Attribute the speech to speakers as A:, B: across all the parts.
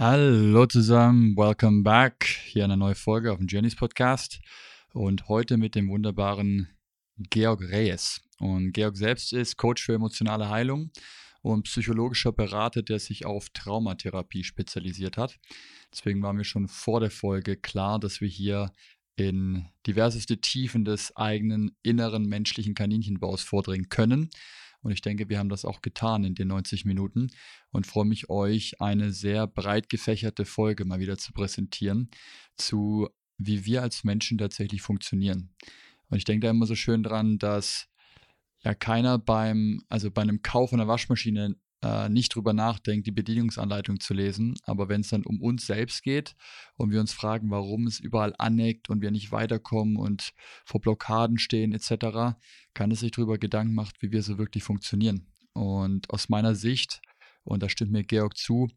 A: Hallo zusammen, welcome back. Hier eine neue Folge auf dem Journeys Podcast und heute mit dem wunderbaren Georg Reyes. Und Georg selbst ist Coach für emotionale Heilung und psychologischer Berater, der sich auf Traumatherapie spezialisiert hat. Deswegen war mir schon vor der Folge klar, dass wir hier in diverseste Tiefen des eigenen inneren menschlichen Kaninchenbaus vordringen können. Und ich denke, wir haben das auch getan in den 90 Minuten und freue mich, euch eine sehr breit gefächerte Folge mal wieder zu präsentieren zu, wie wir als Menschen tatsächlich funktionieren. Und ich denke da immer so schön dran, dass ja keiner beim, also bei einem Kauf einer Waschmaschine äh, nicht drüber nachdenkt, die Bedienungsanleitung zu lesen. Aber wenn es dann um uns selbst geht und wir uns fragen, warum es überall aneckt und wir nicht weiterkommen und vor Blockaden stehen etc., kann es sich darüber Gedanken machen, wie wir so wirklich funktionieren. Und aus meiner Sicht, und da stimmt mir Georg zu,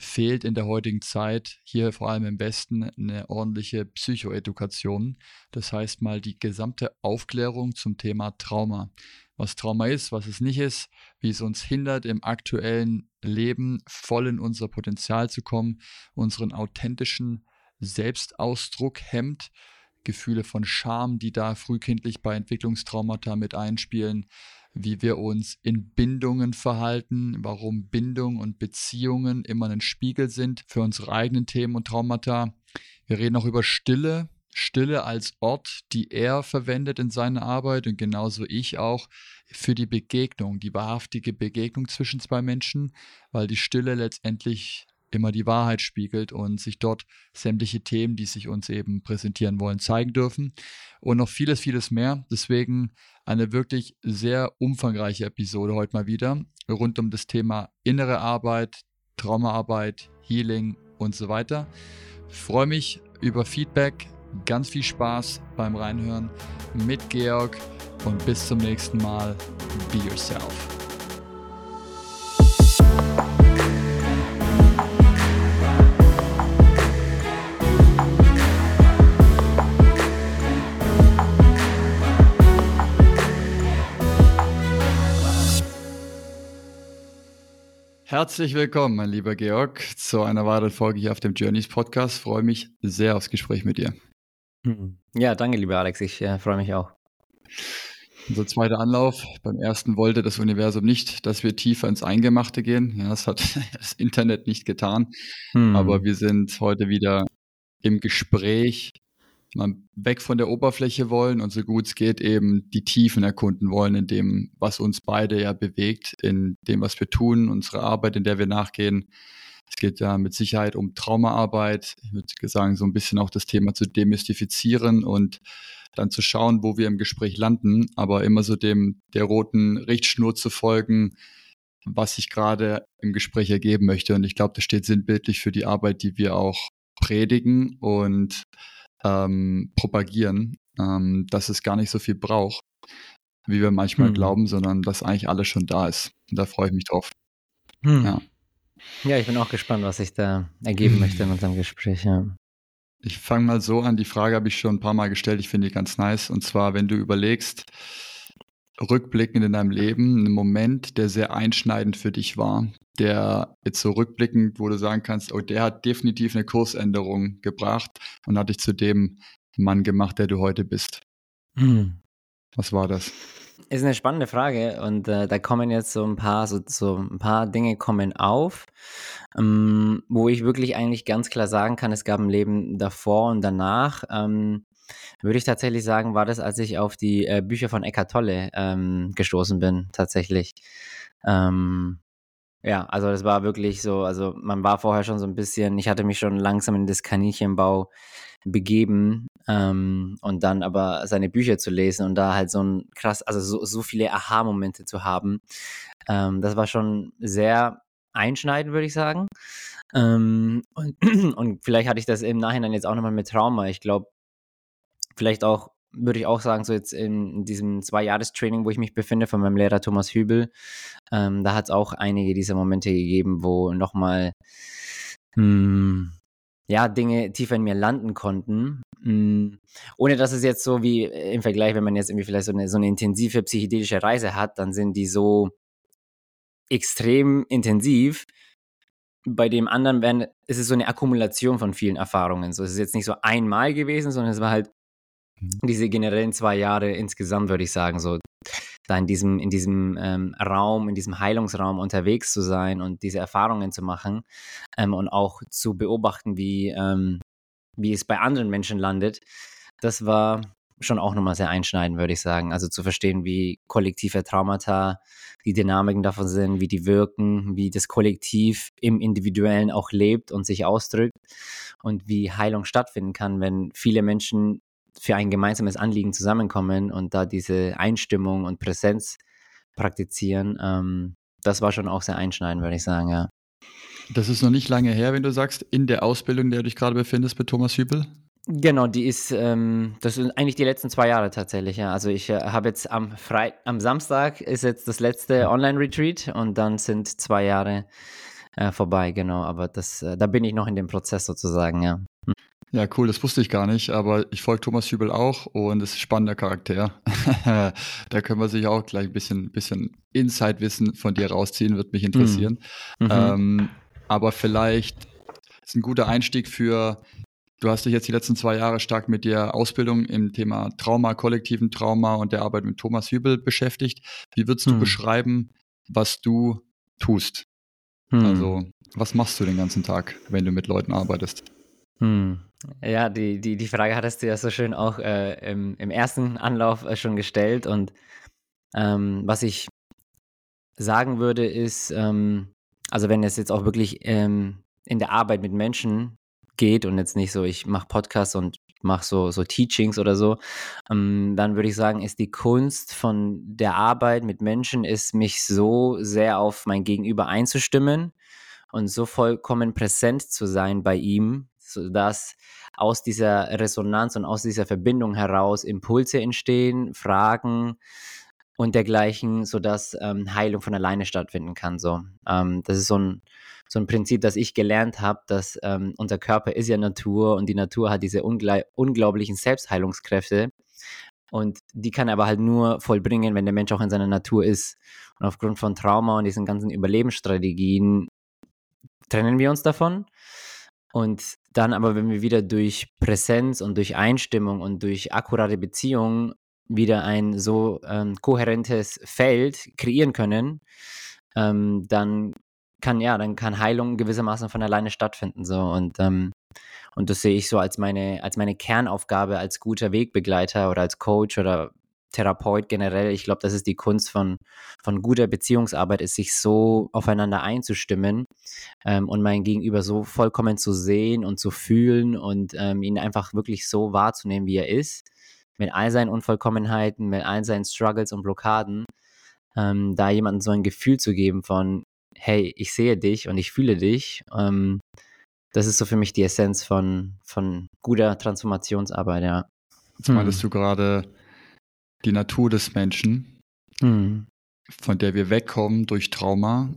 A: fehlt in der heutigen Zeit hier vor allem im Westen eine ordentliche Psychoedukation. Das heißt mal die gesamte Aufklärung zum Thema Trauma was Trauma ist, was es nicht ist, wie es uns hindert, im aktuellen Leben voll in unser Potenzial zu kommen, unseren authentischen Selbstausdruck hemmt, Gefühle von Scham, die da frühkindlich bei Entwicklungstraumata mit einspielen, wie wir uns in Bindungen verhalten, warum Bindung und Beziehungen immer ein Spiegel sind für unsere eigenen Themen und Traumata. Wir reden auch über Stille, Stille als Ort, die er verwendet in seiner Arbeit und genauso ich auch für die Begegnung, die wahrhaftige Begegnung zwischen zwei Menschen, weil die Stille letztendlich immer die Wahrheit spiegelt und sich dort sämtliche Themen, die sich uns eben präsentieren wollen, zeigen dürfen und noch vieles, vieles mehr. Deswegen eine wirklich sehr umfangreiche Episode heute mal wieder rund um das Thema innere Arbeit, Traumaarbeit, Healing und so weiter. Ich freue mich über Feedback, Ganz viel Spaß beim Reinhören mit Georg und bis zum nächsten Mal. Be yourself. Herzlich willkommen, mein lieber Georg, zu einer weiteren Folge hier auf dem Journeys Podcast. Freue mich sehr aufs Gespräch mit dir.
B: Mhm. Ja, danke, lieber Alex. Ich äh, freue mich auch.
A: Unser zweiter Anlauf. Beim ersten wollte das Universum nicht, dass wir tiefer ins Eingemachte gehen. Ja, das hat das Internet nicht getan. Hm. Aber wir sind heute wieder im Gespräch, mal weg von der Oberfläche wollen und so gut es geht eben die Tiefen erkunden wollen in dem, was uns beide ja bewegt, in dem, was wir tun, unsere Arbeit, in der wir nachgehen. Es geht ja mit Sicherheit um Traumaarbeit. Ich würde sagen, so ein bisschen auch das Thema zu demystifizieren und dann zu schauen, wo wir im Gespräch landen, aber immer so dem, der roten Richtschnur zu folgen, was sich gerade im Gespräch ergeben möchte. Und ich glaube, das steht sinnbildlich für die Arbeit, die wir auch predigen und ähm, propagieren, ähm, dass es gar nicht so viel braucht, wie wir manchmal hm. glauben, sondern dass eigentlich alles schon da ist. Und da freue ich mich drauf.
B: Hm. Ja. Ja, ich bin auch gespannt, was sich da ergeben möchte in unserem Gespräch. Ja.
A: Ich fange mal so an. Die Frage habe ich schon ein paar Mal gestellt. Ich finde die ganz nice. Und zwar, wenn du überlegst, rückblickend in deinem Leben, einen Moment, der sehr einschneidend für dich war, der jetzt so rückblickend, wo du sagen kannst, oh, der hat definitiv eine Kursänderung gebracht und hat dich zu dem Mann gemacht, der du heute bist. Hm. Was war das?
B: Ist eine spannende Frage und äh, da kommen jetzt so ein paar, so, so ein paar Dinge kommen auf, ähm, wo ich wirklich eigentlich ganz klar sagen kann, es gab ein Leben davor und danach. Ähm, würde ich tatsächlich sagen, war das, als ich auf die äh, Bücher von Eckart Tolle ähm, gestoßen bin, tatsächlich. Ähm, ja, also das war wirklich so, also man war vorher schon so ein bisschen, ich hatte mich schon langsam in das Kaninchenbau begeben ähm, und dann aber seine Bücher zu lesen und da halt so ein krass, also so, so viele Aha-Momente zu haben, ähm, das war schon sehr einschneidend, würde ich sagen. Ähm, und, und vielleicht hatte ich das im Nachhinein jetzt auch nochmal mit Trauma. Ich glaube, vielleicht auch, würde ich auch sagen, so jetzt in, diesem Zwei-Jahres-Training, wo ich mich befinde, von meinem Lehrer Thomas Hübel, ähm, da hat es auch einige dieser Momente gegeben, wo nochmal hm, ja, Dinge tiefer in mir landen konnten. Hm, ohne dass es jetzt so wie im Vergleich, wenn man jetzt irgendwie vielleicht so eine, so eine intensive psychedelische Reise hat, dann sind die so extrem intensiv, bei dem anderen werden, ist es so eine Akkumulation von vielen Erfahrungen. So, es ist jetzt nicht so einmal gewesen, sondern es war halt. Diese generellen zwei Jahre insgesamt, würde ich sagen, so da in diesem, in diesem ähm, Raum, in diesem Heilungsraum unterwegs zu sein und diese Erfahrungen zu machen ähm, und auch zu beobachten, wie, ähm, wie es bei anderen Menschen landet, das war schon auch nochmal sehr einschneidend, würde ich sagen. Also zu verstehen, wie kollektive Traumata, die Dynamiken davon sind, wie die wirken, wie das Kollektiv im Individuellen auch lebt und sich ausdrückt und wie Heilung stattfinden kann, wenn viele Menschen für ein gemeinsames Anliegen zusammenkommen und da diese Einstimmung und Präsenz praktizieren. Ähm, das war schon auch sehr einschneidend, würde ich sagen, ja.
A: Das ist noch nicht lange her, wenn du sagst, in der Ausbildung, in der du dich gerade befindest mit Thomas Hübel?
B: Genau, die ist, ähm, das sind eigentlich die letzten zwei Jahre tatsächlich, ja. Also ich äh, habe jetzt am Freit am Samstag ist jetzt das letzte Online-Retreat und dann sind zwei Jahre äh, vorbei, genau. Aber das, äh, da bin ich noch in dem Prozess sozusagen, ja.
A: Ja, cool, das wusste ich gar nicht, aber ich folge Thomas Hübel auch und es ist ein spannender Charakter. da können wir sich auch gleich ein bisschen, bisschen Insight-Wissen von dir rausziehen, wird mich interessieren. Mhm. Mhm. Ähm, aber vielleicht ist ein guter Einstieg für, du hast dich jetzt die letzten zwei Jahre stark mit der Ausbildung im Thema Trauma, kollektiven Trauma und der Arbeit mit Thomas Hübel beschäftigt. Wie würdest du mhm. beschreiben, was du tust? Mhm. Also, was machst du den ganzen Tag, wenn du mit Leuten arbeitest?
B: Hm. Ja, die, die, die Frage hattest du ja so schön auch äh, im, im ersten Anlauf äh, schon gestellt. Und ähm, was ich sagen würde, ist, ähm, also wenn es jetzt auch wirklich ähm, in der Arbeit mit Menschen geht und jetzt nicht so, ich mache Podcasts und mache so, so Teachings oder so, ähm, dann würde ich sagen, ist die Kunst von der Arbeit mit Menschen, ist mich so sehr auf mein Gegenüber einzustimmen und so vollkommen präsent zu sein bei ihm, sodass aus dieser Resonanz und aus dieser Verbindung heraus Impulse entstehen, Fragen und dergleichen, sodass ähm, Heilung von alleine stattfinden kann. So, ähm, das ist so ein, so ein Prinzip, das ich gelernt habe, dass ähm, unser Körper ist ja Natur und die Natur hat diese unglaublichen Selbstheilungskräfte. Und die kann er aber halt nur vollbringen, wenn der Mensch auch in seiner Natur ist. Und aufgrund von Trauma und diesen ganzen Überlebensstrategien trennen wir uns davon. Und dann aber, wenn wir wieder durch Präsenz und durch Einstimmung und durch akkurate Beziehungen wieder ein so ähm, kohärentes Feld kreieren können, ähm, dann kann ja, dann kann Heilung gewissermaßen von alleine stattfinden so. Und ähm, und das sehe ich so als meine als meine Kernaufgabe als guter Wegbegleiter oder als Coach oder Therapeut generell, ich glaube, das ist die Kunst von, von guter Beziehungsarbeit, ist sich so aufeinander einzustimmen ähm, und mein Gegenüber so vollkommen zu sehen und zu fühlen und ähm, ihn einfach wirklich so wahrzunehmen, wie er ist, mit all seinen Unvollkommenheiten, mit all seinen Struggles und Blockaden, ähm, da jemandem so ein Gefühl zu geben von, hey, ich sehe dich und ich fühle dich. Ähm, das ist so für mich die Essenz von, von guter Transformationsarbeit, ja.
A: Jetzt meintest hm. du gerade, die Natur des Menschen, mhm. von der wir wegkommen durch Trauma.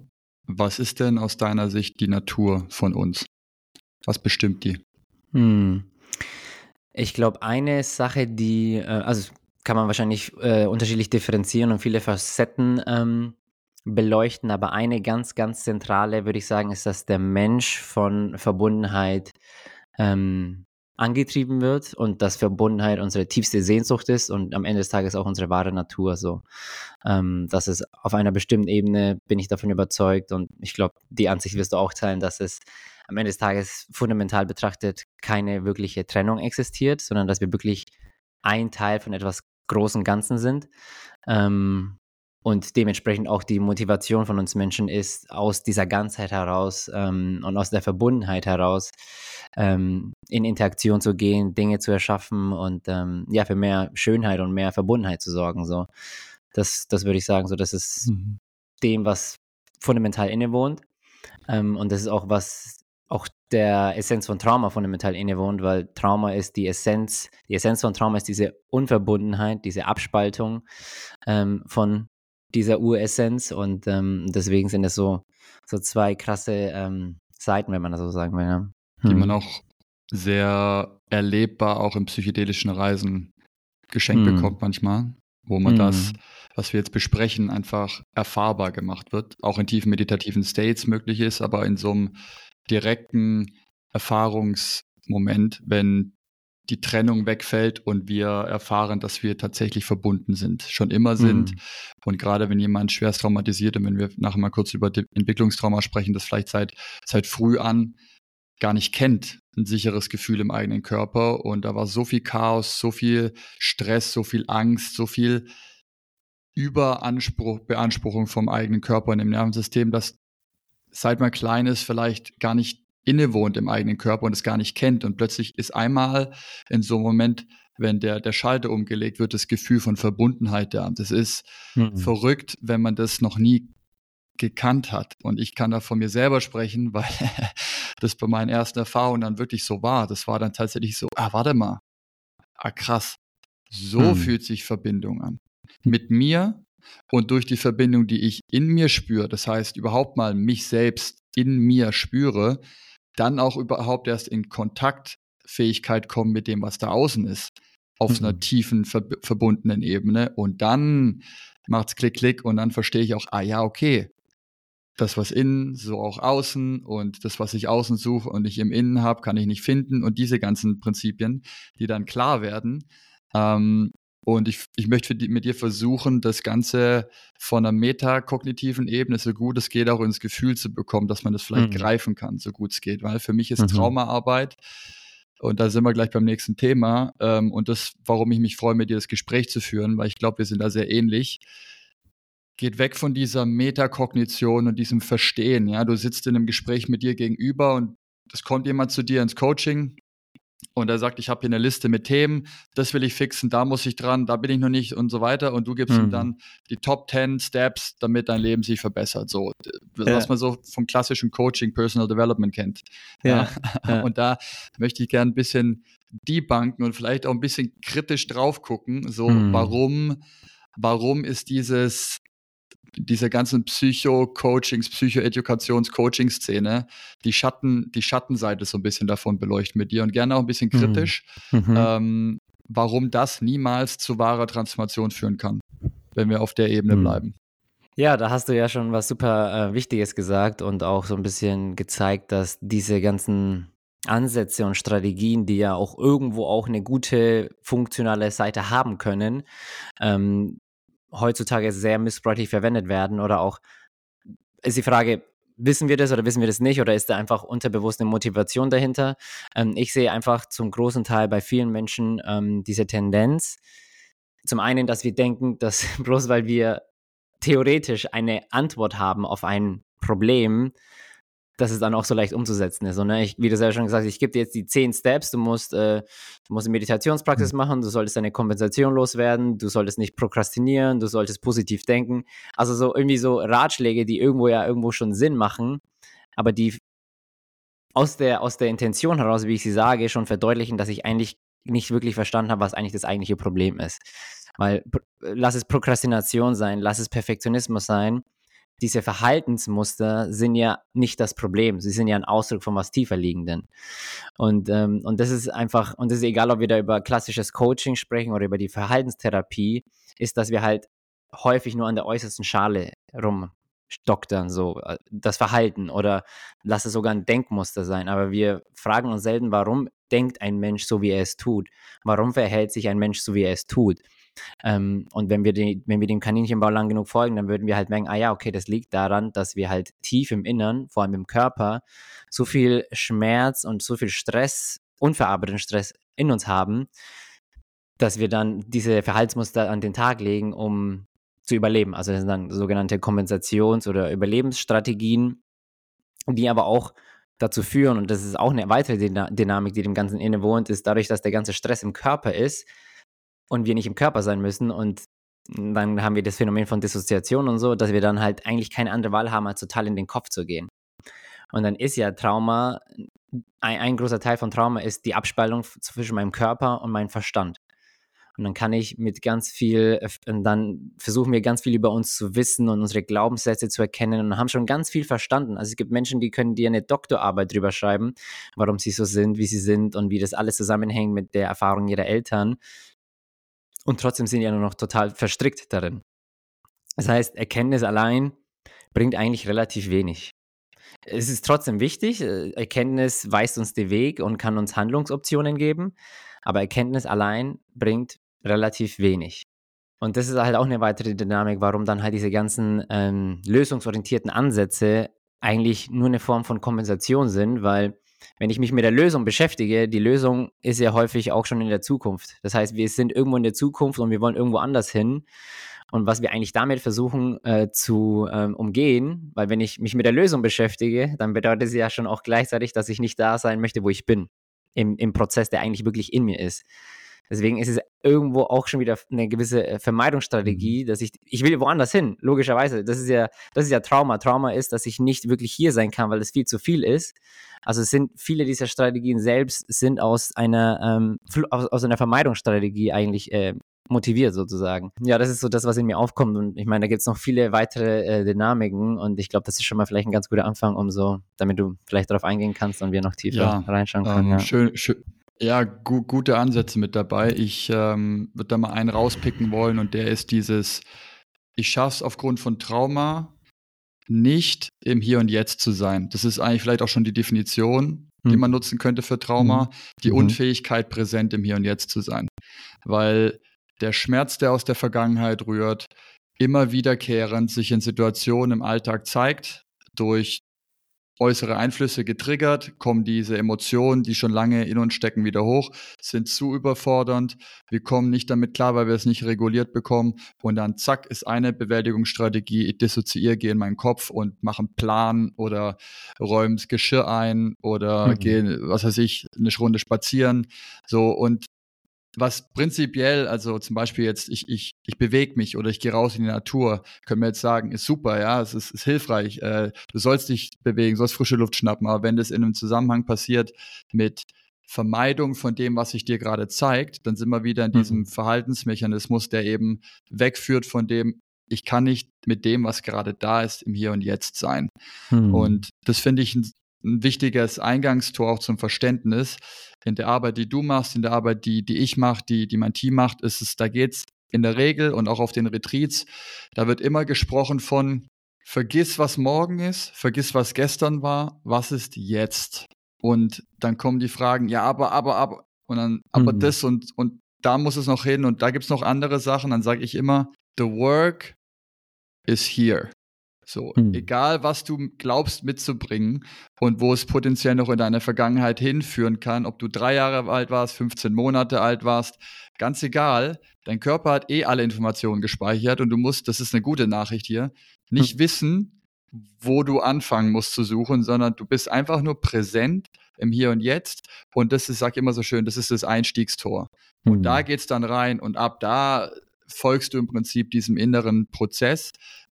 A: Was ist denn aus deiner Sicht die Natur von uns? Was bestimmt die?
B: Mhm. Ich glaube, eine Sache, die, äh, also kann man wahrscheinlich äh, unterschiedlich differenzieren und viele Facetten ähm, beleuchten, aber eine ganz, ganz zentrale, würde ich sagen, ist, dass der Mensch von Verbundenheit ähm, angetrieben wird und dass Verbundenheit unsere tiefste Sehnsucht ist und am Ende des Tages auch unsere wahre Natur. So, ähm, dass es auf einer bestimmten Ebene bin ich davon überzeugt und ich glaube, die Ansicht wirst du auch teilen, dass es am Ende des Tages fundamental betrachtet keine wirkliche Trennung existiert, sondern dass wir wirklich ein Teil von etwas großen Ganzen sind. Ähm, und dementsprechend auch die Motivation von uns Menschen ist, aus dieser Ganzheit heraus ähm, und aus der Verbundenheit heraus ähm, in Interaktion zu gehen, Dinge zu erschaffen und ähm, ja, für mehr Schönheit und mehr Verbundenheit zu sorgen. So. Das, das würde ich sagen, so, das ist mhm. dem, was fundamental innewohnt. Ähm, und das ist auch, was auch der Essenz von Trauma fundamental innewohnt, weil Trauma ist die Essenz, die Essenz von Trauma ist diese Unverbundenheit, diese Abspaltung ähm, von dieser Uressenz und ähm, deswegen sind es so, so zwei krasse ähm, Seiten, wenn man das so sagen will. Ja. Hm.
A: Die man auch sehr erlebbar auch in psychedelischen Reisen geschenkt hm. bekommt manchmal, wo man hm. das, was wir jetzt besprechen, einfach erfahrbar gemacht wird, auch in tiefen meditativen States möglich ist, aber in so einem direkten Erfahrungsmoment, wenn die Trennung wegfällt und wir erfahren, dass wir tatsächlich verbunden sind, schon immer sind. Mhm. Und gerade wenn jemand schwerst traumatisiert und wenn wir nachher mal kurz über Entwicklungstrauma sprechen, das vielleicht seit, seit früh an gar nicht kennt, ein sicheres Gefühl im eigenen Körper. Und da war so viel Chaos, so viel Stress, so viel Angst, so viel Überanspruch, Beanspruchung vom eigenen Körper und im Nervensystem, dass seit man klein ist, vielleicht gar nicht innewohnt im eigenen Körper und es gar nicht kennt. Und plötzlich ist einmal in so einem Moment, wenn der, der Schalter umgelegt wird, das Gefühl von Verbundenheit da. Das ist mhm. verrückt, wenn man das noch nie gekannt hat. Und ich kann da von mir selber sprechen, weil das bei meinen ersten Erfahrungen dann wirklich so war. Das war dann tatsächlich so, ah, warte mal. Ah, krass. So mhm. fühlt sich Verbindung an. Mit mir und durch die Verbindung, die ich in mir spüre, das heißt überhaupt mal mich selbst in mir spüre, dann auch überhaupt erst in Kontaktfähigkeit kommen mit dem, was da außen ist, auf mhm. einer tiefen, ver verbundenen Ebene. Und dann macht es Klick, Klick und dann verstehe ich auch, ah ja, okay, das, was innen, so auch außen und das, was ich außen suche und ich im Innen habe, kann ich nicht finden und diese ganzen Prinzipien, die dann klar werden. Ähm, und ich, ich möchte mit dir versuchen, das Ganze von einer metakognitiven Ebene, so gut es geht, auch ins Gefühl zu bekommen, dass man das vielleicht mhm. greifen kann, so gut es geht. Weil für mich ist mhm. Traumaarbeit, und da sind wir gleich beim nächsten Thema, ähm, und das, warum ich mich freue, mit dir das Gespräch zu führen, weil ich glaube, wir sind da sehr ähnlich geht weg von dieser Metakognition und diesem Verstehen. Ja, du sitzt in einem Gespräch mit dir gegenüber und es kommt jemand zu dir ins Coaching und er sagt, ich habe hier eine Liste mit Themen, das will ich fixen, da muss ich dran, da bin ich noch nicht und so weiter. Und du gibst mhm. ihm dann die Top 10 Steps, damit dein Leben sich verbessert. So, ja. was man so vom klassischen Coaching, Personal Development kennt. Ja. ja. Und da möchte ich gerne ein bisschen debunken und vielleicht auch ein bisschen kritisch drauf gucken. So, mhm. warum, warum ist dieses diese ganzen Psycho-Coachings, Psycho-Edukations-Coaching-Szene, die Schatten, die Schattenseite so ein bisschen davon beleuchten mit dir und gerne auch ein bisschen mhm. kritisch, mhm. ähm, warum das niemals zu wahrer Transformation führen kann, wenn wir auf der Ebene mhm. bleiben.
B: Ja, da hast du ja schon was super äh, Wichtiges gesagt und auch so ein bisschen gezeigt, dass diese ganzen Ansätze und Strategien, die ja auch irgendwo auch eine gute funktionale Seite haben können, ähm, heutzutage sehr missbräuchlich verwendet werden oder auch ist die Frage, wissen wir das oder wissen wir das nicht oder ist da einfach unterbewusst eine Motivation dahinter? Ähm, ich sehe einfach zum großen Teil bei vielen Menschen ähm, diese Tendenz, zum einen, dass wir denken, dass bloß weil wir theoretisch eine Antwort haben auf ein Problem, dass es dann auch so leicht umzusetzen ist. Und ne, ich, wie du selber schon gesagt hast, ich gebe dir jetzt die zehn Steps, du musst, äh, du musst eine Meditationspraxis mhm. machen, du solltest deine Kompensation loswerden, du solltest nicht prokrastinieren, du solltest positiv denken. Also so irgendwie so Ratschläge, die irgendwo ja irgendwo schon Sinn machen, aber die aus der, aus der Intention heraus, wie ich sie sage, schon verdeutlichen, dass ich eigentlich nicht wirklich verstanden habe, was eigentlich das eigentliche Problem ist. Weil lass es Prokrastination sein, lass es Perfektionismus sein diese Verhaltensmuster sind ja nicht das Problem. Sie sind ja ein Ausdruck von was tiefer liegenden. Und, ähm, und das ist einfach, und das ist egal, ob wir da über klassisches Coaching sprechen oder über die Verhaltenstherapie, ist, dass wir halt häufig nur an der äußersten Schale rumstoktern, so äh, das Verhalten oder lass es sogar ein Denkmuster sein. Aber wir fragen uns selten, warum denkt ein Mensch so, wie er es tut? Warum verhält sich ein Mensch so, wie er es tut? Ähm, und wenn wir, die, wenn wir dem Kaninchenbau lang genug folgen, dann würden wir halt merken, ah ja, okay, das liegt daran, dass wir halt tief im Innern, vor allem im Körper, so viel Schmerz und so viel Stress, unverarbeiteten Stress in uns haben, dass wir dann diese Verhaltsmuster an den Tag legen, um zu überleben. Also das sind dann sogenannte Kompensations- oder Überlebensstrategien, die aber auch dazu führen, und das ist auch eine weitere Dynamik, die dem Ganzen innewohnt, ist dadurch, dass der ganze Stress im Körper ist, und wir nicht im Körper sein müssen und dann haben wir das Phänomen von Dissoziation und so, dass wir dann halt eigentlich keine andere Wahl haben, als total in den Kopf zu gehen. Und dann ist ja Trauma, ein, ein großer Teil von Trauma ist die Abspaltung zwischen meinem Körper und meinem Verstand. Und dann kann ich mit ganz viel, und dann versuchen wir ganz viel über uns zu wissen und unsere Glaubenssätze zu erkennen und haben schon ganz viel verstanden. Also es gibt Menschen, die können dir eine Doktorarbeit drüber schreiben, warum sie so sind, wie sie sind und wie das alles zusammenhängt mit der Erfahrung ihrer Eltern. Und trotzdem sind ja nur noch total verstrickt darin. Das heißt, Erkenntnis allein bringt eigentlich relativ wenig. es ist trotzdem wichtig. Äh, Erkenntnis weist uns den Weg und kann uns Handlungsoptionen geben, aber Erkenntnis allein bringt relativ wenig. Und das ist halt auch eine weitere Dynamik, warum dann halt diese ganzen ähm, lösungsorientierten Ansätze eigentlich nur eine Form von Kompensation sind, weil wenn ich mich mit der Lösung beschäftige, die Lösung ist ja häufig auch schon in der Zukunft. Das heißt, wir sind irgendwo in der Zukunft und wir wollen irgendwo anders hin. Und was wir eigentlich damit versuchen äh, zu ähm, umgehen, weil wenn ich mich mit der Lösung beschäftige, dann bedeutet es ja schon auch gleichzeitig, dass ich nicht da sein möchte, wo ich bin, im, im Prozess, der eigentlich wirklich in mir ist. Deswegen ist es irgendwo auch schon wieder eine gewisse äh, Vermeidungsstrategie, mhm. dass ich, ich will woanders hin, logischerweise. Das ist ja, das ist ja Trauma. Trauma ist, dass ich nicht wirklich hier sein kann, weil es viel zu viel ist. Also es sind viele dieser Strategien selbst sind aus einer, ähm, aus, aus einer Vermeidungsstrategie eigentlich äh, motiviert sozusagen. Ja, das ist so das, was in mir aufkommt. Und ich meine, da gibt es noch viele weitere äh, Dynamiken und ich glaube, das ist schon mal vielleicht ein ganz guter Anfang, um so, damit du vielleicht darauf eingehen kannst und wir noch tiefer ja, reinschauen können. Ähm,
A: ja. Schön, schön. Ja, gu gute Ansätze mit dabei. Ich ähm, würde da mal einen rauspicken wollen und der ist dieses, ich schaffe es aufgrund von Trauma nicht im Hier und Jetzt zu sein. Das ist eigentlich vielleicht auch schon die Definition, die hm. man nutzen könnte für Trauma, hm. die mhm. Unfähigkeit, präsent im Hier und Jetzt zu sein. Weil der Schmerz, der aus der Vergangenheit rührt, immer wiederkehrend sich in Situationen im Alltag zeigt, durch äußere Einflüsse getriggert, kommen diese Emotionen, die schon lange in uns stecken, wieder hoch, sind zu überfordernd. Wir kommen nicht damit klar, weil wir es nicht reguliert bekommen. Und dann zack, ist eine Bewältigungsstrategie, ich dissoziiere, gehe in meinen Kopf und mache einen Plan oder räume das Geschirr ein oder mhm. gehe, was weiß ich, eine Runde spazieren. So, und was prinzipiell, also zum Beispiel jetzt, ich, ich, ich bewege mich oder ich gehe raus in die Natur, können wir jetzt sagen, ist super, ja, es ist, ist hilfreich. Äh, du sollst dich bewegen, sollst frische Luft schnappen, aber wenn das in einem Zusammenhang passiert mit Vermeidung von dem, was sich dir gerade zeigt, dann sind wir wieder in diesem mhm. Verhaltensmechanismus, der eben wegführt von dem, ich kann nicht mit dem, was gerade da ist, im Hier und Jetzt sein. Mhm. Und das finde ich ein, ein wichtiges Eingangstor auch zum Verständnis, in der Arbeit, die du machst, in der Arbeit, die, die ich mache, die, die mein Team macht, ist es, da geht's in der Regel und auch auf den Retreats, da wird immer gesprochen von vergiss, was morgen ist, vergiss, was gestern war, was ist jetzt? Und dann kommen die Fragen, ja, aber, aber, aber, und dann, aber mhm. das und, und da muss es noch hin und da gibt's noch andere Sachen. Dann sage ich immer, the work is here. So, mhm. egal was du glaubst mitzubringen und wo es potenziell noch in deiner Vergangenheit hinführen kann, ob du drei Jahre alt warst, 15 Monate alt warst, ganz egal, dein Körper hat eh alle Informationen gespeichert und du musst, das ist eine gute Nachricht hier, nicht mhm. wissen, wo du anfangen musst zu suchen, sondern du bist einfach nur präsent im Hier und Jetzt. Und das ist, sag ich immer so schön, das ist das Einstiegstor. Mhm. Und da hm. geht's dann rein und ab da folgst du im Prinzip diesem inneren Prozess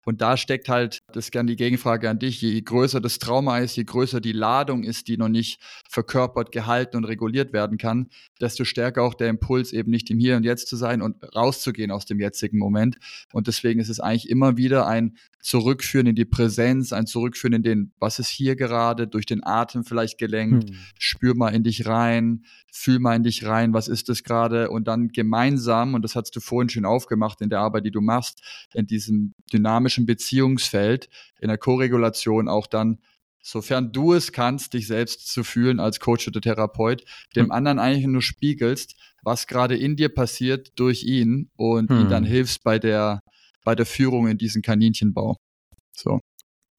A: und da steckt halt, das ist gerne die Gegenfrage an dich, je größer das Trauma ist, je größer die Ladung ist, die noch nicht verkörpert, gehalten und reguliert werden kann, desto stärker auch der Impuls, eben nicht im Hier und Jetzt zu sein und rauszugehen aus dem jetzigen Moment. Und deswegen ist es eigentlich immer wieder ein Zurückführen in die Präsenz, ein Zurückführen in den, was ist hier gerade, durch den Atem vielleicht gelenkt, hm. spür mal in dich rein, fühl mal in dich rein, was ist das gerade und dann gemeinsam, und das hast du vorhin schon aufgemacht in der Arbeit, die du machst, in diesem dynamischen Beziehungsfeld, in der Koregulation auch dann, sofern du es kannst, dich selbst zu fühlen als Coach oder Therapeut, dem hm. anderen eigentlich nur spiegelst, was gerade in dir passiert durch ihn und hm. ihm dann hilfst bei der, bei der Führung in diesen Kaninchenbau. So.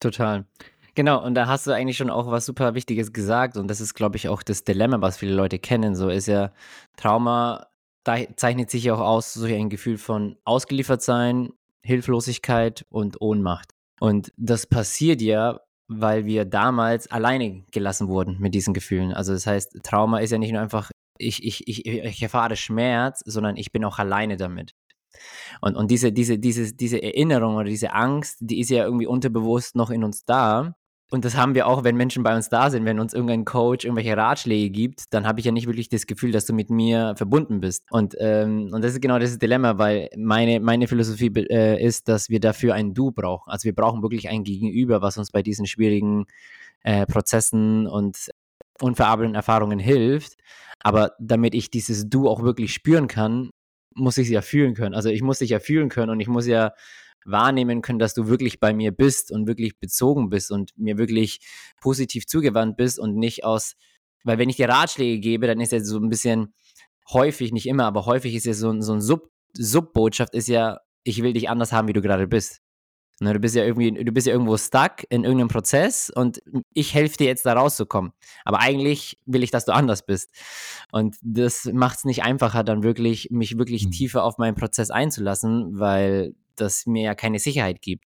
B: Total. Genau, und da hast du eigentlich schon auch was super Wichtiges gesagt. Und das ist, glaube ich, auch das Dilemma, was viele Leute kennen. So ist ja Trauma da zeichnet sich ja auch aus durch ein Gefühl von Ausgeliefertsein, Hilflosigkeit und Ohnmacht. Und das passiert ja, weil wir damals alleine gelassen wurden mit diesen Gefühlen. Also das heißt, Trauma ist ja nicht nur einfach, ich, ich, ich, ich erfahre Schmerz, sondern ich bin auch alleine damit. Und, und diese, diese, diese, diese Erinnerung oder diese Angst, die ist ja irgendwie unterbewusst noch in uns da. Und das haben wir auch, wenn Menschen bei uns da sind, wenn uns irgendein Coach irgendwelche Ratschläge gibt, dann habe ich ja nicht wirklich das Gefühl, dass du mit mir verbunden bist. Und, ähm, und das ist genau das Dilemma, weil meine, meine Philosophie äh, ist, dass wir dafür ein Du brauchen. Also wir brauchen wirklich ein Gegenüber, was uns bei diesen schwierigen äh, Prozessen und unverarbeiteten Erfahrungen hilft. Aber damit ich dieses Du auch wirklich spüren kann, muss ich sie ja fühlen können. Also ich muss dich ja fühlen können und ich muss ja wahrnehmen können, dass du wirklich bei mir bist und wirklich bezogen bist und mir wirklich positiv zugewandt bist und nicht aus, weil wenn ich dir Ratschläge gebe, dann ist ja so ein bisschen häufig, nicht immer, aber häufig ist ja so, so ein Sub, Subbotschaft ist ja, ich will dich anders haben, wie du gerade bist. Ne, du bist ja irgendwie, du bist ja irgendwo stuck in irgendeinem Prozess und ich helfe dir jetzt da rauszukommen. Aber eigentlich will ich, dass du anders bist. Und das macht es nicht einfacher, dann wirklich, mich wirklich mhm. tiefer auf meinen Prozess einzulassen, weil das mir ja keine Sicherheit gibt.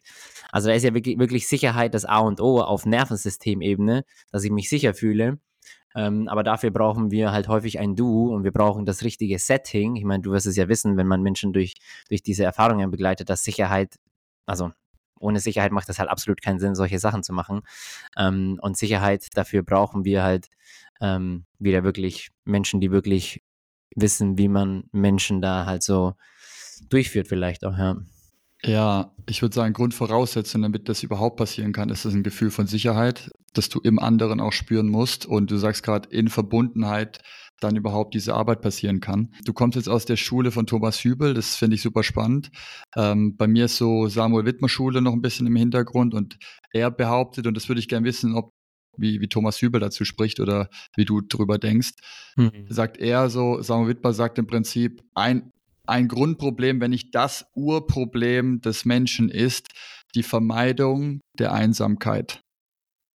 B: Also da ist ja wirklich, wirklich Sicherheit das A und O auf Nervensystemebene, dass ich mich sicher fühle. Ähm, aber dafür brauchen wir halt häufig ein Du und wir brauchen das richtige Setting. Ich meine, du wirst es ja wissen, wenn man Menschen durch, durch diese Erfahrungen begleitet, dass Sicherheit, also ohne Sicherheit macht das halt absolut keinen Sinn, solche Sachen zu machen. Ähm, und Sicherheit, dafür brauchen wir halt ähm, wieder wirklich Menschen, die wirklich wissen, wie man Menschen da halt so durchführt, vielleicht auch, ja.
A: Ja, ich würde sagen, Grundvoraussetzung, damit das überhaupt passieren kann, ist es ein Gefühl von Sicherheit, das du im anderen auch spüren musst. Und du sagst gerade, in Verbundenheit dann überhaupt diese Arbeit passieren kann. Du kommst jetzt aus der Schule von Thomas Hübel, das finde ich super spannend. Ähm, bei mir ist so Samuel Wittmer Schule noch ein bisschen im Hintergrund und er behauptet, und das würde ich gerne wissen, ob wie, wie Thomas Hübel dazu spricht oder wie du drüber denkst, mhm. sagt er so, Samuel Wittmer sagt im Prinzip, ein, ein Grundproblem, wenn nicht das Urproblem des Menschen ist, die Vermeidung der Einsamkeit.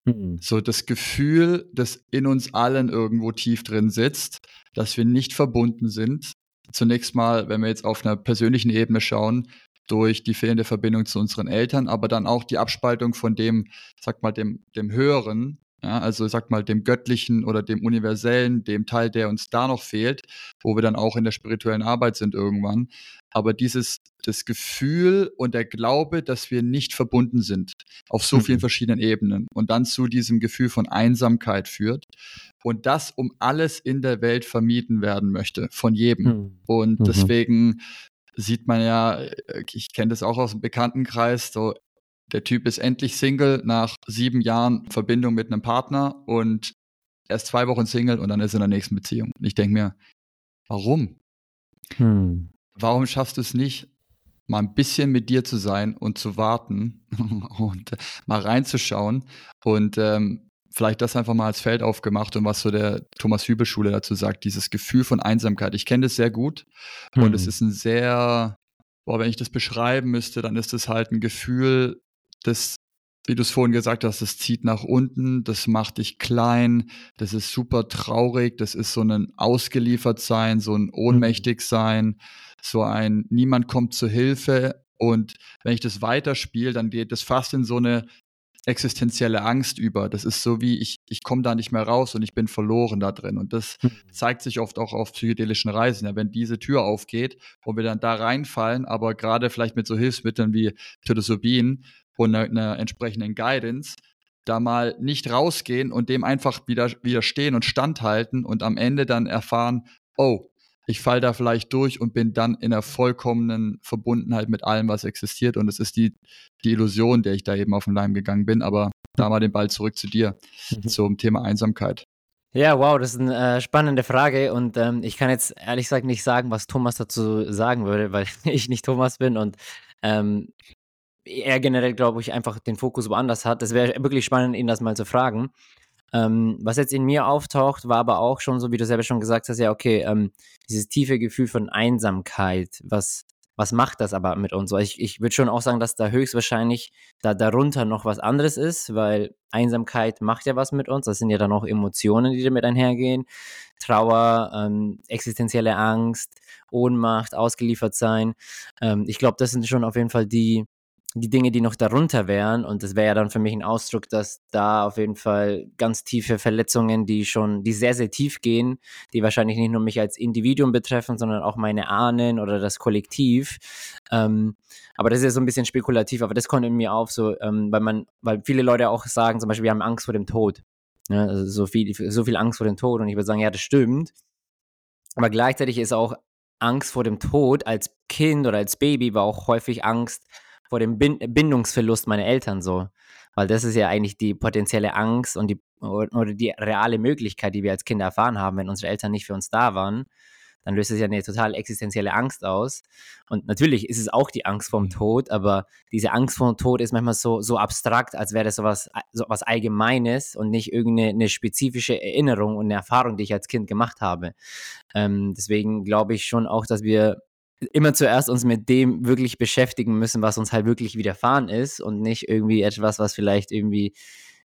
A: Mhm. So das Gefühl, das in uns allen irgendwo tief drin sitzt, dass wir nicht verbunden sind. Zunächst mal, wenn wir jetzt auf einer persönlichen Ebene schauen, durch die fehlende Verbindung zu unseren Eltern, aber dann auch die Abspaltung von dem, sag mal, dem, dem Höheren, ja, also sag mal dem Göttlichen oder dem Universellen, dem Teil, der uns da noch fehlt, wo wir dann auch in der spirituellen Arbeit sind irgendwann. Aber dieses, das Gefühl und der Glaube, dass wir nicht verbunden sind auf so vielen mhm. verschiedenen Ebenen und dann zu diesem Gefühl von Einsamkeit führt und das um alles in der Welt vermieden werden möchte, von jedem. Mhm. Und mhm. deswegen sieht man ja, äh, ich kenne das auch aus dem Bekanntenkreis, so der Typ ist endlich Single nach sieben Jahren Verbindung mit einem Partner und erst zwei Wochen Single und dann ist er in der nächsten Beziehung. Und ich denke mir, warum? Hm. Warum schaffst du es nicht, mal ein bisschen mit dir zu sein und zu warten und mal reinzuschauen und ähm, vielleicht das einfach mal als Feld aufgemacht und was so der Thomas Hübel Schule dazu sagt, dieses Gefühl von Einsamkeit. Ich kenne das sehr gut hm. und es ist ein sehr, boah, wenn ich das beschreiben müsste, dann ist es halt ein Gefühl, das, wie du es vorhin gesagt hast, das zieht nach unten, das macht dich klein, das ist super traurig, das ist so ein Ausgeliefertsein, so ein mhm. Ohnmächtigsein, so ein Niemand kommt zu Hilfe. Und wenn ich das weiterspiele, dann geht das fast in so eine existenzielle Angst über. Das ist so wie, ich, ich komme da nicht mehr raus und ich bin verloren da drin. Und das mhm. zeigt sich oft auch auf psychedelischen Reisen. Ja, wenn diese Tür aufgeht und wir dann da reinfallen, aber gerade vielleicht mit so Hilfsmitteln wie Psilocybin, und einer, einer entsprechenden Guidance da mal nicht rausgehen und dem einfach wieder widerstehen und standhalten und am Ende dann erfahren, oh, ich fall da vielleicht durch und bin dann in einer vollkommenen Verbundenheit mit allem, was existiert. Und es ist die, die Illusion, der ich da eben auf den Leim gegangen bin. Aber da mal den Ball zurück zu dir, mhm. zum Thema Einsamkeit.
B: Ja, wow, das ist eine äh, spannende Frage und ähm, ich kann jetzt ehrlich gesagt nicht sagen, was Thomas dazu sagen würde, weil ich nicht Thomas bin und ähm, er generell, glaube ich, einfach den Fokus woanders hat. Das wäre wirklich spannend, ihn das mal zu fragen. Ähm, was jetzt in mir auftaucht, war aber auch schon so, wie du selber schon gesagt hast, ja, okay, ähm, dieses tiefe Gefühl von Einsamkeit, was, was macht das aber mit uns? Ich, ich würde schon auch sagen, dass da höchstwahrscheinlich da darunter noch was anderes ist, weil Einsamkeit macht ja was mit uns. Das sind ja dann auch Emotionen, die damit einhergehen. Trauer, ähm, existenzielle Angst, Ohnmacht, ausgeliefert sein. Ähm, ich glaube, das sind schon auf jeden Fall die, die Dinge, die noch darunter wären. Und das wäre ja dann für mich ein Ausdruck, dass da auf jeden Fall ganz tiefe Verletzungen, die schon, die sehr, sehr tief gehen, die wahrscheinlich nicht nur mich als Individuum betreffen, sondern auch meine Ahnen oder das Kollektiv. Ähm, aber das ist ja so ein bisschen spekulativ, aber das kommt in mir auf, so, ähm, weil man, weil viele Leute auch sagen, zum Beispiel, wir haben Angst vor dem Tod. Ja, also so viel, so viel Angst vor dem Tod. Und ich würde sagen, ja, das stimmt. Aber gleichzeitig ist auch Angst vor dem Tod als Kind oder als Baby war auch häufig Angst vor dem Bindungsverlust meiner Eltern so. Weil das ist ja eigentlich die potenzielle Angst und die oder die reale Möglichkeit, die wir als Kinder erfahren haben, wenn unsere Eltern nicht für uns da waren, dann löst es ja eine total existenzielle Angst aus. Und natürlich ist es auch die Angst vorm Tod, aber diese Angst vorm Tod ist manchmal so, so abstrakt, als wäre das sowas, so was Allgemeines und nicht irgendeine spezifische Erinnerung und eine Erfahrung, die ich als Kind gemacht habe. Ähm, deswegen glaube ich schon auch, dass wir immer zuerst uns mit dem wirklich beschäftigen müssen, was uns halt wirklich widerfahren ist und nicht irgendwie etwas, was vielleicht irgendwie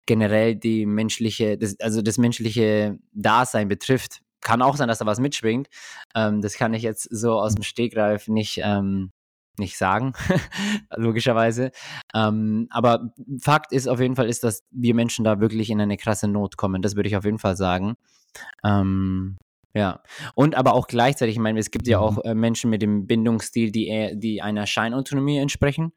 B: generell die menschliche, das, also das menschliche Dasein betrifft. Kann auch sein, dass da was mitschwingt. Ähm, das kann ich jetzt so aus dem Stegreif nicht, ähm, nicht sagen, logischerweise. Ähm, aber Fakt ist auf jeden Fall, ist, dass wir Menschen da wirklich in eine krasse Not kommen. Das würde ich auf jeden Fall sagen. Ähm, ja, und aber auch gleichzeitig, ich meine, es gibt ja auch mhm. äh, Menschen mit dem Bindungsstil, die, eher, die einer Scheinautonomie entsprechen.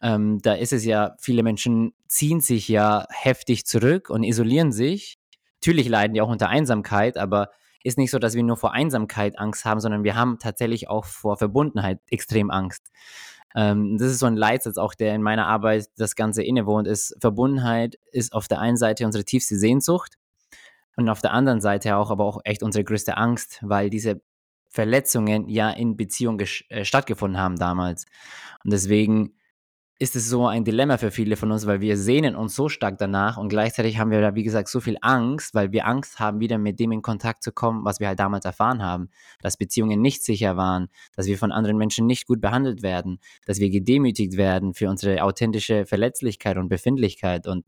B: Ähm, da ist es ja, viele Menschen ziehen sich ja heftig zurück und isolieren sich. Natürlich leiden die auch unter Einsamkeit, aber ist nicht so, dass wir nur vor Einsamkeit Angst haben, sondern wir haben tatsächlich auch vor Verbundenheit extrem Angst. Ähm, das ist so ein Leitsatz auch, der in meiner Arbeit das Ganze innewohnt ist. Verbundenheit ist auf der einen Seite unsere tiefste Sehnsucht und auf der anderen Seite auch aber auch echt unsere größte Angst, weil diese Verletzungen ja in Beziehung äh, stattgefunden haben damals. Und deswegen ist es so ein Dilemma für viele von uns, weil wir sehnen uns so stark danach und gleichzeitig haben wir da, wie gesagt, so viel Angst, weil wir Angst haben, wieder mit dem in Kontakt zu kommen, was wir halt damals erfahren haben, dass Beziehungen nicht sicher waren, dass wir von anderen Menschen nicht gut behandelt werden, dass wir gedemütigt werden für unsere authentische Verletzlichkeit und Befindlichkeit. Und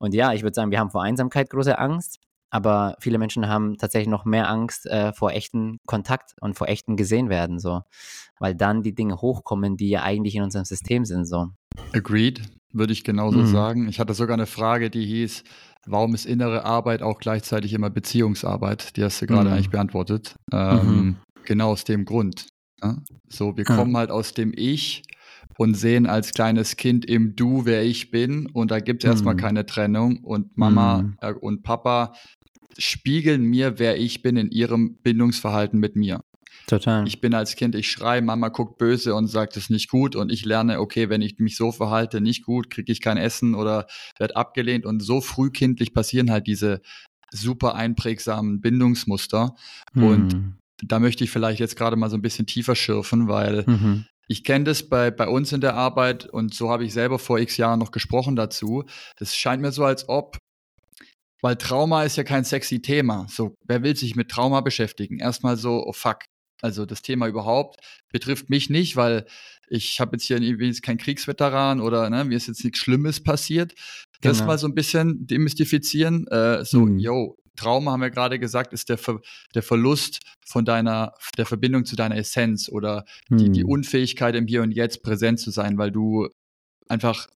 B: und ja, ich würde sagen, wir haben vor Einsamkeit große Angst, aber viele Menschen haben tatsächlich noch mehr Angst äh, vor echten Kontakt und vor echten gesehen werden, so. Weil dann die Dinge hochkommen, die ja eigentlich in unserem System sind, so.
A: Agreed, würde ich genauso mhm. sagen. Ich hatte sogar eine Frage, die hieß, warum ist innere Arbeit auch gleichzeitig immer Beziehungsarbeit? Die hast du gerade mhm. eigentlich beantwortet. Ähm, mhm. Genau aus dem Grund. Ne? So, wir kommen halt aus dem Ich und sehen als kleines Kind im Du, wer ich bin. Und da gibt es erstmal mhm. keine Trennung. Und Mama mhm. äh, und Papa spiegeln mir, wer ich bin in ihrem Bindungsverhalten mit mir. Total. Ich bin als Kind, ich schreie, Mama guckt böse und sagt, es nicht gut und ich lerne, okay, wenn ich mich so verhalte, nicht gut, kriege ich kein Essen oder werde abgelehnt und so frühkindlich passieren halt diese super einprägsamen Bindungsmuster hm. und da möchte ich vielleicht jetzt gerade mal so ein bisschen tiefer schürfen, weil mhm. ich kenne das bei, bei uns in der Arbeit und so habe ich selber vor x Jahren noch gesprochen dazu. Das scheint mir so, als ob weil Trauma ist ja kein sexy Thema. So, wer will sich mit Trauma beschäftigen? Erstmal so, oh fuck. Also das Thema überhaupt betrifft mich nicht, weil ich habe jetzt hier irgendwie kein Kriegsveteran oder ne, mir ist jetzt nichts Schlimmes passiert. Das genau. mal so ein bisschen demystifizieren. Äh, so, mhm. yo, Trauma haben wir gerade gesagt, ist der, Ver der Verlust von deiner, der Verbindung zu deiner Essenz oder mhm. die, die mhm. Unfähigkeit im Hier und Jetzt präsent zu sein, weil du einfach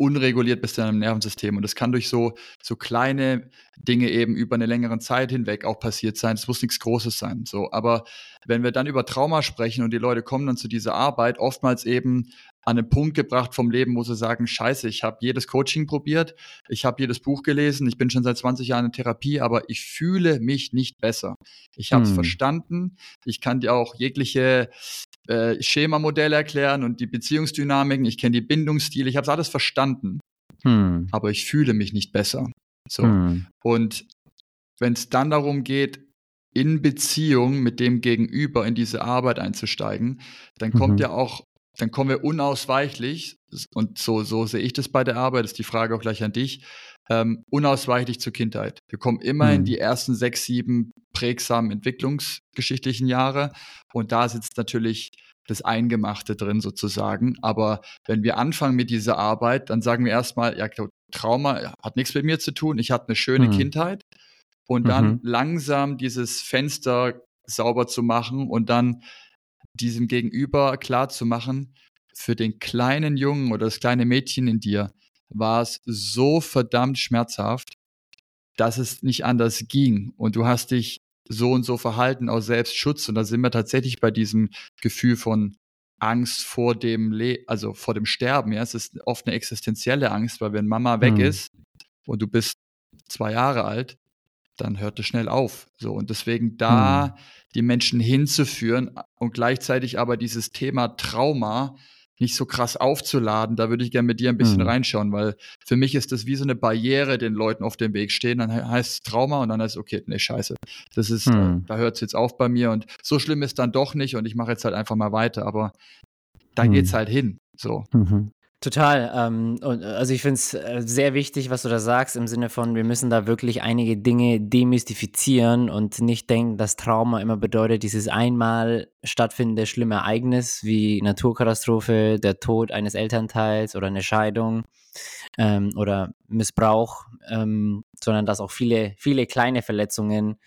A: unreguliert bist in deinem Nervensystem. Und das kann durch so, so kleine Dinge eben über eine längere Zeit hinweg auch passiert sein. Es muss nichts Großes sein. So, aber wenn wir dann über Trauma sprechen und die Leute kommen dann zu dieser Arbeit, oftmals eben an einen Punkt gebracht vom Leben, wo sie sagen, scheiße, ich habe jedes Coaching probiert, ich habe jedes Buch gelesen, ich bin schon seit 20 Jahren in Therapie, aber ich fühle mich nicht besser. Ich habe es hm. verstanden, ich kann dir auch jegliche äh, Schemamodelle erklären und die Beziehungsdynamiken, ich kenne die Bindungsstile, ich habe es alles verstanden, hm. aber ich fühle mich nicht besser. So. Hm. Und wenn es dann darum geht, in Beziehung mit dem Gegenüber in diese Arbeit einzusteigen, dann kommt mhm. ja auch, dann kommen wir unausweichlich, und so, so sehe ich das bei der Arbeit, ist die Frage auch gleich an dich, ähm, unausweichlich zur Kindheit. Wir kommen immer mhm. in die ersten sechs, sieben prägsamen entwicklungsgeschichtlichen Jahre und da sitzt natürlich das Eingemachte drin sozusagen. Aber wenn wir anfangen mit dieser Arbeit, dann sagen wir erstmal, ja, Trauma hat nichts mit mir zu tun, ich hatte eine schöne mhm. Kindheit und dann mhm. langsam dieses Fenster sauber zu machen und dann diesem Gegenüber klar zu machen, für den kleinen Jungen oder das kleine Mädchen in dir war es so verdammt schmerzhaft, dass es nicht anders ging. Und du hast dich so und so verhalten aus Selbstschutz. Und da sind wir tatsächlich bei diesem Gefühl von Angst vor dem Le also vor dem Sterben. Ja, es ist oft eine existenzielle Angst, weil wenn Mama weg mhm. ist und du bist zwei Jahre alt, dann hört es schnell auf. So und deswegen da mhm. die Menschen hinzuführen und gleichzeitig aber dieses Thema Trauma nicht so krass aufzuladen. Da würde ich gerne mit dir ein bisschen mhm. reinschauen, weil für mich ist das wie so eine Barriere, den Leuten auf dem Weg stehen. Dann heißt es Trauma und dann heißt es, okay, nee, scheiße. Das ist, mhm. da hört es jetzt auf bei mir und so schlimm ist dann doch nicht und ich mache jetzt halt einfach mal weiter. Aber da mhm. geht's halt hin. So. Mhm.
B: Total. Ähm, und, also ich finde es äh, sehr wichtig, was du da sagst, im Sinne von, wir müssen da wirklich einige Dinge demystifizieren und nicht denken, dass Trauma immer bedeutet, dieses einmal stattfindende schlimme Ereignis wie Naturkatastrophe, der Tod eines Elternteils oder eine Scheidung ähm, oder Missbrauch, ähm, sondern dass auch viele, viele kleine Verletzungen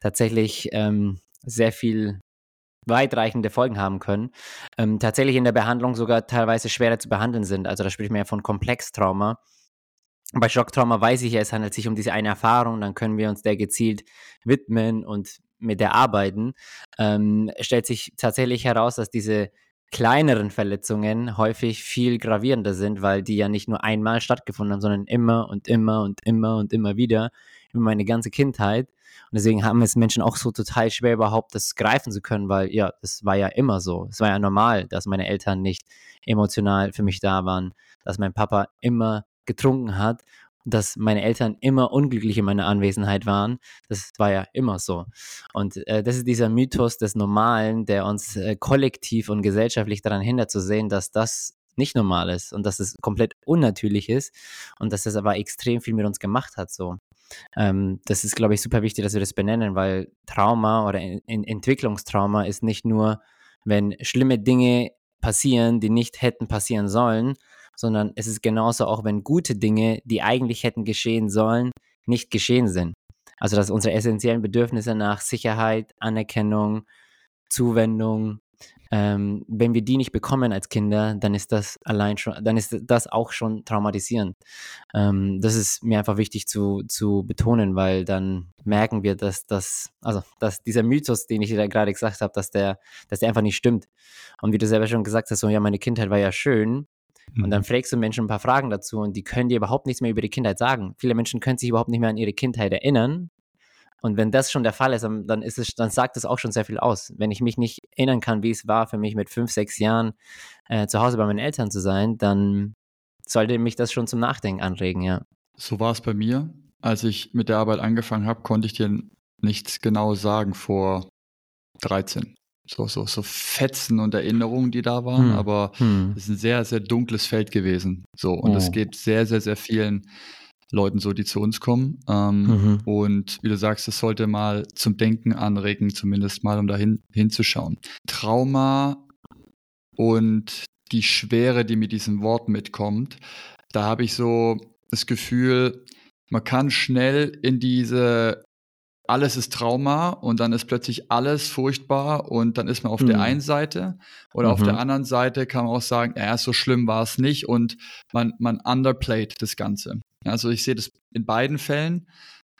B: tatsächlich ähm, sehr viel weitreichende Folgen haben können, ähm, tatsächlich in der Behandlung sogar teilweise schwerer zu behandeln sind. Also da spricht man ja von Komplextrauma. Bei Schocktrauma weiß ich ja, es handelt sich um diese eine Erfahrung, dann können wir uns der gezielt widmen und mit der arbeiten. Ähm, stellt sich tatsächlich heraus, dass diese kleineren Verletzungen häufig viel gravierender sind, weil die ja nicht nur einmal stattgefunden haben, sondern immer und immer und immer und immer wieder über meine ganze Kindheit. Und deswegen haben es Menschen auch so total schwer, überhaupt das greifen zu können, weil ja, das war ja immer so. Es war ja normal, dass meine Eltern nicht emotional für mich da waren, dass mein Papa immer getrunken hat dass meine Eltern immer unglücklich in meiner Anwesenheit waren. Das war ja immer so. Und äh, das ist dieser Mythos des Normalen, der uns äh, kollektiv und gesellschaftlich daran hindert zu sehen, dass das nicht normal ist und dass es komplett unnatürlich ist und dass das aber extrem viel mit uns gemacht hat. So. Ähm, das ist, glaube ich, super wichtig, dass wir das benennen, weil Trauma oder in, in Entwicklungstrauma ist nicht nur, wenn schlimme Dinge passieren, die nicht hätten passieren sollen, sondern es ist genauso auch, wenn gute Dinge, die eigentlich hätten geschehen sollen, nicht geschehen sind. Also dass unsere essentiellen Bedürfnisse nach Sicherheit, Anerkennung, Zuwendung, ähm, wenn wir die nicht bekommen als Kinder, dann ist das allein schon, dann ist das auch schon traumatisierend. Ähm, das ist mir einfach wichtig zu, zu betonen, weil dann merken wir, dass das, also dass dieser Mythos, den ich dir gerade gesagt habe, dass der, dass der einfach nicht stimmt. Und wie du selber schon gesagt hast, so ja, meine Kindheit war ja schön. Und dann mhm. fragst du Menschen ein paar Fragen dazu und die können dir überhaupt nichts mehr über die Kindheit sagen. Viele Menschen können sich überhaupt nicht mehr an ihre Kindheit erinnern, und wenn das schon der Fall ist, dann ist es, dann sagt es auch schon sehr viel aus. Wenn ich mich nicht erinnern kann, wie es war für mich mit fünf, sechs Jahren äh, zu Hause bei meinen Eltern zu sein, dann sollte mich das schon zum Nachdenken anregen, ja.
A: So war es bei mir. Als ich mit der Arbeit angefangen habe, konnte ich dir nichts genau sagen vor 13. So, so, so Fetzen und Erinnerungen, die da waren, hm. aber hm. es ist ein sehr, sehr dunkles Feld gewesen. So, und es oh. geht sehr, sehr, sehr vielen Leuten so, die zu uns kommen. Ähm, mhm. Und wie du sagst, das sollte mal zum Denken anregen, zumindest mal, um da hin, hinzuschauen. Trauma und die Schwere, die mit diesem Wort mitkommt, da habe ich so das Gefühl, man kann schnell in diese alles ist Trauma und dann ist plötzlich alles furchtbar und dann ist man auf mhm. der einen Seite oder mhm. auf der mhm. anderen Seite kann man auch sagen, ja, so schlimm war es nicht und man, man underplayt das Ganze. Also ich sehe das in beiden Fällen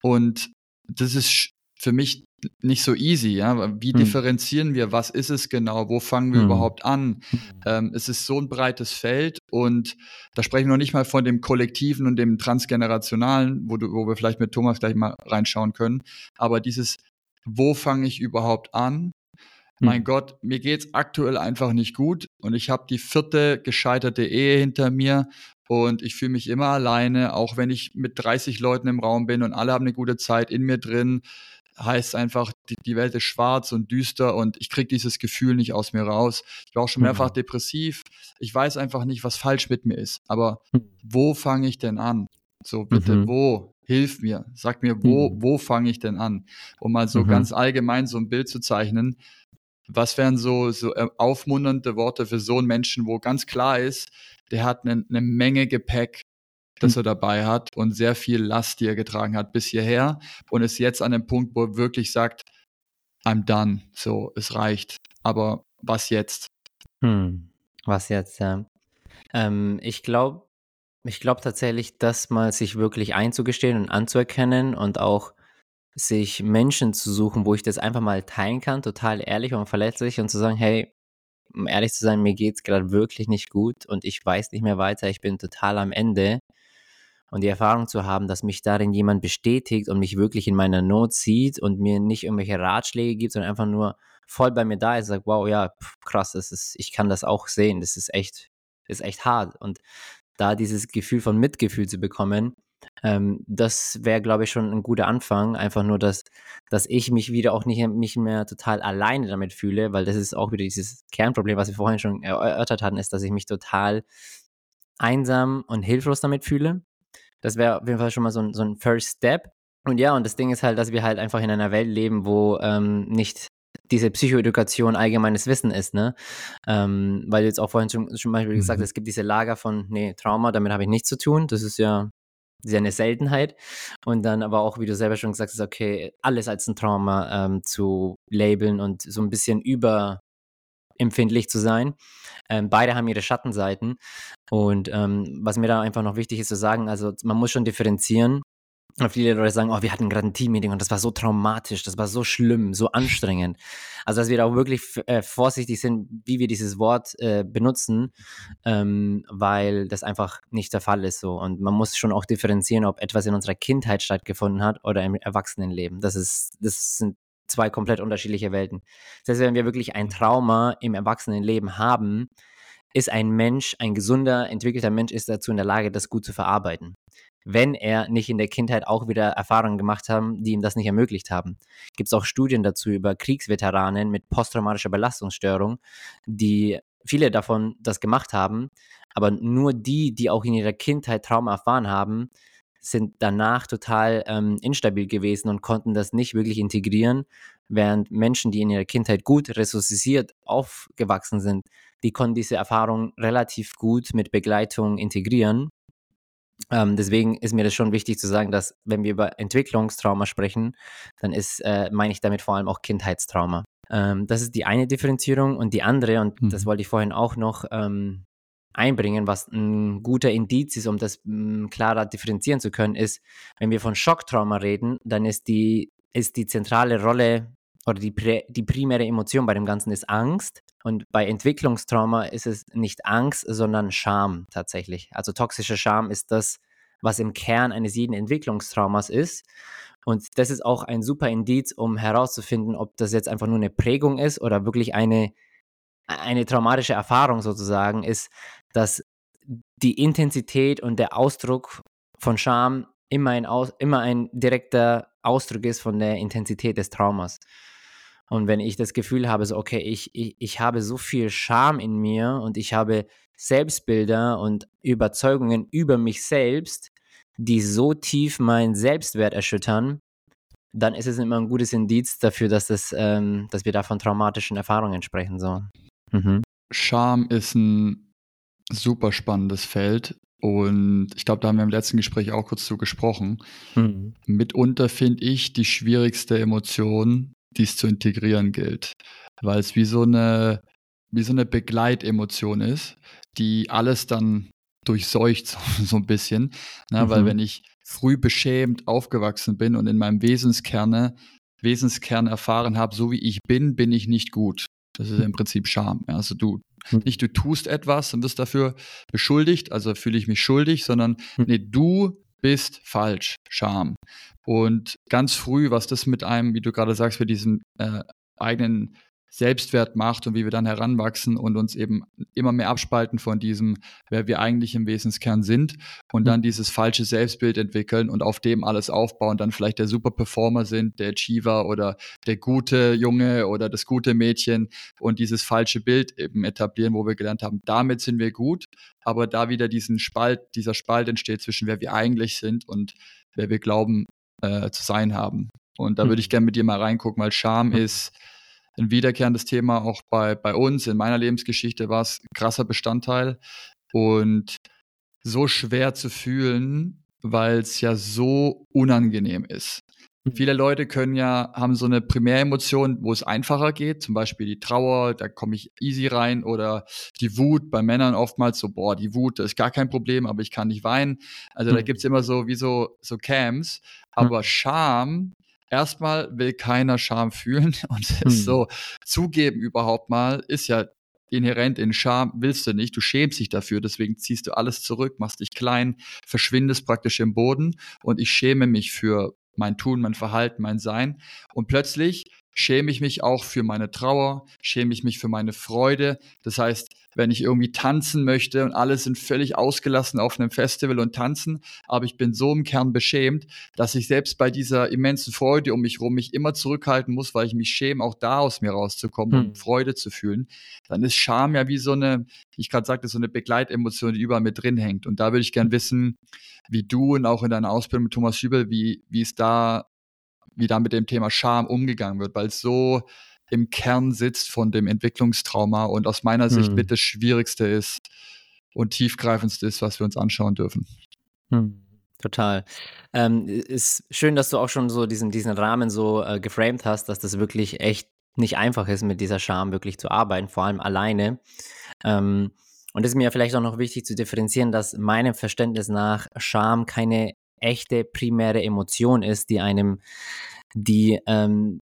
A: und das ist für mich nicht so easy, ja. Wie hm. differenzieren wir? Was ist es genau? Wo fangen wir hm. überhaupt an? Hm. Ähm, es ist so ein breites Feld und da sprechen wir noch nicht mal von dem Kollektiven und dem Transgenerationalen, wo, du, wo wir vielleicht mit Thomas gleich mal reinschauen können. Aber dieses, wo fange ich überhaupt an? Mein hm. Gott, mir geht's aktuell einfach nicht gut und ich habe die vierte gescheiterte Ehe hinter mir und ich fühle mich immer alleine, auch wenn ich mit 30 Leuten im Raum bin und alle haben eine gute Zeit in mir drin. Heißt einfach, die, die Welt ist schwarz und düster und ich kriege dieses Gefühl nicht aus mir raus. Ich war auch schon mehrfach mhm. depressiv. Ich weiß einfach nicht, was falsch mit mir ist. Aber mhm. wo fange ich denn an? So, bitte, mhm. wo? Hilf mir. Sag mir, wo, mhm. wo fange ich denn an? Um mal so mhm. ganz allgemein so ein Bild zu zeichnen. Was wären so, so äh, aufmunternde Worte für so einen Menschen, wo ganz klar ist, der hat eine, eine Menge Gepäck, das hm. er dabei hat und sehr viel Last, die er getragen hat bis hierher und ist jetzt an dem Punkt, wo er wirklich sagt, I'm done, so, es reicht. Aber was jetzt?
B: Hm, was jetzt, ja. Ähm, ich glaube, ich glaube tatsächlich, das mal sich wirklich einzugestehen und anzuerkennen und auch sich Menschen zu suchen, wo ich das einfach mal teilen kann, total ehrlich und verletzlich und zu sagen, hey, um ehrlich zu sein, mir geht es gerade wirklich nicht gut und ich weiß nicht mehr weiter, ich bin total am Ende. Und die Erfahrung zu haben, dass mich darin jemand bestätigt und mich wirklich in meiner Not sieht und mir nicht irgendwelche Ratschläge gibt, sondern einfach nur voll bei mir da ist, sagt, wow, ja, krass, das ist, ich kann das auch sehen, das ist echt ist echt hart. Und da dieses Gefühl von Mitgefühl zu bekommen, ähm, das wäre, glaube ich, schon ein guter Anfang. Einfach nur, dass, dass ich mich wieder auch nicht, nicht mehr total alleine damit fühle, weil das ist auch wieder dieses Kernproblem, was wir vorhin schon erörtert hatten, ist, dass ich mich total einsam und hilflos damit fühle. Das wäre auf jeden Fall schon mal so ein, so ein First Step. Und ja, und das Ding ist halt, dass wir halt einfach in einer Welt leben, wo ähm, nicht diese Psychoedukation allgemeines Wissen ist, ne? Ähm, weil du jetzt auch vorhin schon, zum Beispiel gesagt, mhm. es gibt diese Lager von, nee, Trauma, damit habe ich nichts zu tun. Das ist ja ja eine Seltenheit. Und dann aber auch, wie du selber schon gesagt hast, okay, alles als ein Trauma ähm, zu labeln und so ein bisschen überempfindlich zu sein. Ähm, beide haben ihre Schattenseiten. Und ähm, was mir da einfach noch wichtig ist zu sagen, also man muss schon differenzieren viele Leute sagen, oh, wir hatten gerade ein Team-Meeting und das war so traumatisch, das war so schlimm, so anstrengend. Also, dass wir da auch wirklich äh, vorsichtig sind, wie wir dieses Wort äh, benutzen, ähm, weil das einfach nicht der Fall ist so. Und man muss schon auch differenzieren, ob etwas in unserer Kindheit stattgefunden hat oder im Erwachsenenleben. Das ist, das sind zwei komplett unterschiedliche Welten. Das heißt, wenn wir wirklich ein Trauma im Erwachsenenleben haben, ist ein Mensch, ein gesunder, entwickelter Mensch, ist dazu in der Lage, das gut zu verarbeiten wenn er nicht in der Kindheit auch wieder Erfahrungen gemacht haben, die ihm das nicht ermöglicht haben. Gibt es auch Studien dazu über Kriegsveteranen mit posttraumatischer Belastungsstörung, die viele davon das gemacht haben, aber nur die, die auch in ihrer Kindheit Trauma erfahren haben, sind danach total ähm, instabil gewesen und konnten das nicht wirklich integrieren, während Menschen, die in ihrer Kindheit gut ressourcisiert aufgewachsen sind, die konnten diese Erfahrung relativ gut mit Begleitung integrieren ähm, deswegen ist mir das schon wichtig zu sagen, dass wenn wir über Entwicklungstrauma sprechen, dann ist, äh, meine ich damit vor allem auch Kindheitstrauma. Ähm, das ist die eine Differenzierung und die andere, und mhm. das wollte ich vorhin auch noch ähm, einbringen, was ein guter Indiz ist, um das m, hm, klarer differenzieren zu können, ist, wenn wir von Schocktrauma reden, dann ist die, ist die zentrale Rolle oder die, die primäre Emotion bei dem Ganzen ist Angst. Und bei Entwicklungstrauma ist es nicht Angst, sondern Scham tatsächlich. Also toxische Scham ist das, was im Kern eines jeden Entwicklungstraumas ist. Und das ist auch ein super Indiz, um herauszufinden, ob das jetzt einfach nur eine Prägung ist oder wirklich eine, eine traumatische Erfahrung sozusagen ist, dass die Intensität und der Ausdruck von Scham immer ein, immer ein direkter Ausdruck ist von der Intensität des Traumas. Und wenn ich das Gefühl habe, so, okay, ich, ich, ich habe so viel Scham in mir und ich habe Selbstbilder und Überzeugungen über mich selbst, die so tief meinen Selbstwert erschüttern, dann ist es immer ein gutes Indiz dafür, dass, das, ähm, dass wir da von traumatischen Erfahrungen sprechen. So.
A: Mhm. Scham ist ein super spannendes Feld. Und ich glaube, da haben wir im letzten Gespräch auch kurz zu gesprochen. Mhm. Mitunter finde ich die schwierigste Emotion, die es zu integrieren gilt. Weil es wie so eine, wie so eine Begleitemotion ist, die alles dann durchseucht, so, so ein bisschen. Ne? Mhm. Weil wenn ich früh beschämt aufgewachsen bin und in meinem Wesenskerne, Wesenskern erfahren habe, so wie ich bin, bin ich nicht gut. Das ist im Prinzip Scham. Also du, hm. nicht du tust etwas und wirst dafür beschuldigt, also fühle ich mich schuldig, sondern hm. nee, du bist falsch, Scham. Und ganz früh, was das mit einem, wie du gerade sagst, mit diesem äh, eigenen Selbstwert macht und wie wir dann heranwachsen und uns eben immer mehr abspalten von diesem, wer wir eigentlich im Wesenskern sind und dann mhm. dieses falsche Selbstbild entwickeln und auf dem alles aufbauen, dann vielleicht der Superperformer sind, der Achiever oder der gute Junge oder das gute Mädchen und dieses falsche Bild eben etablieren, wo wir gelernt haben, damit sind wir gut, aber da wieder diesen Spalt, dieser Spalt entsteht zwischen wer wir eigentlich sind und wer wir glauben äh, zu sein haben. Und da mhm. würde ich gerne mit dir mal reingucken, weil Scham ist ein wiederkehrendes Thema auch bei, bei uns. In meiner Lebensgeschichte war es ein krasser Bestandteil und so schwer zu fühlen, weil es ja so unangenehm ist. Mhm. Viele Leute können ja, haben so eine Primäremotion, wo es einfacher geht, zum Beispiel die Trauer, da komme ich easy rein oder die Wut bei Männern oftmals so, boah, die Wut, das ist gar kein Problem, aber ich kann nicht weinen. Also mhm. da gibt es immer so wie so, so Camps, aber mhm. Scham erstmal will keiner Scham fühlen und hm. so zugeben überhaupt mal ist ja inhärent in Scham willst du nicht, du schämst dich dafür, deswegen ziehst du alles zurück, machst dich klein, verschwindest praktisch im Boden und ich schäme mich für mein Tun, mein Verhalten, mein Sein und plötzlich schäme ich mich auch für meine Trauer, schäme ich mich für meine Freude. Das heißt, wenn ich irgendwie tanzen möchte und alle sind völlig ausgelassen auf einem Festival und tanzen, aber ich bin so im Kern beschämt, dass ich selbst bei dieser immensen Freude um mich herum mich immer zurückhalten muss, weil ich mich schäme, auch da aus mir rauszukommen hm. und Freude zu fühlen. Dann ist Scham ja wie so eine, wie ich gerade sagte, so eine Begleitemotion, die überall mit drin hängt. Und da würde ich gern wissen, wie du und auch in deiner Ausbildung mit Thomas Schübel, wie, wie es da, wie da mit dem Thema Scham umgegangen wird, weil es so im Kern sitzt von dem Entwicklungstrauma und aus meiner Sicht hm. mit das Schwierigste ist und tiefgreifendste ist, was wir uns anschauen dürfen.
B: Hm. Total. Ähm, ist schön, dass du auch schon so diesen, diesen Rahmen so äh, geframed hast, dass das wirklich echt nicht einfach ist, mit dieser Scham wirklich zu arbeiten, vor allem alleine. Ähm, und es ist mir vielleicht auch noch wichtig zu differenzieren, dass meinem Verständnis nach Scham keine echte primäre Emotion ist, die einem die ähm,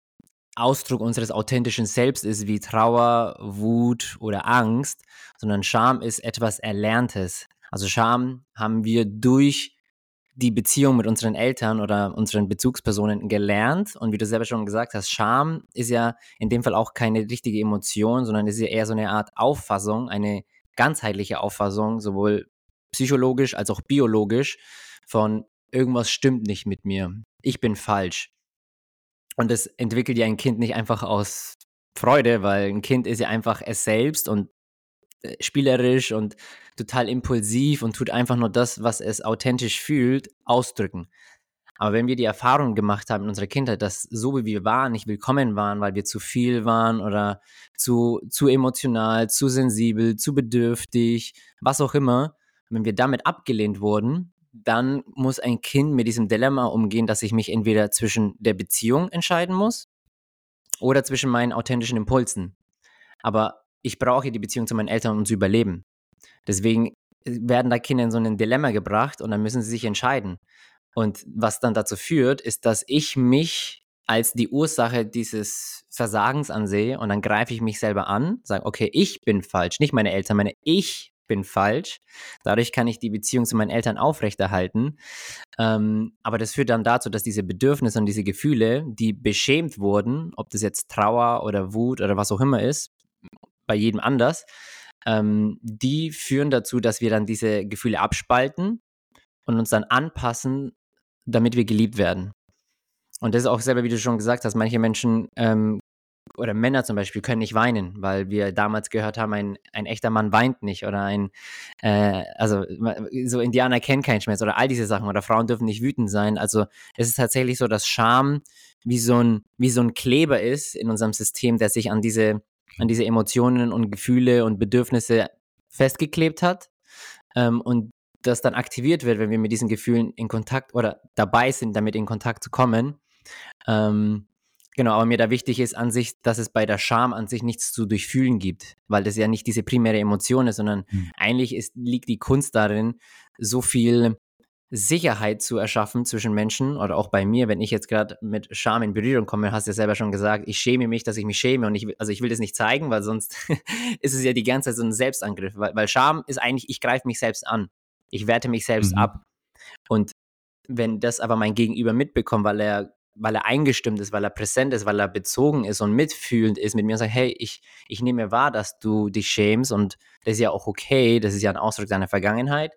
B: Ausdruck unseres authentischen Selbst ist, wie Trauer, Wut oder Angst, sondern Scham ist etwas Erlerntes. Also Scham haben wir durch die Beziehung mit unseren Eltern oder unseren Bezugspersonen gelernt. Und wie du selber schon gesagt hast, Scham ist ja in dem Fall auch keine richtige Emotion, sondern ist ja eher so eine Art Auffassung, eine ganzheitliche Auffassung, sowohl psychologisch als auch biologisch, von irgendwas stimmt nicht mit mir. Ich bin falsch. Und das entwickelt ja ein Kind nicht einfach aus Freude, weil ein Kind ist ja einfach es selbst und äh, spielerisch und total impulsiv und tut einfach nur das, was es authentisch fühlt, ausdrücken. Aber wenn wir die Erfahrung gemacht haben in unserer Kindheit, dass so wie wir waren, nicht willkommen waren, weil wir zu viel waren oder zu, zu emotional, zu sensibel, zu bedürftig, was auch immer, wenn wir damit abgelehnt wurden, dann muss ein Kind mit diesem Dilemma umgehen, dass ich mich entweder zwischen der Beziehung entscheiden muss oder zwischen meinen authentischen Impulsen. Aber ich brauche die Beziehung zu meinen Eltern, um zu überleben. Deswegen äh, werden da Kinder in so ein Dilemma gebracht und dann müssen sie sich entscheiden. Und was dann dazu führt, ist, dass ich mich als die Ursache dieses Versagens ansehe und dann greife ich mich selber an, sage, okay, ich bin falsch, nicht meine Eltern, meine ich bin falsch. Dadurch kann ich die Beziehung zu meinen Eltern aufrechterhalten. Ähm, aber das führt dann dazu, dass diese Bedürfnisse und diese Gefühle, die beschämt wurden, ob das jetzt Trauer oder Wut oder was auch immer ist, bei jedem anders, ähm, die führen dazu, dass wir dann diese Gefühle abspalten und uns dann anpassen, damit wir geliebt werden. Und das ist auch selber, wie du schon gesagt hast, manche Menschen ähm, oder Männer zum Beispiel können nicht weinen, weil wir damals gehört haben, ein, ein echter Mann weint nicht oder ein, äh, also so Indianer kennen keinen Schmerz oder all diese Sachen oder Frauen dürfen nicht wütend sein. Also es ist tatsächlich so, dass Scham wie so ein, wie so ein Kleber ist in unserem System, der sich an diese, an diese Emotionen und Gefühle und Bedürfnisse festgeklebt hat ähm, und das dann aktiviert wird, wenn wir mit diesen Gefühlen in Kontakt oder dabei sind, damit in Kontakt zu kommen. Ähm, Genau, aber mir da wichtig ist an sich, dass es bei der Scham an sich nichts zu durchfühlen gibt, weil das ja nicht diese primäre Emotion ist, sondern mhm. eigentlich ist, liegt die Kunst darin, so viel Sicherheit zu erschaffen zwischen Menschen oder auch bei mir, wenn ich jetzt gerade mit Scham in Berührung komme, hast du ja selber schon gesagt, ich schäme mich, dass ich mich schäme und ich, also ich will das nicht zeigen, weil sonst ist es ja die ganze Zeit so ein Selbstangriff, weil, weil Scham ist eigentlich, ich greife mich selbst an, ich werte mich selbst mhm. ab und wenn das aber mein Gegenüber mitbekommt, weil er weil er eingestimmt ist, weil er präsent ist, weil er bezogen ist und mitfühlend ist mit mir und sagt, hey, ich, ich nehme wahr, dass du dich schämst und das ist ja auch okay, das ist ja ein Ausdruck deiner Vergangenheit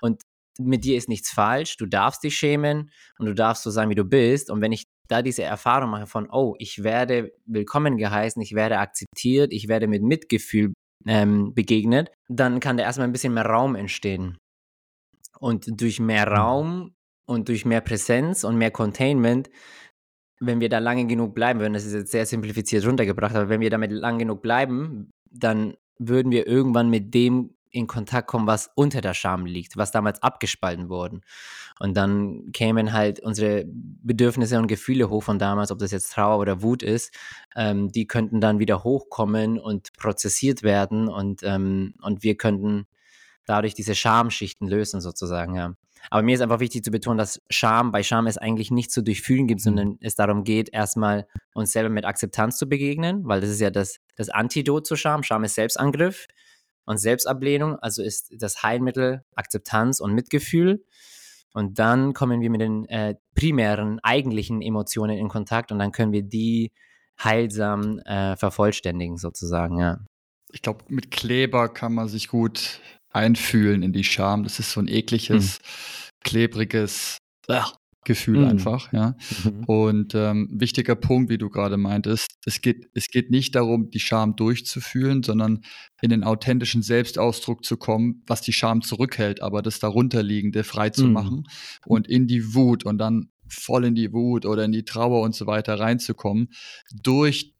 B: und mit dir ist nichts falsch, du darfst dich schämen und du darfst so sein, wie du bist und wenn ich da diese Erfahrung mache von, oh, ich werde willkommen geheißen, ich werde akzeptiert, ich werde mit Mitgefühl ähm, begegnet, dann kann da erstmal ein bisschen mehr Raum entstehen. Und durch mehr mhm. Raum und durch mehr Präsenz und mehr Containment, wenn wir da lange genug bleiben würden, das ist jetzt sehr simplifiziert runtergebracht, aber wenn wir damit lang genug bleiben, dann würden wir irgendwann mit dem in Kontakt kommen, was unter der Scham liegt, was damals abgespalten wurde. Und dann kämen halt unsere Bedürfnisse und Gefühle hoch von damals, ob das jetzt Trauer oder Wut ist, ähm, die könnten dann wieder hochkommen und prozessiert werden und, ähm, und wir könnten dadurch diese Schamschichten lösen sozusagen, ja. Aber mir ist einfach wichtig zu betonen, dass Scham bei Scham es eigentlich nicht zu durchfühlen gibt, sondern mhm. es darum geht, erstmal uns selber mit Akzeptanz zu begegnen, weil das ist ja das, das Antidot zu Scham. Scham ist Selbstangriff und Selbstablehnung, also ist das Heilmittel Akzeptanz und Mitgefühl. Und dann kommen wir mit den äh, primären, eigentlichen Emotionen in Kontakt und dann können wir die heilsam äh, vervollständigen, sozusagen, ja.
A: ich glaube, mit Kleber kann man sich gut einfühlen in die Scham. Das ist so ein ekliges, hm. klebriges äh, Gefühl hm. einfach, ja. Mhm. Und ähm, wichtiger Punkt, wie du gerade meintest, es geht, es geht nicht darum, die Scham durchzufühlen, sondern in den authentischen Selbstausdruck zu kommen, was die Scham zurückhält, aber das darunterliegende frei zu hm. machen und in die Wut und dann voll in die Wut oder in die Trauer und so weiter reinzukommen, durch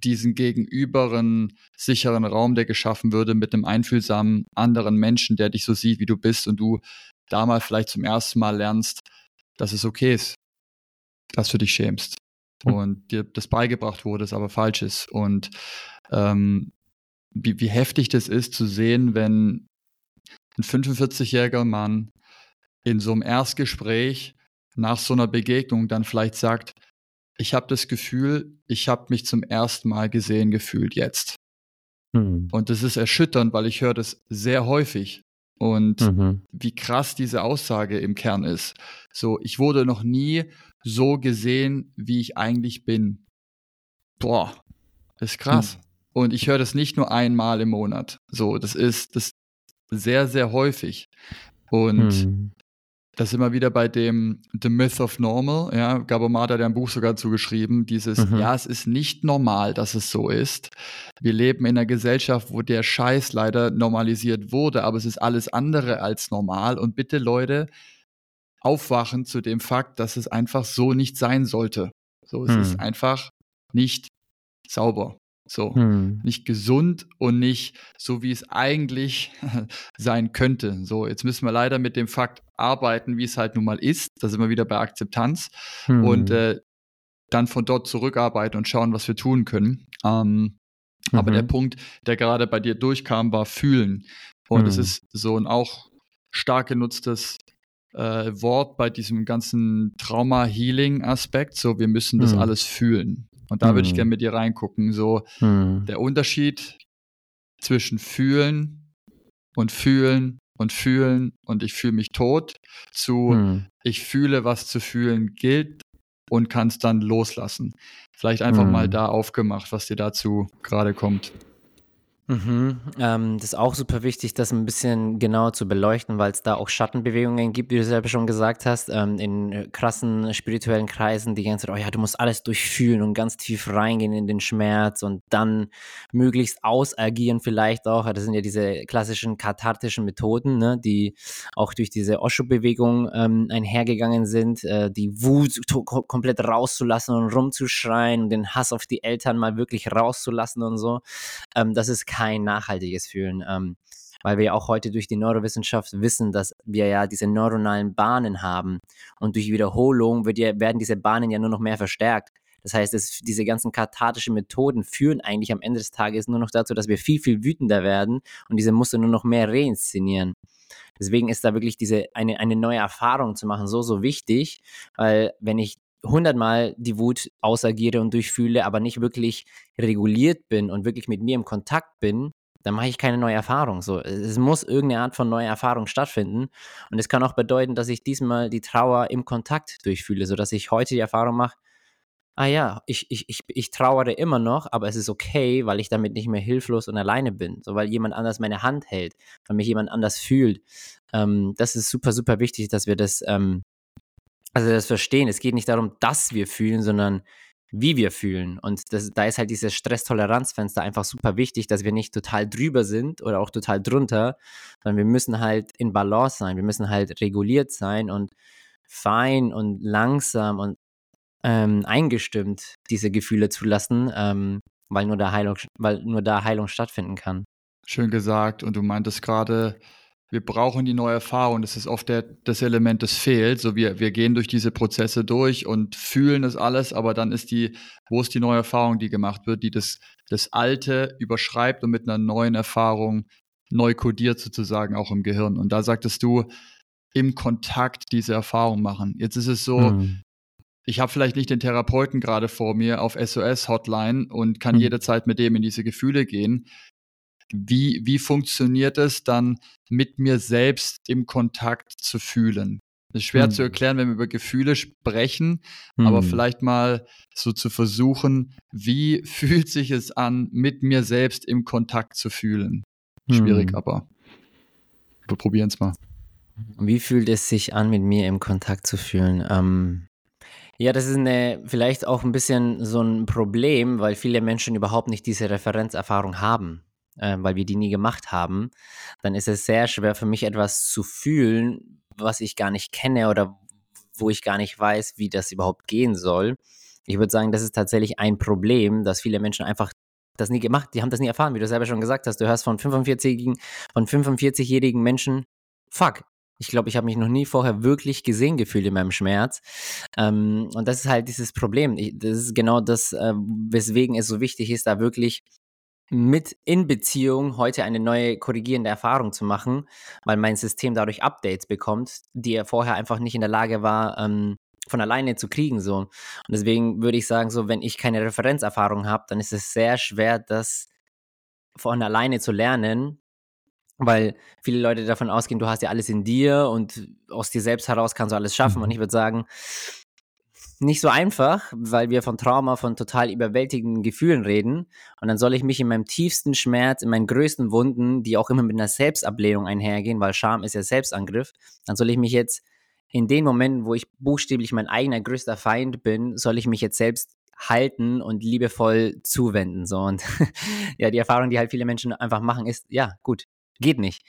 A: diesen gegenüberen sicheren Raum, der geschaffen würde, mit einem einfühlsamen anderen Menschen, der dich so sieht, wie du bist und du da mal vielleicht zum ersten Mal lernst, dass es okay ist, dass du dich schämst mhm. und dir das beigebracht wurde, es aber falsch ist. Und ähm, wie, wie heftig das ist zu sehen, wenn ein 45-jähriger Mann in so einem Erstgespräch nach so einer Begegnung dann vielleicht sagt, ich habe das Gefühl, ich habe mich zum ersten Mal gesehen gefühlt jetzt. Mhm. Und das ist erschütternd, weil ich höre das sehr häufig. Und mhm. wie krass diese Aussage im Kern ist. So, ich wurde noch nie so gesehen, wie ich eigentlich bin. Boah, ist krass. Mhm. Und ich höre das nicht nur einmal im Monat. So, das ist das sehr, sehr häufig. Und mhm das immer wieder bei dem The Myth of Normal, ja, Gabor Mata hat ein Buch sogar zugeschrieben, dieses, mhm. ja, es ist nicht normal, dass es so ist. Wir leben in einer Gesellschaft, wo der Scheiß leider normalisiert wurde, aber es ist alles andere als normal und bitte Leute, aufwachen zu dem Fakt, dass es einfach so nicht sein sollte. So, es hm. ist einfach nicht sauber. So, hm. nicht gesund und nicht so, wie es eigentlich sein könnte. So, jetzt müssen wir leider mit dem Fakt arbeiten, wie es halt nun mal ist. Da sind wir wieder bei Akzeptanz hm. und äh, dann von dort zurückarbeiten und schauen, was wir tun können. Ähm, mhm. Aber der mhm. Punkt, der gerade bei dir durchkam, war fühlen. Und es hm. ist so ein auch stark genutztes äh, Wort bei diesem ganzen Trauma-Healing-Aspekt. So, wir müssen das hm. alles fühlen. Und da würde ich gerne mit dir reingucken. So hm. der Unterschied zwischen fühlen und fühlen und fühlen und ich fühle mich tot zu hm. ich fühle, was zu fühlen gilt und kann es dann loslassen. Vielleicht einfach mal hm. da aufgemacht, was dir dazu gerade kommt.
B: Mhm, ähm, das ist auch super wichtig, das ein bisschen genauer zu beleuchten, weil es da auch Schattenbewegungen gibt, wie du selber schon gesagt hast, ähm, in äh, krassen spirituellen Kreisen, die ganze Zeit, oh ja, du musst alles durchfühlen und ganz tief reingehen in den Schmerz und dann möglichst ausagieren vielleicht auch. Das sind ja diese klassischen kathartischen Methoden, ne, die auch durch diese Osho-Bewegung ähm, einhergegangen sind, äh, die Wut komplett rauszulassen und rumzuschreien und den Hass auf die Eltern mal wirklich rauszulassen und so. Ähm, das ist kein nachhaltiges Fühlen. Ähm, weil wir ja auch heute durch die Neurowissenschaft wissen, dass wir ja diese neuronalen Bahnen haben und durch Wiederholung ja, werden diese Bahnen ja nur noch mehr verstärkt. Das heißt, es, diese ganzen kathartischen Methoden führen eigentlich am Ende des Tages nur noch dazu, dass wir viel, viel wütender werden und diese Muster nur noch mehr reinszenieren. Deswegen ist da wirklich diese, eine, eine neue Erfahrung zu machen so, so wichtig, weil wenn ich hundertmal die Wut ausagiere und durchfühle, aber nicht wirklich reguliert bin und wirklich mit mir im Kontakt bin, dann mache ich keine neue Erfahrung. So, es muss irgendeine Art von neuer Erfahrung stattfinden. Und es kann auch bedeuten, dass ich diesmal die Trauer im Kontakt durchfühle, sodass ich heute die Erfahrung mache, ah ja, ich, ich, ich, ich trauere immer noch, aber es ist okay, weil ich damit nicht mehr hilflos und alleine bin. So, weil jemand anders meine Hand hält, weil mich jemand anders fühlt. Ähm, das ist super, super wichtig, dass wir das ähm, also das Verstehen. Es geht nicht darum, dass wir fühlen, sondern wie wir fühlen. Und das, da ist halt dieses Stresstoleranzfenster einfach super wichtig, dass wir nicht total drüber sind oder auch total drunter, sondern wir müssen halt in Balance sein. Wir müssen halt reguliert sein und fein und langsam und ähm, eingestimmt diese Gefühle zulassen, ähm, weil, nur da Heilung, weil nur da Heilung stattfinden kann.
A: Schön gesagt. Und du meintest gerade, wir brauchen die neue Erfahrung. Das ist oft der, das Element, das fehlt. So wir, wir gehen durch diese Prozesse durch und fühlen das alles, aber dann ist die, wo ist die neue Erfahrung, die gemacht wird, die das, das Alte überschreibt und mit einer neuen Erfahrung neu kodiert sozusagen auch im Gehirn. Und da sagtest du, im Kontakt diese Erfahrung machen. Jetzt ist es so, mhm. ich habe vielleicht nicht den Therapeuten gerade vor mir auf SOS-Hotline und kann mhm. jederzeit mit dem in diese Gefühle gehen wie, wie funktioniert es dann, mit mir selbst im Kontakt zu fühlen? Das ist schwer hm. zu erklären, wenn wir über Gefühle sprechen, hm. aber vielleicht mal so zu versuchen, wie fühlt sich es an, mit mir selbst im Kontakt zu fühlen? Schwierig, hm. aber wir probieren es mal.
B: Wie fühlt es sich an, mit mir im Kontakt zu fühlen? Ähm, ja, das ist eine, vielleicht auch ein bisschen so ein Problem, weil viele Menschen überhaupt nicht diese Referenzerfahrung haben, äh, weil wir die nie gemacht haben. Dann ist es sehr schwer für mich etwas zu fühlen, was ich gar nicht kenne oder wo ich gar nicht weiß, wie das überhaupt gehen soll. Ich würde sagen, das ist tatsächlich ein Problem, dass viele Menschen einfach das nie gemacht, die haben das nie erfahren, wie du selber schon gesagt hast. Du hörst von 45-jährigen von 45-jährigen Menschen, fuck, ich glaube, ich habe mich noch nie vorher wirklich gesehen gefühlt in meinem Schmerz. Ähm, und das ist halt dieses Problem. Ich, das ist genau das, äh, weswegen es so wichtig ist, da wirklich mit in Beziehung heute eine neue korrigierende Erfahrung zu machen, weil mein System dadurch Updates bekommt, die er vorher einfach nicht in der Lage war, ähm, von alleine zu kriegen. So. Und deswegen würde ich sagen, so, wenn ich keine Referenzerfahrung habe, dann ist es sehr schwer, das von alleine zu lernen weil viele Leute davon ausgehen, du hast ja alles in dir und aus dir selbst heraus kannst du alles schaffen. Mhm. Und ich würde sagen, nicht so einfach, weil wir von Trauma, von total überwältigenden Gefühlen reden. Und dann soll ich mich in meinem tiefsten Schmerz, in meinen größten Wunden, die auch immer mit einer Selbstablehnung einhergehen, weil Scham ist ja Selbstangriff, dann soll ich mich jetzt in den Momenten, wo ich buchstäblich mein eigener größter Feind bin, soll ich mich jetzt selbst halten und liebevoll zuwenden. So. Und ja, die Erfahrung, die halt viele Menschen einfach machen, ist, ja, gut, Geht nicht.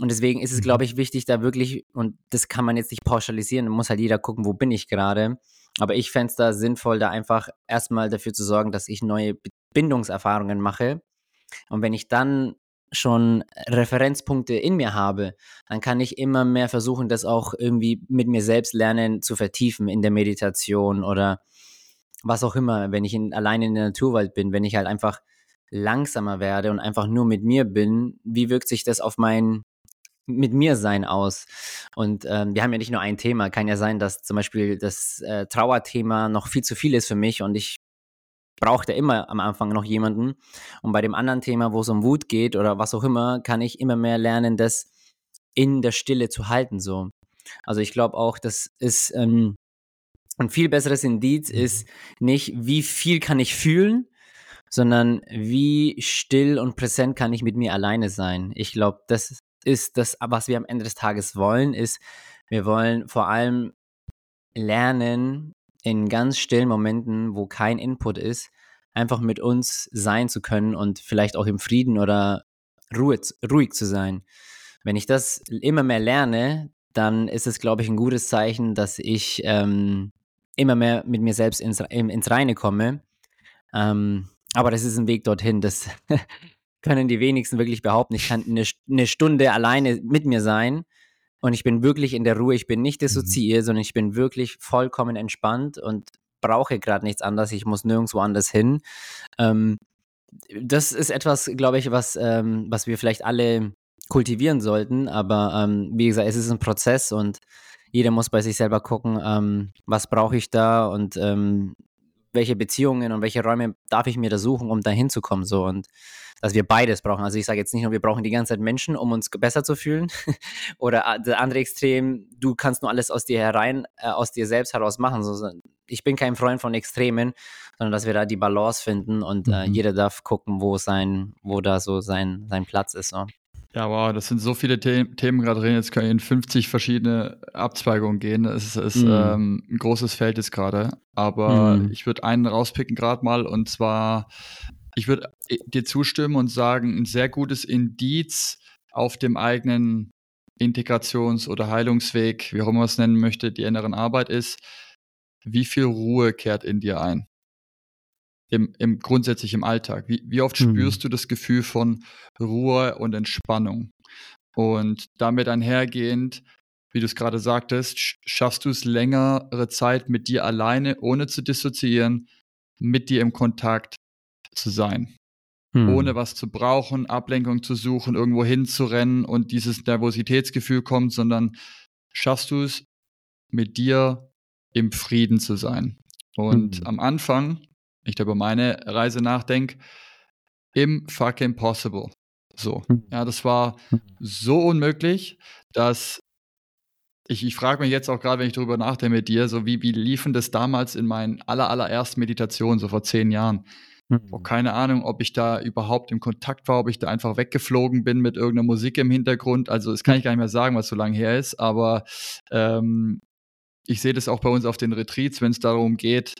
B: Und deswegen ist es, glaube mhm. ich, wichtig, da wirklich, und das kann man jetzt nicht pauschalisieren, muss halt jeder gucken, wo bin ich gerade. Aber ich fände es da sinnvoll, da einfach erstmal dafür zu sorgen, dass ich neue Bindungserfahrungen mache. Und wenn ich dann schon Referenzpunkte in mir habe, dann kann ich immer mehr versuchen, das auch irgendwie mit mir selbst lernen zu vertiefen in der Meditation oder was auch immer, wenn ich in, alleine in der Naturwald bin, wenn ich halt einfach langsamer werde und einfach nur mit mir bin, wie wirkt sich das auf mein mit mir sein aus? Und ähm, wir haben ja nicht nur ein Thema. Kann ja sein, dass zum Beispiel das äh, Trauerthema noch viel zu viel ist für mich und ich brauchte immer am Anfang noch jemanden. Und bei dem anderen Thema, wo es um Wut geht oder was auch immer, kann ich immer mehr lernen, das in der Stille zu halten. So. Also ich glaube auch, das ist ähm, ein viel besseres Indiz ist nicht, wie viel kann ich fühlen, sondern wie still und präsent kann ich mit mir alleine sein. Ich glaube, das ist das, was wir am Ende des Tages wollen, ist, wir wollen vor allem lernen, in ganz stillen Momenten, wo kein Input ist, einfach mit uns sein zu können und vielleicht auch im Frieden oder Ruhe, ruhig zu sein. Wenn ich das immer mehr lerne, dann ist es, glaube ich, ein gutes Zeichen, dass ich ähm, immer mehr mit mir selbst ins, ins Reine komme. Ähm, aber das ist ein Weg dorthin. Das können die wenigsten wirklich behaupten. Ich kann eine, eine, Stunde alleine mit mir sein und ich bin wirklich in der Ruhe. Ich bin nicht mhm. dissoziiert, mhm. sondern ich bin wirklich vollkommen entspannt und brauche gerade nichts anderes. Ich muss nirgendwo anders hin. Ähm, das ist etwas, glaube ich, was, ähm, was wir vielleicht alle kultivieren sollten. Aber ähm, wie gesagt, es ist ein Prozess und jeder muss bei sich selber gucken, ähm, was brauche ich da und ähm, welche Beziehungen und welche Räume darf ich mir da suchen, um da hinzukommen. So und dass wir beides brauchen. Also ich sage jetzt nicht nur, wir brauchen die ganze Zeit Menschen, um uns besser zu fühlen. Oder äh, das andere Extrem, du kannst nur alles aus dir herein, äh, aus dir selbst heraus machen. So, ich bin kein Freund von Extremen, sondern dass wir da die äh, Balance finden und äh, mhm. jeder darf gucken, wo sein, wo da so sein, sein Platz ist. So.
A: Ja, wow, das sind so viele The Themen gerade drin. Jetzt können in 50 verschiedene Abzweigungen gehen. Es ist, mm. ähm, ein großes Feld ist gerade. Aber mm. ich würde einen rauspicken gerade mal. Und zwar, ich würde äh, dir zustimmen und sagen, ein sehr gutes Indiz auf dem eigenen Integrations- oder Heilungsweg, wie auch immer man es nennen möchte, die inneren Arbeit ist, wie viel Ruhe kehrt in dir ein? im, im grundsätzlich im Alltag? Wie, wie oft mhm. spürst du das Gefühl von Ruhe und Entspannung? Und damit einhergehend, wie du es gerade sagtest, schaffst du es längere Zeit mit dir alleine, ohne zu dissoziieren, mit dir im Kontakt zu sein. Mhm. Ohne was zu brauchen, Ablenkung zu suchen, irgendwo hinzurennen und dieses Nervositätsgefühl kommt, sondern schaffst du es, mit dir im Frieden zu sein. Und mhm. am Anfang ich über meine Reise nachdenke, im fucking possible. So. Hm. Ja, das war hm. so unmöglich, dass ich, ich frage mich jetzt auch gerade, wenn ich darüber nachdenke mit dir, so wie, wie liefen das damals in meinen aller, allerersten Meditationen, so vor zehn Jahren? Mhm. Keine Ahnung, ob ich da überhaupt im Kontakt war, ob ich da einfach weggeflogen bin mit irgendeiner Musik im Hintergrund. Also, das kann ich gar nicht mehr sagen, was so lange her ist, aber ähm, ich sehe das auch bei uns auf den Retreats, wenn es darum geht,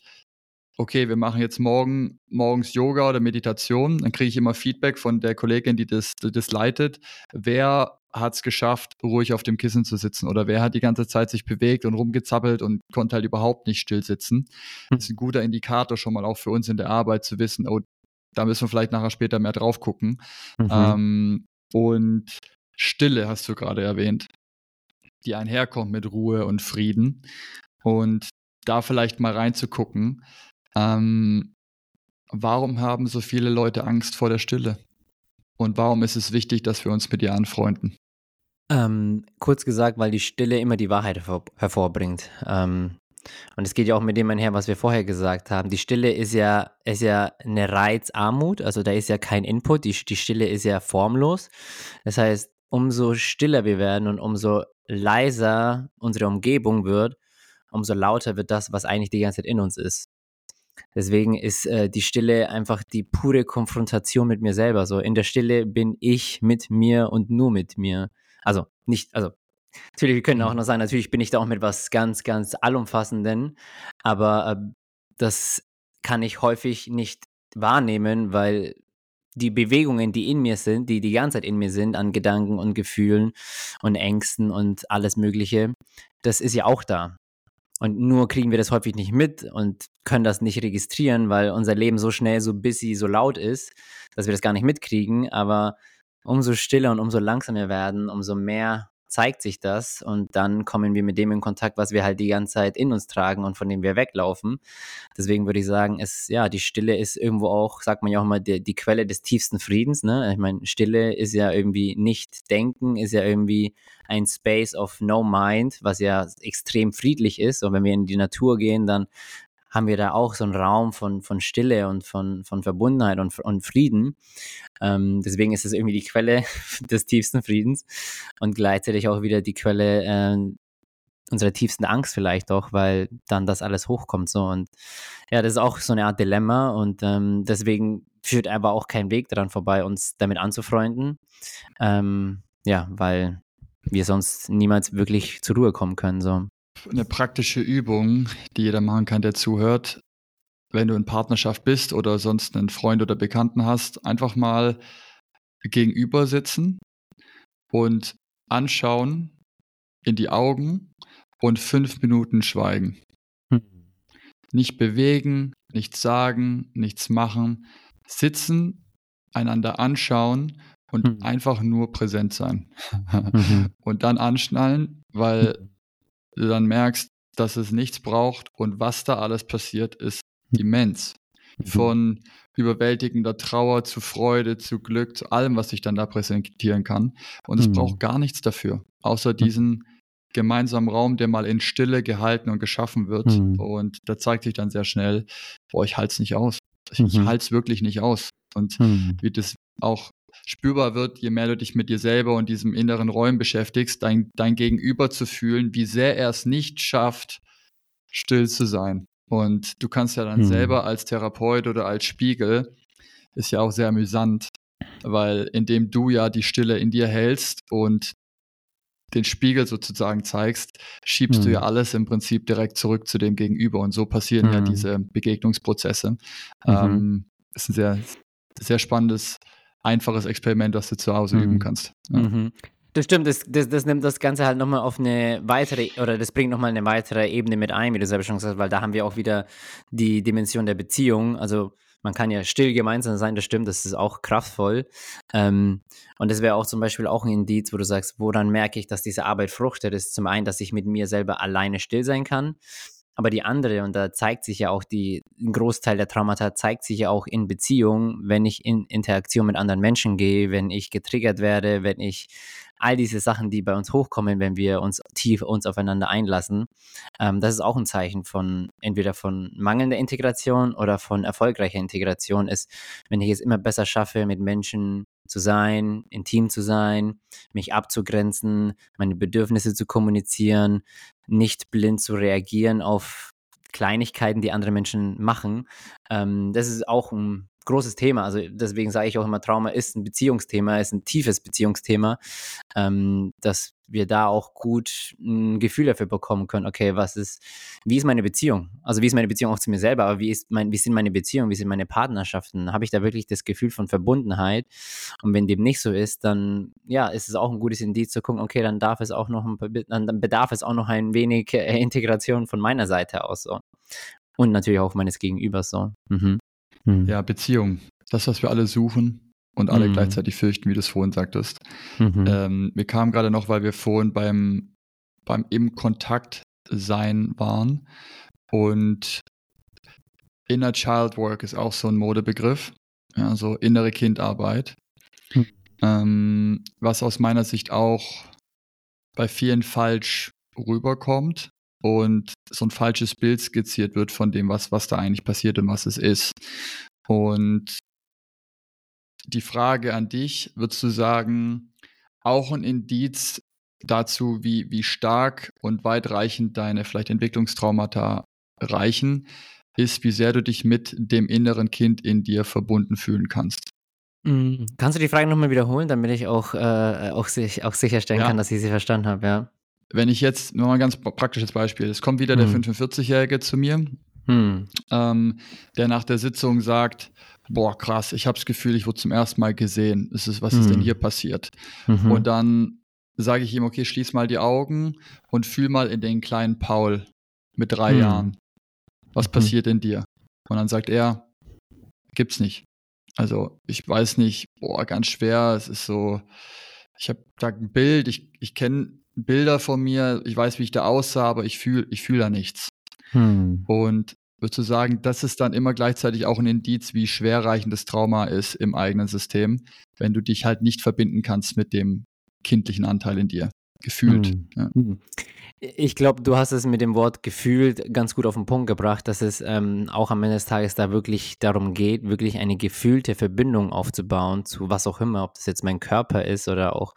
A: okay, wir machen jetzt morgen morgens Yoga oder Meditation, dann kriege ich immer Feedback von der Kollegin, die das, die das leitet. Wer hat es geschafft, ruhig auf dem Kissen zu sitzen oder wer hat die ganze Zeit sich bewegt und rumgezappelt und konnte halt überhaupt nicht still sitzen. Das ist ein guter Indikator schon mal auch für uns in der Arbeit zu wissen, oh, da müssen wir vielleicht nachher später mehr drauf gucken. Mhm. Ähm, und Stille hast du gerade erwähnt, die einherkommt mit Ruhe und Frieden. Und da vielleicht mal reinzugucken, ähm, warum haben so viele Leute Angst vor der Stille? Und warum ist es wichtig, dass wir uns mit ihr anfreunden?
B: Ähm, kurz gesagt, weil die Stille immer die Wahrheit hervor hervorbringt. Ähm, und es geht ja auch mit dem einher, was wir vorher gesagt haben. Die Stille ist ja, ist ja eine Reizarmut, also da ist ja kein Input, die, die Stille ist ja formlos. Das heißt, umso stiller wir werden und umso leiser unsere Umgebung wird, umso lauter wird das, was eigentlich die ganze Zeit in uns ist. Deswegen ist äh, die Stille einfach die pure Konfrontation mit mir selber. So in der Stille bin ich mit mir und nur mit mir. Also nicht, also natürlich wir können auch noch sagen, natürlich bin ich da auch mit was ganz, ganz allumfassenden, aber äh, das kann ich häufig nicht wahrnehmen, weil die Bewegungen, die in mir sind, die die ganze Zeit in mir sind, an Gedanken und Gefühlen und Ängsten und alles Mögliche, das ist ja auch da. Und nur kriegen wir das häufig nicht mit und können das nicht registrieren, weil unser Leben so schnell, so busy, so laut ist, dass wir das gar nicht mitkriegen. Aber umso stiller und umso langsamer werden, umso mehr zeigt sich das und dann kommen wir mit dem in Kontakt, was wir halt die ganze Zeit in uns tragen und von dem wir weglaufen. Deswegen würde ich sagen, es, ja, die Stille ist irgendwo auch, sagt man ja auch mal, die, die Quelle des tiefsten Friedens. Ne? Ich meine, Stille ist ja irgendwie nicht denken, ist ja irgendwie ein Space of no mind, was ja extrem friedlich ist. Und wenn wir in die Natur gehen, dann haben wir da auch so einen Raum von, von Stille und von, von Verbundenheit und, und Frieden. Ähm, deswegen ist es irgendwie die Quelle des tiefsten Friedens und gleichzeitig auch wieder die Quelle äh, unserer tiefsten Angst vielleicht auch, weil dann das alles hochkommt so und ja, das ist auch so eine Art Dilemma und ähm, deswegen führt aber auch kein Weg daran vorbei, uns damit anzufreunden. Ähm, ja, weil wir sonst niemals wirklich zur Ruhe kommen können so
A: eine praktische Übung, die jeder machen kann, der zuhört. Wenn du in Partnerschaft bist oder sonst einen Freund oder Bekannten hast, einfach mal gegenüber sitzen und anschauen in die Augen und fünf Minuten schweigen. Hm. Nicht bewegen, nichts sagen, nichts machen. Sitzen, einander anschauen und hm. einfach nur präsent sein. Mhm. und dann anschnallen, weil hm du dann merkst, dass es nichts braucht und was da alles passiert, ist hm. immens. Mhm. Von überwältigender Trauer zu Freude, zu Glück, zu allem, was sich dann da präsentieren kann. Und es mhm. braucht gar nichts dafür, außer diesen gemeinsamen Raum, der mal in Stille gehalten und geschaffen wird. Mhm. Und da zeigt sich dann sehr schnell, boah, ich halte es nicht aus. Ich, ich mhm. halte es wirklich nicht aus. Und mhm. wie das auch spürbar wird, je mehr du dich mit dir selber und diesem inneren Räumen beschäftigst, dein, dein Gegenüber zu fühlen, wie sehr er es nicht schafft, still zu sein. Und du kannst ja dann mhm. selber als Therapeut oder als Spiegel, ist ja auch sehr amüsant, weil indem du ja die Stille in dir hältst und den Spiegel sozusagen zeigst, schiebst mhm. du ja alles im Prinzip direkt zurück zu dem Gegenüber. Und so passieren mhm. ja diese Begegnungsprozesse. Mhm. Ähm, ist ein sehr, sehr spannendes einfaches Experiment, das du zu Hause mhm. üben kannst. Ja. Mhm.
B: Das stimmt, das, das, das, nimmt das Ganze halt nochmal auf eine weitere, oder das bringt nochmal eine weitere Ebene mit ein, wie du selber schon gesagt hast, weil da haben wir auch wieder die Dimension der Beziehung. Also man kann ja still gemeinsam sein, das stimmt, das ist auch kraftvoll. Ähm, und das wäre auch zum Beispiel auch ein Indiz, wo du sagst, woran merke ich, dass diese Arbeit fruchtet, ist zum einen, dass ich mit mir selber alleine still sein kann. Aber die andere, und da zeigt sich ja auch die, ein Großteil der Traumata zeigt sich ja auch in Beziehungen, wenn ich in Interaktion mit anderen Menschen gehe, wenn ich getriggert werde, wenn ich all diese Sachen, die bei uns hochkommen, wenn wir uns tief uns aufeinander einlassen, ähm, das ist auch ein Zeichen von entweder von mangelnder Integration oder von erfolgreicher Integration ist, wenn ich es immer besser schaffe, mit Menschen zu sein, intim zu sein, mich abzugrenzen, meine Bedürfnisse zu kommunizieren, nicht blind zu reagieren auf Kleinigkeiten, die andere Menschen machen. Ähm, das ist auch ein großes Thema. Also deswegen sage ich auch immer, Trauma ist ein Beziehungsthema, ist ein tiefes Beziehungsthema, ähm, dass wir da auch gut ein Gefühl dafür bekommen können, okay, was ist, wie ist meine Beziehung? Also wie ist meine Beziehung auch zu mir selber, aber wie ist mein, wie sind meine Beziehungen, wie sind meine Partnerschaften? Habe ich da wirklich das Gefühl von Verbundenheit? Und wenn dem nicht so ist, dann ja, ist es auch ein gutes Indiz zu gucken, okay, dann darf es auch noch ein, dann bedarf es auch noch ein wenig äh, Integration von meiner Seite aus so. Und natürlich auch meines Gegenübers so. Mhm.
A: Mhm. Ja, Beziehung. Das, was wir alle suchen und alle mhm. gleichzeitig fürchten, wie du es vorhin sagtest. Mhm. Ähm, wir kamen gerade noch, weil wir vorhin beim, beim im Kontakt sein waren. Und Inner Child Work ist auch so ein Modebegriff. Ja, so innere Kindarbeit. Mhm. Ähm, was aus meiner Sicht auch bei vielen falsch rüberkommt und so ein falsches Bild skizziert wird von dem, was, was da eigentlich passiert und was es ist. Und die Frage an dich, würdest du sagen, auch ein Indiz dazu, wie, wie stark und weitreichend deine vielleicht Entwicklungstraumata reichen, ist, wie sehr du dich mit dem inneren Kind in dir verbunden fühlen kannst.
B: Mhm. Kannst du die Frage nochmal wiederholen, damit ich auch, äh, auch, sich, auch sicherstellen ja. kann, dass ich sie verstanden habe, ja?
A: Wenn ich jetzt, mal ein ganz praktisches Beispiel, es kommt wieder hm. der 45-Jährige zu mir, hm. ähm, der nach der Sitzung sagt, boah, krass, ich habe das Gefühl, ich wurde zum ersten Mal gesehen. Ist es, was hm. ist denn hm. hier passiert? Mhm. Und dann sage ich ihm, okay, schließ mal die Augen und fühl mal in den kleinen Paul mit drei hm. Jahren. Was mhm. passiert in dir? Und dann sagt er, gibt's nicht. Also ich weiß nicht, boah, ganz schwer. Es ist so, ich habe da ein Bild, ich, ich kenne Bilder von mir, ich weiß, wie ich da aussah, aber ich fühle ich fühl da nichts. Hm. Und würdest du sagen, das ist dann immer gleichzeitig auch ein Indiz, wie schwerreichend das Trauma ist im eigenen System, wenn du dich halt nicht verbinden kannst mit dem kindlichen Anteil in dir, gefühlt. Hm. Ja.
B: Ich glaube, du hast es mit dem Wort gefühlt ganz gut auf den Punkt gebracht, dass es ähm, auch am Ende des Tages da wirklich darum geht, wirklich eine gefühlte Verbindung aufzubauen zu was auch immer, ob das jetzt mein Körper ist oder auch,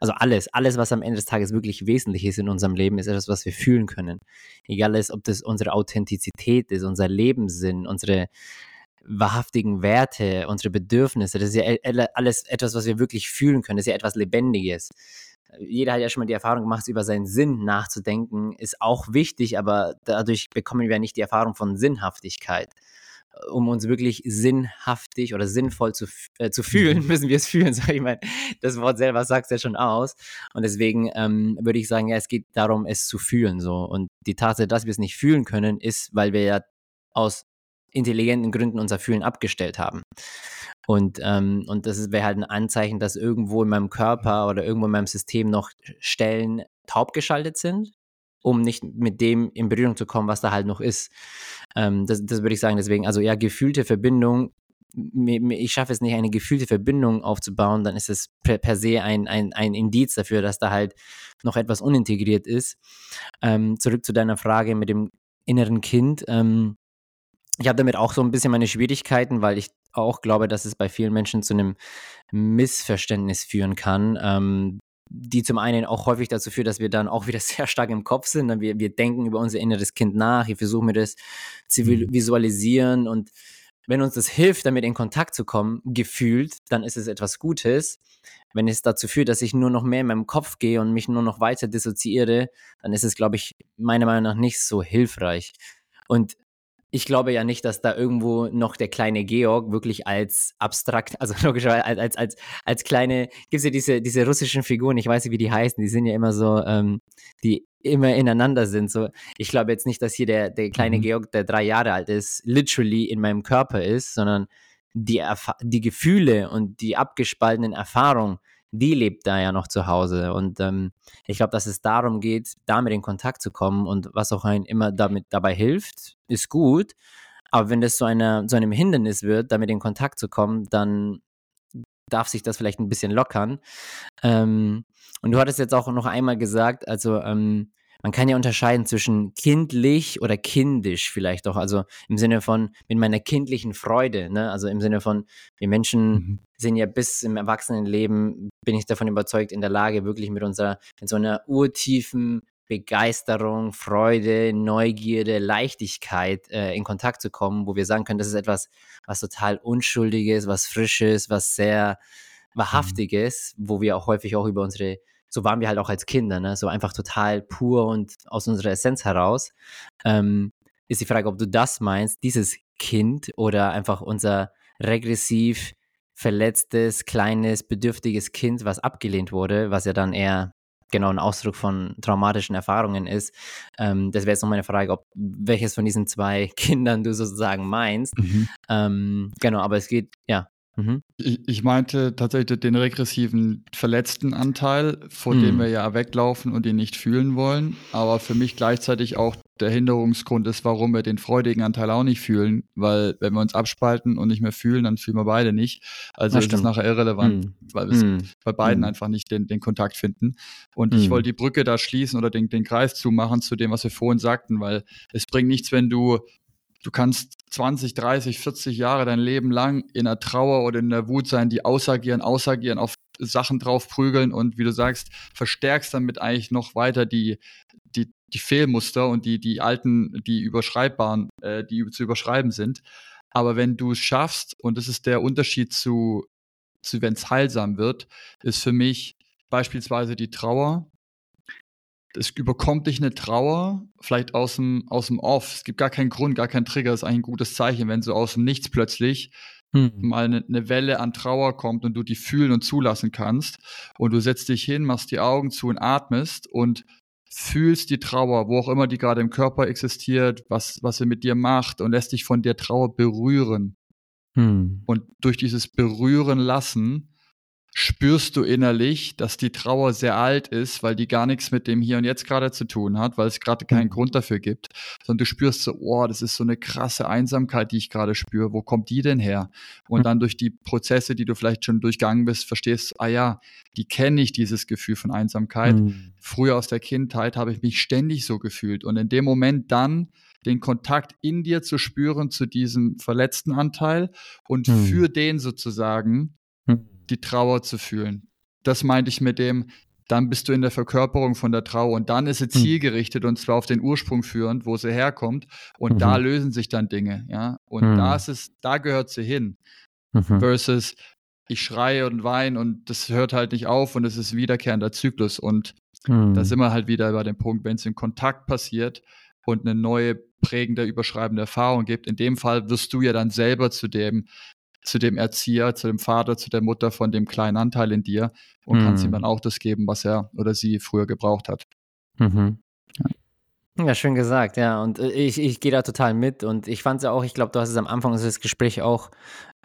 B: also alles, alles, was am Ende des Tages wirklich wesentlich ist in unserem Leben, ist etwas, was wir fühlen können. Egal ist, ob das unsere Authentizität ist, unser Lebenssinn, unsere wahrhaftigen Werte, unsere Bedürfnisse, das ist ja alles etwas, was wir wirklich fühlen können, das ist ja etwas Lebendiges jeder hat ja schon mal die Erfahrung gemacht, über seinen Sinn nachzudenken, ist auch wichtig, aber dadurch bekommen wir nicht die Erfahrung von Sinnhaftigkeit. Um uns wirklich sinnhaftig oder sinnvoll zu, äh, zu fühlen, müssen wir es fühlen. Sag ich mal, das Wort selber sagt es ja schon aus. Und deswegen ähm, würde ich sagen, ja, es geht darum, es zu fühlen. So. Und die Tatsache, dass wir es nicht fühlen können, ist, weil wir ja aus intelligenten Gründen unser Fühlen abgestellt haben. Und, ähm, und das wäre halt ein Anzeichen, dass irgendwo in meinem Körper oder irgendwo in meinem System noch Stellen taub geschaltet sind, um nicht mit dem in Berührung zu kommen, was da halt noch ist. Ähm, das, das würde ich sagen. Deswegen, also ja, gefühlte Verbindung. Ich schaffe es nicht, eine gefühlte Verbindung aufzubauen, dann ist es per, per se ein, ein, ein Indiz dafür, dass da halt noch etwas unintegriert ist. Ähm, zurück zu deiner Frage mit dem inneren Kind. Ähm, ich habe damit auch so ein bisschen meine Schwierigkeiten, weil ich auch glaube, dass es bei vielen Menschen zu einem Missverständnis führen kann, ähm, die zum einen auch häufig dazu führt, dass wir dann auch wieder sehr stark im Kopf sind. Wir, wir denken über unser inneres Kind nach, wir versuchen mir das zu mhm. visualisieren und wenn uns das hilft, damit in Kontakt zu kommen, gefühlt, dann ist es etwas Gutes. Wenn es dazu führt, dass ich nur noch mehr in meinem Kopf gehe und mich nur noch weiter dissoziiere, dann ist es, glaube ich, meiner Meinung nach nicht so hilfreich. Und ich glaube ja nicht, dass da irgendwo noch der kleine Georg wirklich als abstrakt, also logischerweise als, als, als, als kleine, gibt es ja diese, diese russischen Figuren, ich weiß nicht, wie die heißen, die sind ja immer so, ähm, die immer ineinander sind. So, ich glaube jetzt nicht, dass hier der, der kleine mhm. Georg, der drei Jahre alt ist, literally in meinem Körper ist, sondern die, die Gefühle und die abgespaltenen Erfahrungen, die lebt da ja noch zu Hause. Und ähm, ich glaube, dass es darum geht, damit in Kontakt zu kommen und was auch ein immer damit dabei hilft, ist gut. Aber wenn das zu, einer, zu einem Hindernis wird, damit in Kontakt zu kommen, dann darf sich das vielleicht ein bisschen lockern. Ähm, und du hattest jetzt auch noch einmal gesagt, also ähm, man kann ja unterscheiden zwischen kindlich oder kindisch vielleicht doch. Also im Sinne von mit meiner kindlichen Freude. Ne? Also im Sinne von, wir Menschen mhm. sind ja bis im Erwachsenenleben, bin ich davon überzeugt, in der Lage, wirklich mit unserer, mit so einer urtiefen Begeisterung, Freude, Neugierde, Leichtigkeit äh, in Kontakt zu kommen, wo wir sagen können, das ist etwas, was total Unschuldiges, was Frisches, was sehr mhm. Wahrhaftiges, mhm. wo wir auch häufig auch über unsere so waren wir halt auch als Kinder, ne? so einfach total pur und aus unserer Essenz heraus. Ähm, ist die Frage, ob du das meinst, dieses Kind oder einfach unser regressiv verletztes, kleines, bedürftiges Kind, was abgelehnt wurde, was ja dann eher genau ein Ausdruck von traumatischen Erfahrungen ist. Ähm, das wäre jetzt noch meine Frage, ob welches von diesen zwei Kindern du sozusagen meinst. Mhm. Ähm, genau, aber es geht, ja,
A: Mhm. Ich, ich, meinte tatsächlich den regressiven verletzten Anteil, vor mhm. dem wir ja weglaufen und ihn nicht fühlen wollen, aber für mich gleichzeitig auch der Hinderungsgrund ist, warum wir den freudigen Anteil auch nicht fühlen, weil wenn wir uns abspalten und nicht mehr fühlen, dann fühlen wir beide nicht. Also ist es nachher irrelevant, mhm. weil wir mhm. bei beiden mhm. einfach nicht den, den Kontakt finden. Und ich mhm. wollte die Brücke da schließen oder den, den Kreis zumachen zu dem, was wir vorhin sagten, weil es bringt nichts, wenn du Du kannst 20, 30, 40 Jahre dein Leben lang in der Trauer oder in der Wut sein, die ausagieren, ausagieren, auf Sachen drauf prügeln und wie du sagst, verstärkst damit eigentlich noch weiter die, die, die Fehlmuster und die, die alten, die überschreibbaren, äh, die zu überschreiben sind. Aber wenn du es schaffst, und das ist der Unterschied zu, zu wenn es heilsam wird, ist für mich beispielsweise die Trauer es überkommt dich eine Trauer, vielleicht aus dem, aus dem Off. Es gibt gar keinen Grund, gar keinen Trigger. Das ist eigentlich ein gutes Zeichen, wenn so aus dem Nichts plötzlich hm. mal eine, eine, Welle an Trauer kommt und du die fühlen und zulassen kannst. Und du setzt dich hin, machst die Augen zu und atmest und fühlst die Trauer, wo auch immer die gerade im Körper existiert, was, was sie mit dir macht und lässt dich von der Trauer berühren. Hm. Und durch dieses Berühren lassen spürst du innerlich, dass die Trauer sehr alt ist, weil die gar nichts mit dem Hier und Jetzt gerade zu tun hat, weil es gerade keinen mhm. Grund dafür gibt, sondern du spürst so, oh, das ist so eine krasse Einsamkeit, die ich gerade spüre. Wo kommt die denn her? Und mhm. dann durch die Prozesse, die du vielleicht schon durchgangen bist, verstehst, ah ja, die kenne ich, dieses Gefühl von Einsamkeit. Mhm. Früher aus der Kindheit habe ich mich ständig so gefühlt. Und in dem Moment dann den Kontakt in dir zu spüren zu diesem verletzten Anteil und mhm. für den sozusagen die Trauer zu fühlen. Das meinte ich mit dem, dann bist du in der Verkörperung von der Trauer und dann ist sie hm. zielgerichtet und zwar auf den Ursprung führend, wo sie herkommt und mhm. da lösen sich dann Dinge, ja. Und mhm. da ist es, da gehört sie hin. Mhm. Versus ich schreie und weine und das hört halt nicht auf und es ist wiederkehrender Zyklus und da mhm. sind wir halt wieder bei dem Punkt, wenn es in Kontakt passiert und eine neue prägende, überschreibende Erfahrung gibt. In dem Fall wirst du ja dann selber zu dem, zu dem Erzieher, zu dem Vater, zu der Mutter von dem kleinen Anteil in dir und mhm. kannst ihm dann auch das geben, was er oder sie früher gebraucht hat.
B: Mhm. Ja. ja. schön gesagt, ja. Und äh, ich, ich gehe da total mit. Und ich fand es ja auch, ich glaube, du hast es am Anfang des Gesprächs auch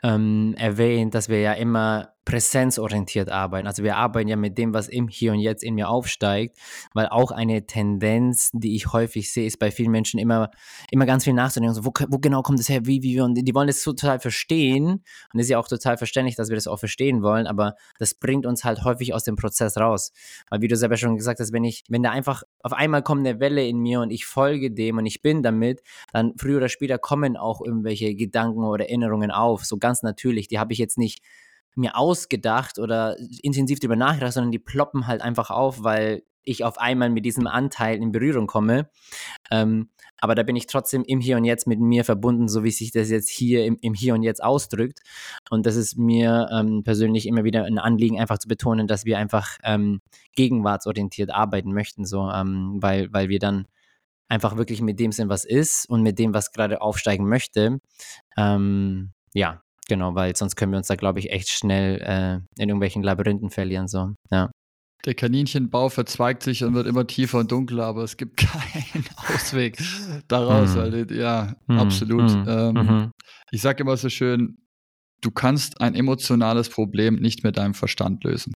B: ähm, erwähnt, dass wir ja immer präsenzorientiert arbeiten. Also wir arbeiten ja mit dem, was im Hier und Jetzt in mir aufsteigt, weil auch eine Tendenz, die ich häufig sehe, ist bei vielen Menschen immer, immer ganz viel nachzudenken. So, wo, wo genau kommt das her? Wie, wie, und die wollen das total verstehen. Und ist ja auch total verständlich, dass wir das auch verstehen wollen, aber das bringt uns halt häufig aus dem Prozess raus. Weil wie du selber schon gesagt hast, wenn ich, wenn da einfach auf einmal kommt eine Welle in mir und ich folge dem und ich bin damit, dann früher oder später kommen auch irgendwelche Gedanken oder Erinnerungen auf. So ganz natürlich. Die habe ich jetzt nicht mir ausgedacht oder intensiv darüber nachgedacht, sondern die ploppen halt einfach auf, weil ich auf einmal mit diesem Anteil in Berührung komme. Ähm, aber da bin ich trotzdem im Hier und Jetzt mit mir verbunden, so wie sich das jetzt hier im, im Hier und Jetzt ausdrückt. Und das ist mir ähm, persönlich immer wieder ein Anliegen, einfach zu betonen, dass wir einfach ähm, gegenwartsorientiert arbeiten möchten, so, ähm, weil, weil wir dann einfach wirklich mit dem sind, was ist und mit dem, was gerade aufsteigen möchte, ähm, ja, Genau, weil sonst können wir uns da, glaube ich, echt schnell äh, in irgendwelchen Labyrinthen verlieren. So. Ja.
A: Der Kaninchenbau verzweigt sich und wird immer tiefer und dunkler, aber es gibt keinen Ausweg daraus. Mhm. Weil, ja, mhm. absolut. Mhm. Ähm, mhm. ich sage immer so schön, du kannst ein emotionales Problem nicht mit deinem Verstand lösen.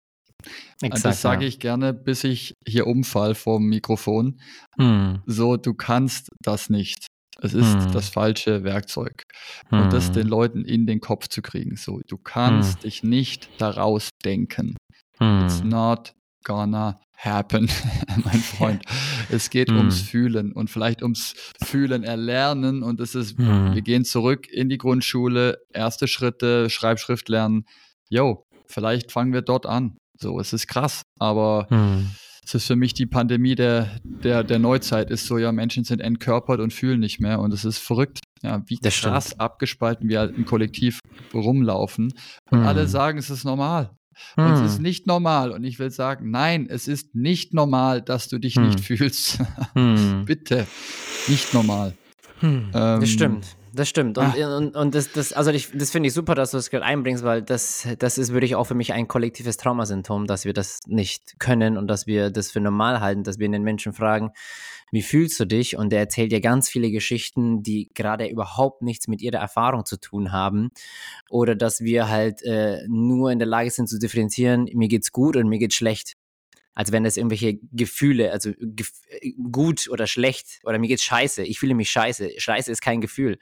A: Exakt, das sage ich gerne, bis ich hier umfall vom Mikrofon. Mhm. So, du kannst das nicht. Es ist hm. das falsche Werkzeug. Hm. Und das hm. den Leuten in den Kopf zu kriegen. So, du kannst hm. dich nicht daraus denken. It's hm. not gonna happen, mein Freund. Es geht
B: Hm.
A: ums Fühlen und vielleicht ums Fühlen erlernen. Und es ist,
B: Hm.
A: wir gehen zurück in die Grundschule, erste Schritte, Schreibschrift lernen. Yo, vielleicht fangen wir dort an. So, es ist krass, aber
B: Hm.
A: Es ist für mich die Pandemie der, der, der Neuzeit. Ist so, ja, Menschen sind entkörpert und fühlen nicht mehr. Und es ist verrückt, ja, wie
B: Das stimmt.
A: krass abgespalten wir im Kollektiv rumlaufen. Und alle
B: Hm.
A: sagen, es ist normal. Und es ist
B: Hm.
A: nicht normal. Und ich will sagen, nein, es ist nicht normal, dass du dich nicht
B: Hm.
A: fühlst.
B: Hm.
A: Bitte. Nicht normal.
B: Hm,
A: Ähm,
B: das stimmt, das stimmt. Und,
A: ah.
B: und, und das, das, also ich, das finde ich super, dass du das gerade einbringst, weil das, das ist wirklich auch für mich ein kollektives Traumasymptom, dass wir das nicht können und dass wir das für normal halten, dass wir den Menschen fragen, wie fühlst du dich? Und er erzählt dir ganz viele Geschichten, die gerade überhaupt nichts mit ihrer Erfahrung zu tun haben. Oder dass wir halt äh, nur in der Lage sind zu differenzieren, mir geht's gut und mir geht's schlecht als wenn das irgendwelche Gefühle, also gef gut oder schlecht oder mir geht's scheiße, ich fühle mich scheiße. Scheiße ist kein Gefühl.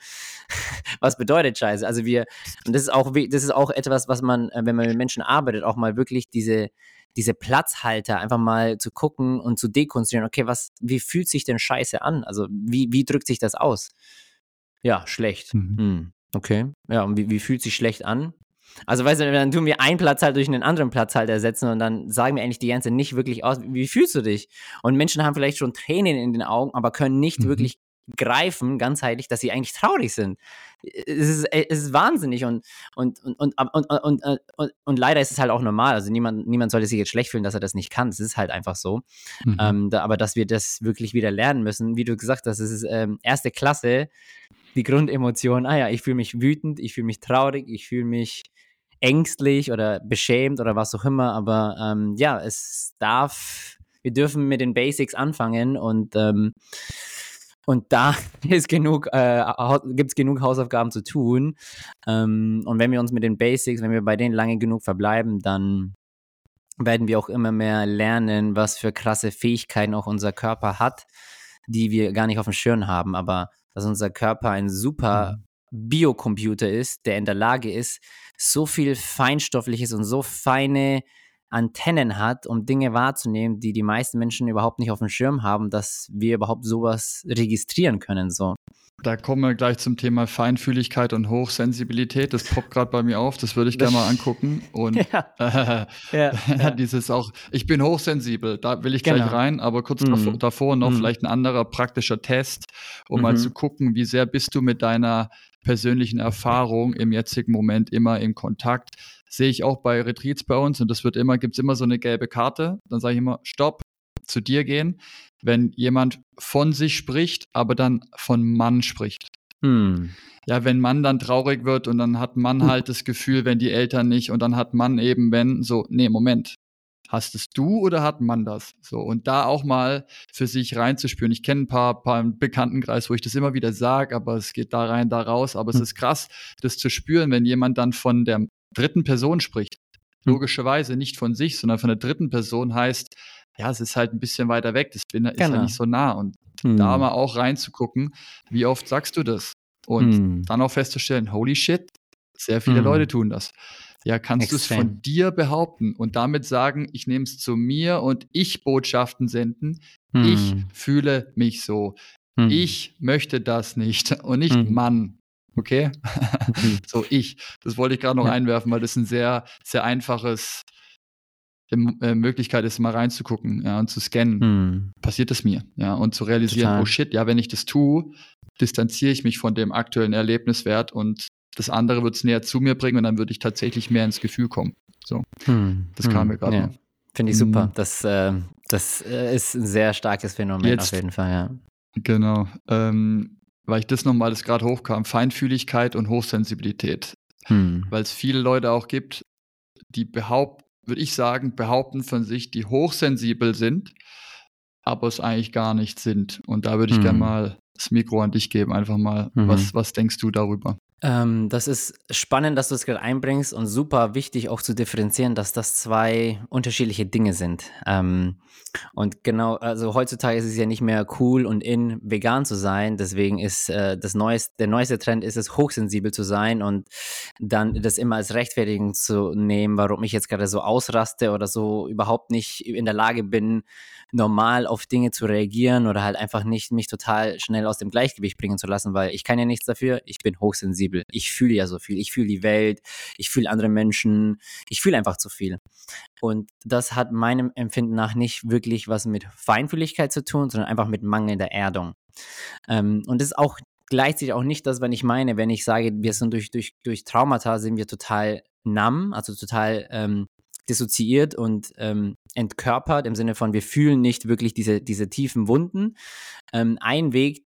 B: was bedeutet scheiße? Also wir, und das ist auch, das ist auch etwas, was man, äh, wenn man mit Menschen arbeitet, auch mal wirklich diese, diese Platzhalter einfach mal zu gucken und zu dekonstruieren, okay, was, wie fühlt sich denn Scheiße an? Also wie, wie drückt sich das aus? Ja, schlecht.
A: Mhm.
B: Hm, okay. Ja, und wie, wie fühlt sich schlecht an? Also, weißt du, dann tun wir einen Platz halt durch einen anderen Platz halt ersetzen und dann sagen wir eigentlich die ganze nicht wirklich aus, wie fühlst du dich? Und Menschen haben vielleicht schon Tränen in den Augen, aber können nicht
A: mhm.
B: wirklich greifen, ganzheitlich, dass sie eigentlich traurig sind. Es ist, es ist wahnsinnig und, und, und, und, und, und, und, und leider ist es halt auch normal. Also niemand, niemand sollte sich jetzt schlecht fühlen, dass er das nicht kann. Es ist halt einfach so.
A: Mhm.
B: Ähm, da, aber dass wir das wirklich wieder lernen müssen, wie du gesagt hast, es ist ähm, erste Klasse, die Grundemotion, ah ja, ich fühle mich wütend, ich fühle mich traurig, ich fühle mich ängstlich oder beschämt oder was auch immer, aber ähm, ja, es darf, wir dürfen mit den Basics anfangen und ähm, und da ist genug, äh, gibt es genug Hausaufgaben zu tun. Ähm, und wenn wir uns mit den Basics, wenn wir bei denen lange genug verbleiben, dann werden wir auch immer mehr lernen, was für krasse Fähigkeiten auch unser Körper hat, die wir gar nicht auf dem Schirm haben, aber dass unser Körper ein super Biocomputer ist, der in der Lage ist, so viel Feinstoffliches und so feine Antennen hat, um Dinge wahrzunehmen, die die meisten Menschen überhaupt nicht auf dem Schirm haben, dass wir überhaupt sowas registrieren können. So.
A: Da kommen wir gleich zum Thema Feinfühligkeit und Hochsensibilität. Das poppt gerade bei mir auf. Das würde ich gerne mal angucken. Und
B: Ja,
A: äh,
B: ja,
A: dieses auch, ich bin hochsensibel, da will ich gleich
B: Genau.
A: rein, aber kurz
B: Mhm.
A: davor, noch
B: Mhm.
A: vielleicht ein anderer praktischer Test, um mal
B: Mhm.
A: zu gucken, wie sehr bist du mit deiner persönlichen Erfahrung im jetzigen Moment immer in Kontakt. Sehe ich auch bei Retreats bei uns und das wird immer, gibt es immer so eine gelbe Karte. Dann sage ich immer, stopp, zu dir gehen, wenn jemand von sich spricht, aber dann von Mann spricht.
B: Hm.
A: Ja, wenn Mann dann traurig wird und dann hat Mann halt das Gefühl, wenn die Eltern nicht und dann hat Mann eben, wenn, so, nee, Moment. Hast es du oder hat Mann das? So, und da auch mal für sich reinzuspüren. Ich kenne ein paar, paar im Bekanntenkreis, wo ich das immer wieder sage, aber es geht da rein, da raus. Aber es
B: Hm.
A: ist krass, das zu spüren, wenn jemand dann von der dritten Person spricht.
B: Hm.
A: Logischerweise nicht von sich, sondern von der dritten Person heißt, ja, es ist halt ein bisschen weiter weg, das bin, ist
B: Genau.
A: ja nicht so nah. Und
B: Hm.
A: da mal auch reinzugucken, wie oft sagst du das? Und
B: Hm.
A: dann auch festzustellen, holy shit, sehr viele
B: Hm.
A: Leute tun das. Ja, kannst du es von dir behaupten und damit sagen, ich nehme es zu mir und ich Botschaften senden. Ich
B: Hm.
A: fühle mich so.
B: Hm.
A: Ich möchte das nicht und nicht
B: Hm.
A: Mann. Okay? So ich. Das wollte ich gerade noch
B: Ja.
A: einwerfen, weil das ein sehr, sehr einfaches ähm, äh, Möglichkeit ist, mal reinzugucken ja, und zu scannen
B: Hm.
A: passiert es mir, ja, und zu realisieren,
B: Total.
A: oh shit, ja, wenn ich das tue, distanziere ich mich von dem aktuellen Erlebniswert und das andere wird es näher zu mir bringen und dann würde ich tatsächlich mehr ins Gefühl kommen. So,
B: Hm.
A: das kam mir gerade
B: Ja. Finde ich super.
A: Mhm.
B: Das, äh, das äh, ist ein sehr starkes Phänomen
A: Jetzt-
B: auf jeden Fall, ja.
A: Genau, ähm, weil ich das nochmal, das gerade hochkam, Feinfühligkeit und Hochsensibilität,
B: Hm.
A: weil es viele Leute auch gibt, die behaupten, würde ich sagen, behaupten von sich, die hochsensibel sind, aber es eigentlich gar nicht sind. Und da würde ich
B: Hm.
A: gerne mal das Mikro an dich geben, einfach mal,
B: Mhm.
A: was, was denkst du darüber?
B: Ähm, das ist spannend, dass du es gerade einbringst und super wichtig auch zu differenzieren, dass das zwei unterschiedliche Dinge sind. Ähm, und genau, also heutzutage ist es ja nicht mehr cool und in, vegan zu sein. Deswegen ist äh, das neueste, der neueste Trend ist es, hochsensibel zu sein und dann das immer als Rechtfertigung zu nehmen, warum ich jetzt gerade so ausraste oder so überhaupt nicht in der Lage bin, normal auf Dinge zu reagieren oder halt einfach nicht mich total schnell aus dem Gleichgewicht bringen zu lassen, weil ich kann ja nichts dafür. Ich bin hochsensibel. Ich fühle ja so viel. Ich fühle die Welt. Ich fühle andere Menschen. Ich fühle einfach zu viel. Und das hat meinem Empfinden nach nicht wirklich was mit Feinfühligkeit zu tun, sondern einfach mit mangelnder Erdung. Ähm, und das ist auch gleichzeitig auch nicht das, was ich meine, wenn ich sage, wir sind durch, durch, durch Traumata sind wir total numb, also total ähm, dissoziiert und ähm, entkörpert, im Sinne von, wir fühlen nicht wirklich diese, diese tiefen Wunden. Ähm, ein Weg,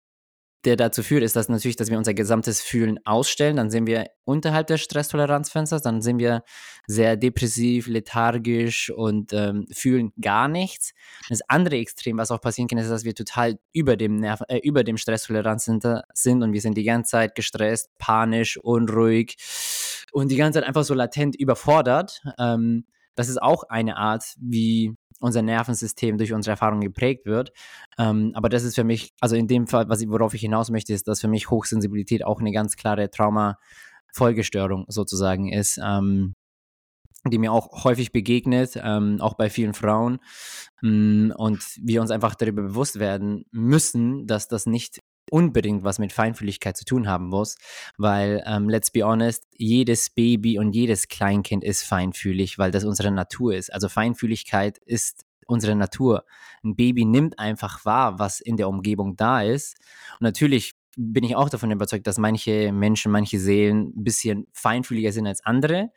B: der dazu führt, ist dass natürlich, dass wir unser gesamtes Fühlen ausstellen. Dann sind wir unterhalb des Stresstoleranzfensters, dann sind wir sehr depressiv, lethargisch und ähm, fühlen gar nichts. Das andere Extrem, was auch passieren kann, ist, dass wir total über dem, Nerv äh, über dem Stresstoleranzcenter sind und wir sind die ganze Zeit gestresst, panisch, unruhig und die ganze Zeit einfach so latent überfordert. Ähm, das ist auch eine Art, wie unser Nervensystem durch unsere Erfahrungen geprägt wird. Ähm, aber das ist für mich, also in dem Fall, was ich, worauf ich hinaus möchte, ist, dass für mich Hochsensibilität auch eine ganz klare Trauma-Folgestörung sozusagen ist. Ähm, die mir auch häufig begegnet, ähm, auch bei vielen Frauen. Mm, und wir uns einfach darüber bewusst werden müssen, dass das nicht unbedingt was mit Feinfühligkeit zu tun haben muss, weil, ähm, let's be honest, jedes Baby und jedes Kleinkind ist feinfühlig, weil das unsere Natur ist. Also Feinfühligkeit ist unsere Natur. Ein Baby nimmt einfach wahr, was in der Umgebung da ist. Und natürlich bin ich auch davon überzeugt, dass manche Menschen, manche Seelen ein bisschen feinfühliger sind als andere.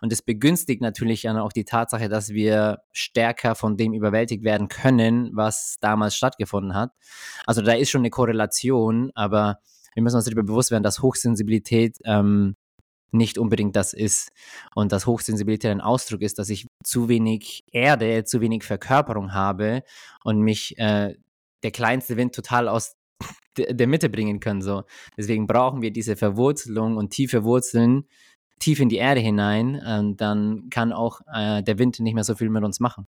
B: Und das begünstigt natürlich dann auch die Tatsache, dass wir stärker von dem überwältigt werden können, was damals stattgefunden hat. Also da ist schon eine Korrelation, aber wir müssen uns darüber bewusst werden, dass Hochsensibilität ähm, nicht unbedingt das ist. Und dass Hochsensibilität ein Ausdruck ist, dass ich zu wenig Erde, zu wenig Verkörperung habe und mich äh, der kleinste Wind total aus der Mitte bringen kann. So. Deswegen brauchen wir diese Verwurzelung und tiefe Wurzeln, tief in die Erde hinein, äh, dann kann auch äh, der Wind nicht mehr so viel mit uns machen.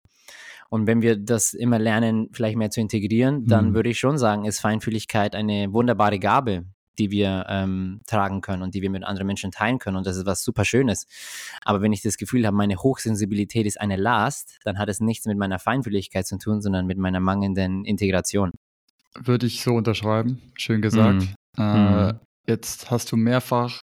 B: Und wenn wir das immer lernen, vielleicht mehr zu integrieren, dann mhm. würde ich schon sagen, ist Feinfühligkeit eine wunderbare Gabe, die wir ähm, tragen können und die wir mit anderen Menschen teilen können. Und das ist was super Schönes. Aber wenn ich das Gefühl habe, meine Hochsensibilität ist eine Last, dann hat es nichts mit meiner Feinfühligkeit zu tun, sondern mit meiner mangelnden Integration.
A: Würde ich so unterschreiben. Schön gesagt. Mhm. Äh, mhm. Jetzt hast du mehrfach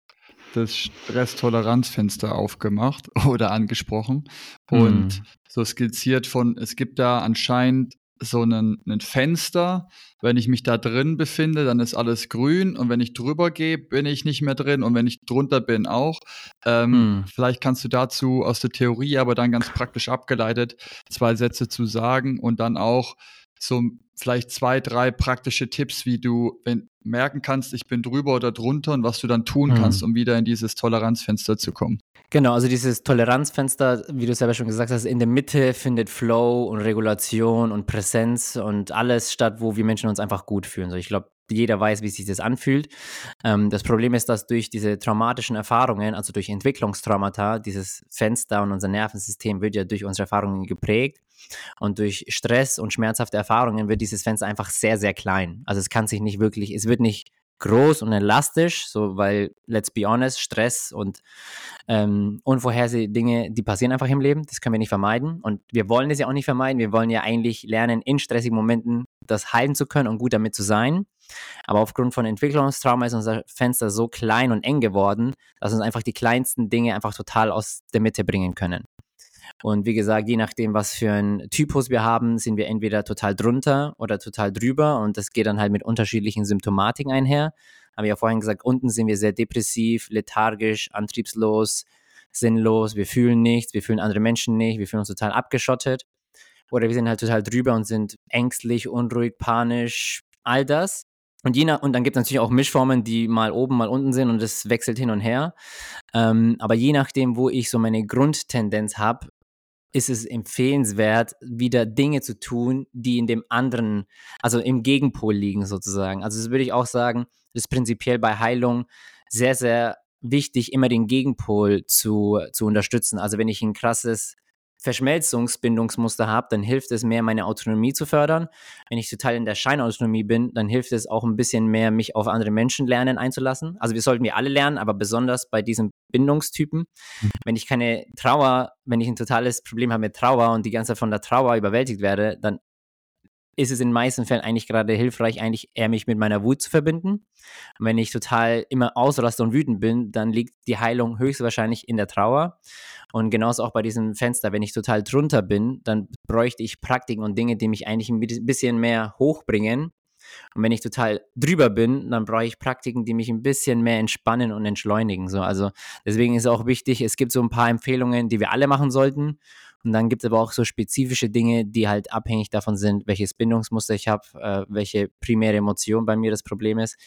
A: das Stresstoleranzfenster aufgemacht oder angesprochen und hm. so skizziert von, es gibt da anscheinend so ein Fenster. Wenn ich mich da drin befinde, dann ist alles grün und wenn ich drüber gehe, bin ich nicht mehr drin und wenn ich drunter bin auch. Ähm, hm. Vielleicht kannst du dazu aus der Theorie, aber dann ganz praktisch abgeleitet, zwei Sätze zu sagen und dann auch so vielleicht zwei, drei praktische Tipps, wie du wenn, merken kannst, ich bin drüber oder drunter und was du dann tun mhm. kannst, um wieder in dieses Toleranzfenster zu kommen.
B: Genau, also dieses Toleranzfenster, wie du selber schon gesagt hast, in der Mitte findet Flow und Regulation und Präsenz und alles statt, wo wir Menschen uns einfach gut fühlen. So, ich glaube, jeder weiß, wie sich das anfühlt. Ähm, das Problem ist, dass durch diese traumatischen Erfahrungen, also durch Entwicklungstraumata, dieses Fenster und unser Nervensystem wird ja durch unsere Erfahrungen geprägt. Und durch Stress und schmerzhafte Erfahrungen wird dieses Fenster einfach sehr, sehr klein. Also es kann sich nicht wirklich, es wird nicht groß und elastisch, so weil, let's be honest, Stress und ähm, unvorhersehene Dinge, die passieren einfach im Leben, das können wir nicht vermeiden und wir wollen es ja auch nicht vermeiden, wir wollen ja eigentlich lernen, in stressigen Momenten das heilen zu können und gut damit zu sein, aber aufgrund von Entwicklungstrauma ist unser Fenster so klein und eng geworden, dass uns einfach die kleinsten Dinge einfach total aus der Mitte bringen können. Und wie gesagt, je nachdem, was für ein Typus wir haben, sind wir entweder total drunter oder total drüber. Und das geht dann halt mit unterschiedlichen Symptomatiken einher. Habe ich ja vorhin gesagt, unten sind wir sehr depressiv, lethargisch, antriebslos, sinnlos. Wir fühlen nichts, wir fühlen andere Menschen nicht, wir fühlen uns total abgeschottet. Oder wir sind halt total drüber und sind ängstlich, unruhig, panisch, all das. Und, je nach, und dann gibt es natürlich auch Mischformen, die mal oben, mal unten sind und das wechselt hin und her. Ähm, aber je nachdem, wo ich so meine Grundtendenz habe, ist es empfehlenswert, wieder Dinge zu tun, die in dem anderen, also im Gegenpol liegen sozusagen. Also das würde ich auch sagen, das ist prinzipiell bei Heilung sehr, sehr wichtig, immer den Gegenpol zu, zu unterstützen. Also wenn ich ein krasses Verschmelzungsbindungsmuster habe, dann hilft es mehr, meine Autonomie zu fördern. Wenn ich total in der Scheinautonomie bin, dann hilft es auch ein bisschen mehr, mich auf andere Menschen lernen einzulassen. Also wir sollten wir alle lernen, aber besonders bei diesen Bindungstypen. Mhm. Wenn ich keine Trauer, wenn ich ein totales Problem habe mit Trauer und die ganze Zeit von der Trauer überwältigt werde, dann ist es in den meisten Fällen eigentlich gerade hilfreich, eigentlich eher mich mit meiner Wut zu verbinden. Und wenn ich total immer ausraste und wütend bin, dann liegt die Heilung höchstwahrscheinlich in der Trauer. Und genauso auch bei diesem Fenster, wenn ich total drunter bin, dann bräuchte ich Praktiken und Dinge, die mich eigentlich ein bisschen mehr hochbringen. Und wenn ich total drüber bin, dann brauche ich Praktiken, die mich ein bisschen mehr entspannen und entschleunigen. So, also deswegen ist auch wichtig, es gibt so ein paar Empfehlungen, die wir alle machen sollten. Und dann gibt es aber auch so spezifische Dinge, die halt abhängig davon sind, welches Bindungsmuster ich habe, äh, welche primäre Emotion bei mir das Problem ist.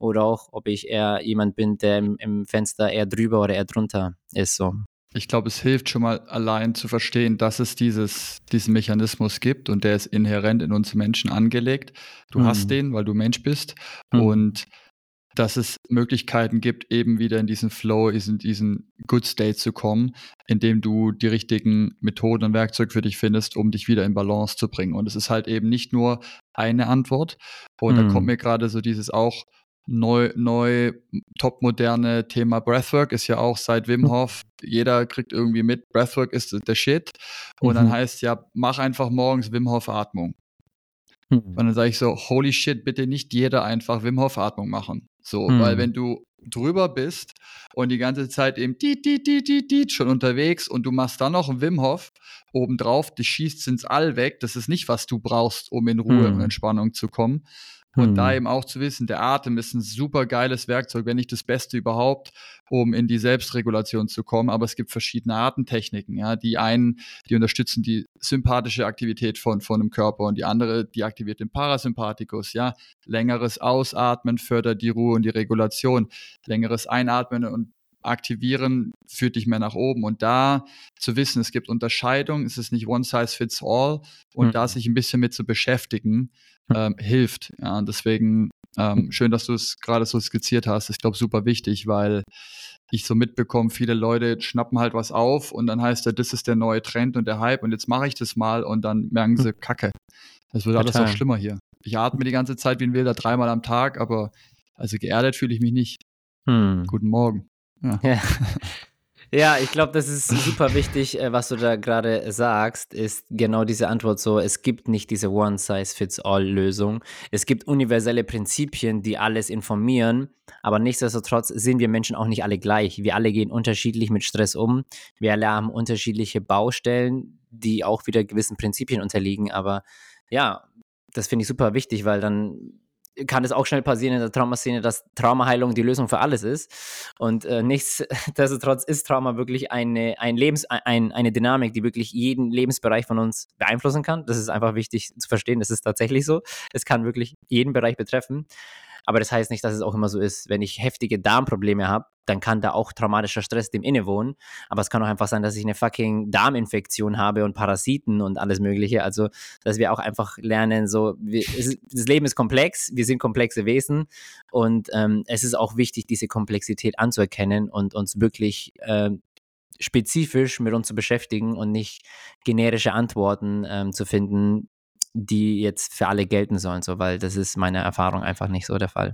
B: Oder auch, ob ich eher jemand bin, der im, im Fenster eher drüber oder eher drunter ist. So.
A: Ich glaube, es hilft schon mal allein zu verstehen, dass es dieses, diesen Mechanismus gibt und der ist inhärent in uns Menschen angelegt. Du mhm. hast den, weil du Mensch bist. Mhm. Und dass es Möglichkeiten gibt, eben wieder in diesen Flow, in diesen Good State zu kommen, indem du die richtigen Methoden und Werkzeuge für dich findest, um dich wieder in Balance zu bringen. Und es ist halt eben nicht nur eine Antwort. Und mhm. da kommt hm. mir gerade so dieses auch neu, neu, topmoderne Thema Breathwork ist ja auch seit Wim hm. Hof. Jeder kriegt irgendwie mit, Breathwork ist der Shit. Und mhm. dann heißt ja, mach einfach morgens Wim Hof Atmung. Mhm. Und dann sage ich so, holy shit, bitte nicht jeder einfach Wim Hof Atmung machen. So, mhm. weil wenn du drüber bist und die ganze Zeit eben die, die, die, die, die schon unterwegs und du machst dann noch einen Wim Hof obendrauf, die schießt ins All weg, das ist nicht, was du brauchst, um in Ruhe mhm. und Entspannung zu kommen. Und hm. da eben auch zu wissen, der Atem ist ein super geiles Werkzeug, wenn nicht das Beste überhaupt, um in die Selbstregulation zu kommen. Aber es gibt verschiedene Atemtechniken, ja. Die einen, die unterstützen die sympathische Aktivität von, von dem Körper und die andere, die aktiviert den Parasympathikus, ja. Längeres Ausatmen fördert die Ruhe und die Regulation. Längeres Einatmen und aktivieren führt dich mehr nach oben. Und da zu wissen, es gibt Unterscheidungen, es ist nicht one size fits all und mhm. da sich ein bisschen mit zu beschäftigen, hm. ähm, hilft. Ja, und deswegen ähm, hm. schön, dass du es gerade so skizziert hast. Ich glaube, super wichtig, weil ich so mitbekomme, viele Leute schnappen halt was auf und dann heißt er, das ist der neue Trend und der Hype und jetzt mache ich das mal und dann merken sie, hm. Kacke. Das wird alles auch schlimmer hier. Ich atme die ganze Zeit wie ein Wilder dreimal am Tag, aber also geerdet fühle ich mich nicht. Hm. Guten Morgen.
B: Ja. ja. Ich glaube, das ist super wichtig, äh, was du da gerade sagst, ist genau diese Antwort so, es gibt nicht diese One-Size-Fits-All-Lösung. Es gibt universelle Prinzipien, die alles informieren, aber nichtsdestotrotz sind wir Menschen auch nicht alle gleich. Wir alle gehen unterschiedlich mit Stress um. Wir alle haben unterschiedliche Baustellen, die auch wieder gewissen Prinzipien unterliegen, aber ja, das finde ich super wichtig, weil dann kann es auch schnell passieren in der Traumaszene, dass Traumaheilung die Lösung für alles ist. Und äh, nichtsdestotrotz ist Trauma wirklich eine, ein Lebens, ein, eine Dynamik, die wirklich jeden Lebensbereich von uns beeinflussen kann. Das ist einfach wichtig zu verstehen. Das ist tatsächlich so. Es kann wirklich jeden Bereich betreffen. Aber das heißt nicht, dass es auch immer so ist, wenn ich heftige Darmprobleme habe, dann kann da auch traumatischer Stress dem innewohnen. Aber es kann auch einfach sein, dass ich eine fucking Darminfektion habe und Parasiten und alles Mögliche. Also, dass wir auch einfach lernen, so, wir, es, das Leben ist komplex, wir sind komplexe Wesen und ähm, es ist auch wichtig, diese Komplexität anzuerkennen und uns wirklich äh, spezifisch mit uns zu beschäftigen und nicht generische Antworten ähm, zu finden, die jetzt für alle gelten sollen, so, weil das ist meiner Erfahrung einfach nicht so der Fall.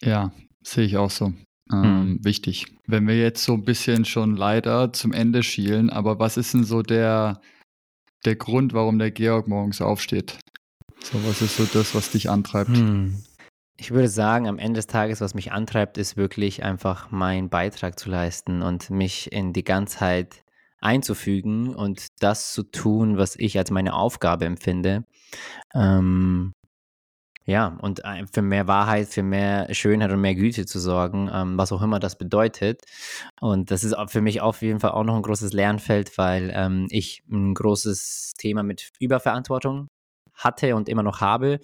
A: Ja, sehe ich auch so. Ähm, mhm. Wichtig. Wenn wir jetzt so ein bisschen schon leider zum Ende schielen, aber was ist denn so der, der Grund, warum der Georg morgens aufsteht? So, was ist so das, was dich antreibt? Mhm.
B: Ich würde sagen, am Ende des Tages, was mich antreibt, ist wirklich einfach meinen Beitrag zu leisten und mich in die Ganzheit einzufügen und das zu tun, was ich als meine Aufgabe empfinde. Ähm, ja, und für mehr Wahrheit, für mehr Schönheit und mehr Güte zu sorgen, ähm, was auch immer das bedeutet. Und das ist für mich auf jeden Fall auch noch ein großes Lernfeld, weil ähm, ich ein großes Thema mit Überverantwortung hatte und immer noch habe,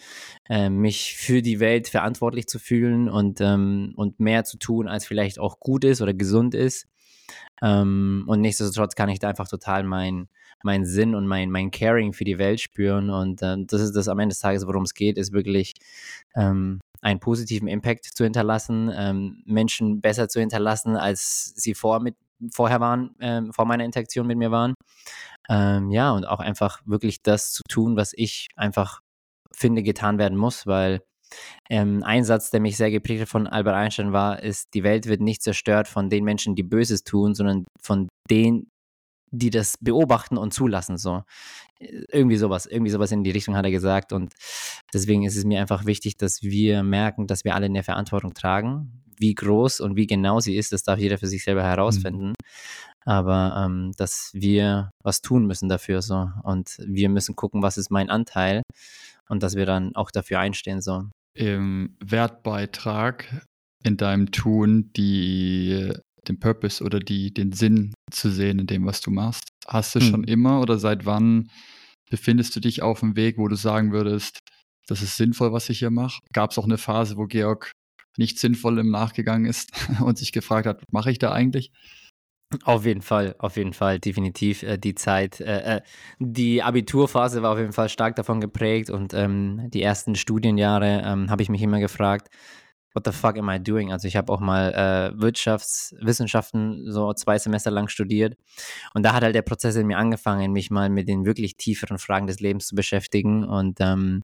B: äh, mich für die Welt verantwortlich zu fühlen und, ähm, und mehr zu tun, als vielleicht auch gut ist oder gesund ist. Ähm, und nichtsdestotrotz kann ich da einfach total meinen mein Sinn und mein, mein Caring für die Welt spüren. Und äh, das ist das am Ende des Tages, worum es geht, ist wirklich ähm, einen positiven Impact zu hinterlassen, ähm, Menschen besser zu hinterlassen, als sie vor mit, vorher waren, ähm, vor meiner Interaktion mit mir waren. Ähm, ja, und auch einfach wirklich das zu tun, was ich einfach finde, getan werden muss, weil ähm, ein Satz, der mich sehr geprägt hat von Albert Einstein war, ist, die Welt wird nicht zerstört von den Menschen, die Böses tun, sondern von denen, die das beobachten und zulassen. So. Irgendwie sowas, irgendwie sowas in die Richtung hat er gesagt. Und deswegen ist es mir einfach wichtig, dass wir merken, dass wir alle eine Verantwortung tragen. Wie groß und wie genau sie ist, das darf jeder für sich selber herausfinden. Mhm. Aber ähm, dass wir was tun müssen dafür so. Und wir müssen gucken, was ist mein Anteil und dass wir dann auch dafür einstehen. So
A: im Wertbeitrag in deinem Tun die, den Purpose oder die, den Sinn zu sehen in dem, was du machst? Hast du hm. schon immer oder seit wann befindest du dich auf dem Weg, wo du sagen würdest, das ist sinnvoll, was ich hier mache? Gab es auch eine Phase, wo Georg nicht sinnvoll im Nachgegangen ist und sich gefragt hat, was mache ich da eigentlich?
B: Auf jeden Fall, auf jeden Fall, definitiv. Äh, die Zeit, äh, äh, die Abiturphase war auf jeden Fall stark davon geprägt und ähm, die ersten Studienjahre ähm, habe ich mich immer gefragt, what the fuck am I doing? Also ich habe auch mal äh, Wirtschaftswissenschaften so zwei Semester lang studiert und da hat halt der Prozess in mir angefangen, mich mal mit den wirklich tieferen Fragen des Lebens zu beschäftigen und ähm,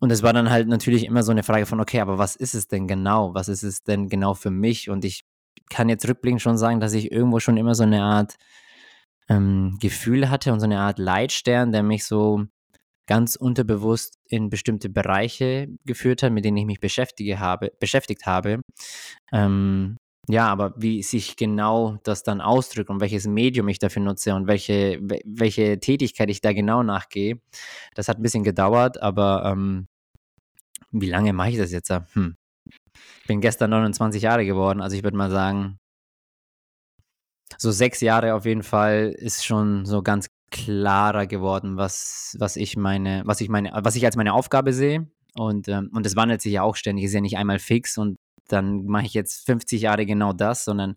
B: und es war dann halt natürlich immer so eine Frage von, okay, aber was ist es denn genau? Was ist es denn genau für mich? Und ich kann jetzt rückblickend schon sagen, dass ich irgendwo schon immer so eine Art ähm, Gefühl hatte und so eine Art Leitstern, der mich so ganz unterbewusst in bestimmte Bereiche geführt hat, mit denen ich mich beschäftige habe, beschäftigt habe. Ähm, ja, aber wie sich genau das dann ausdrückt und welches Medium ich dafür nutze und welche, welche Tätigkeit ich da genau nachgehe, das hat ein bisschen gedauert, aber ähm, wie lange mache ich das jetzt? Hm, ich bin gestern 29 Jahre geworden, also ich würde mal sagen, so sechs Jahre auf jeden Fall ist schon so ganz klarer geworden, was, was ich meine, was ich meine, was ich als meine Aufgabe sehe. Und, ähm, und es wandelt sich ja auch ständig, ist ja nicht einmal fix und dann mache ich jetzt 50 Jahre genau das, sondern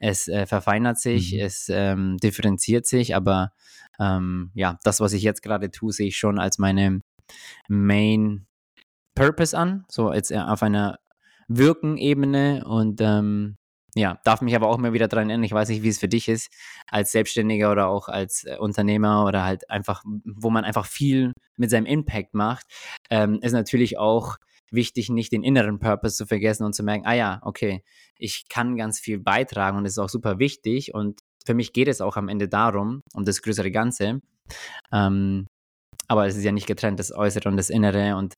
B: es äh, verfeinert sich, mhm. es ähm, differenziert sich, aber ähm, ja, das, was ich jetzt gerade tue, sehe ich schon als meine Main Purpose an, so jetzt äh, auf einer Wirken-Ebene und ähm, ja, darf mich aber auch immer wieder daran erinnern, ich weiß nicht, wie es für dich ist, als Selbstständiger oder auch als äh, Unternehmer oder halt einfach, wo man einfach viel mit seinem Impact macht, ähm, ist natürlich auch wichtig, nicht den inneren Purpose zu vergessen und zu merken, ah ja, okay, ich kann ganz viel beitragen und das ist auch super wichtig und für mich geht es auch am Ende darum, um das größere Ganze. Ähm, aber es ist ja nicht getrennt, das Äußere und das Innere und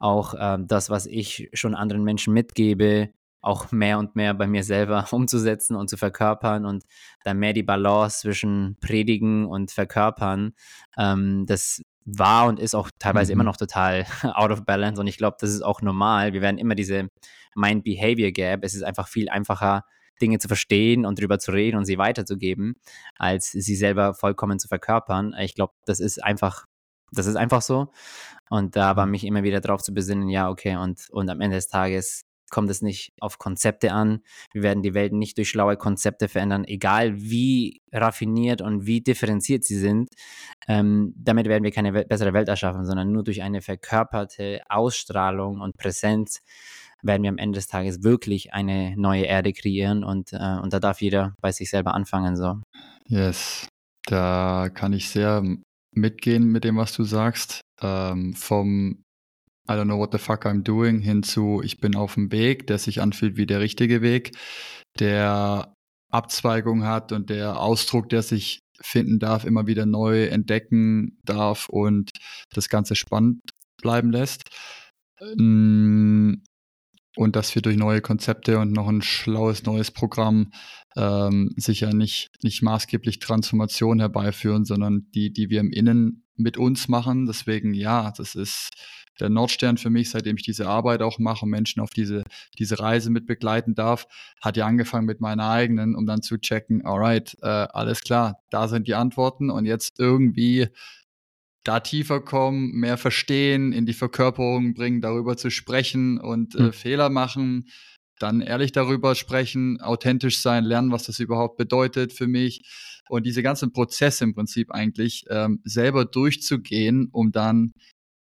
B: auch äh, das, was ich schon anderen Menschen mitgebe, auch mehr und mehr bei mir selber umzusetzen und zu verkörpern und dann mehr die Balance zwischen Predigen und Verkörpern. Ähm, das war und ist auch teilweise mhm. immer noch total out of balance und ich glaube, das ist auch normal. Wir werden immer diese Mind-Behavior Gap. Es ist einfach viel einfacher, Dinge zu verstehen und drüber zu reden und sie weiterzugeben, als sie selber vollkommen zu verkörpern. Ich glaube, das ist einfach das ist einfach so. Und da war mhm. mich immer wieder darauf zu besinnen, ja, okay, und, und am Ende des Tages kommt es nicht auf Konzepte an. Wir werden die Welt nicht durch schlaue Konzepte verändern, egal wie raffiniert und wie differenziert sie sind. Ähm, damit werden wir keine bessere Welt erschaffen, sondern nur durch eine verkörperte Ausstrahlung und Präsenz werden wir am Ende des Tages wirklich eine neue Erde kreieren und, äh, und da darf jeder bei sich selber anfangen. So.
A: Yes, da kann ich sehr mitgehen mit dem, was du sagst. Ähm, vom I don't know what the fuck I'm doing hin zu ich bin auf dem Weg, der sich anfühlt wie der richtige Weg, der Abzweigung hat und der Ausdruck, der sich finden darf, immer wieder neu entdecken darf und das Ganze spannend bleiben lässt. Ähm, und dass wir durch neue Konzepte und noch ein schlaues neues Programm ähm, sicher nicht, nicht maßgeblich Transformation herbeiführen, sondern die, die wir im Innen mit uns machen. Deswegen ja, das ist der Nordstern für mich, seitdem ich diese Arbeit auch mache und Menschen auf diese, diese Reise mit begleiten darf, hat ja angefangen mit meiner eigenen, um dann zu checken, alright, äh, alles klar, da sind die Antworten und jetzt irgendwie da tiefer kommen, mehr verstehen, in die Verkörperung bringen, darüber zu sprechen und äh, mhm. Fehler machen, dann ehrlich darüber sprechen, authentisch sein, lernen, was das überhaupt bedeutet für mich und diese ganzen Prozesse im Prinzip eigentlich ähm, selber durchzugehen, um dann